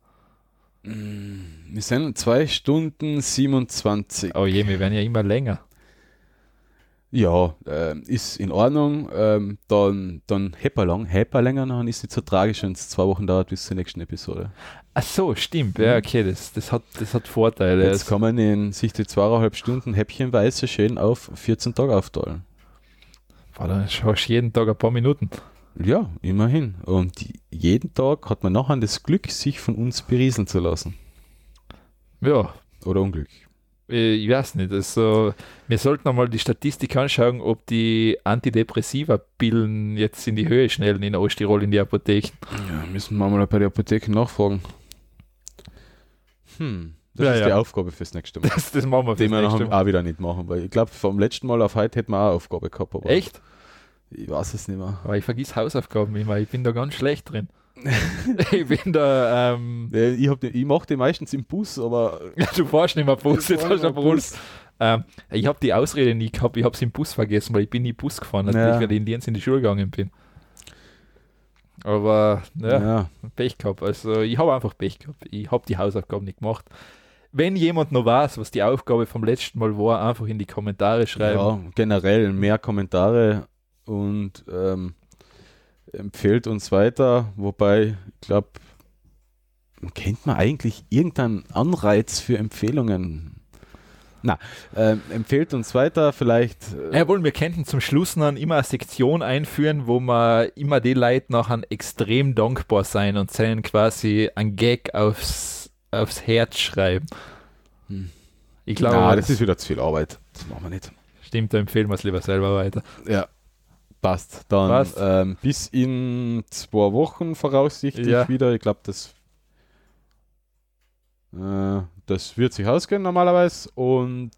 wir sind 2 Stunden 27. Oh je, wir werden ja immer länger. Ja, ähm, ist in Ordnung. Ähm, dann dann häpper lang, häpper länger, dann ist nicht so tragisch, wenn es zwei Wochen dauert bis zur nächsten Episode. Ach so, stimmt. Ja, okay, das, das, hat, das hat Vorteile. Jetzt kann man in sich die zweieinhalb Stunden häppchenweise schön auf 14 Tage aufteilen. Boah, dann schaust du jeden Tag ein paar Minuten. Ja, immerhin. Und jeden Tag hat man nachher das Glück, sich von uns berieseln zu lassen. Ja, Oder Unglück. äh, ich weiß nicht. Also, wir sollten einmal die Statistik anschauen, ob die Antidepressiva-Pillen jetzt in die Höhe schnellen in Osttirol in die Apotheken. Ja, müssen wir mal bei der Apotheke nachfragen. Hm. Das Ja, ist ja. die Aufgabe fürs nächste Mal. [laughs] Das, das machen wir Die fürs wir nächste Mal. auch wieder nicht machen, weil ich glaube, vom letzten Mal auf heute hätten wir auch eine Aufgabe gehabt. Echt? Ich weiß es nicht mehr. Aber ich vergiss Hausaufgaben immer. Ich bin da ganz schlecht drin. [laughs] ich bin da, ähm, Ja, Ich, hab die- ich mache die meistens im Bus, aber [laughs] du fährst nicht mehr Bus, jetzt hast du. Bus. Ähm, ich habe die Ausrede nie gehabt, ich habe sie im Bus vergessen, weil ich bin nie Bus gefahren, natürlich, Ja. weil ich in Lienz in die Schule gegangen bin. Aber ja, ja. Pech gehabt. Also ich habe einfach Pech gehabt. Ich habe die Hausaufgaben nicht gemacht. Wenn jemand noch weiß, was die Aufgabe vom letzten Mal war, einfach in die Kommentare schreiben. ja, generell mehr Kommentare und ähm, empfehlt uns weiter. Wobei, ich glaube, kennt man eigentlich irgendeinen Anreiz für Empfehlungen? Na, ähm, empfehlt uns weiter, vielleicht. äh, Jawohl, wir könnten zum Schluss noch immer eine Sektion einführen, wo wir immer die Leute nachher extrem dankbar sein und seinen quasi ein Gag aufs, aufs Herz schreiben. Hm. Ich glaube, na, das das ist wieder zu viel Arbeit. Das machen wir nicht. stimmt, da empfehlen wir es lieber selber weiter. Ja. Passt. Dann Passt. Ähm, bis in zwei Wochen voraussichtlich Ja. wieder. Ich glaube, das, das wird sich ausgehen normalerweise. Und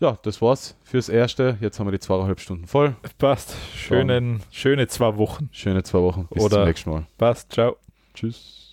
ja, das war's fürs Erste. Jetzt haben wir die zweieinhalb Stunden voll. Passt. Schönen, schöne zwei Wochen. Schöne zwei Wochen. Bis Oder- zum nächsten Mal. Passt. Ciao. Tschüss.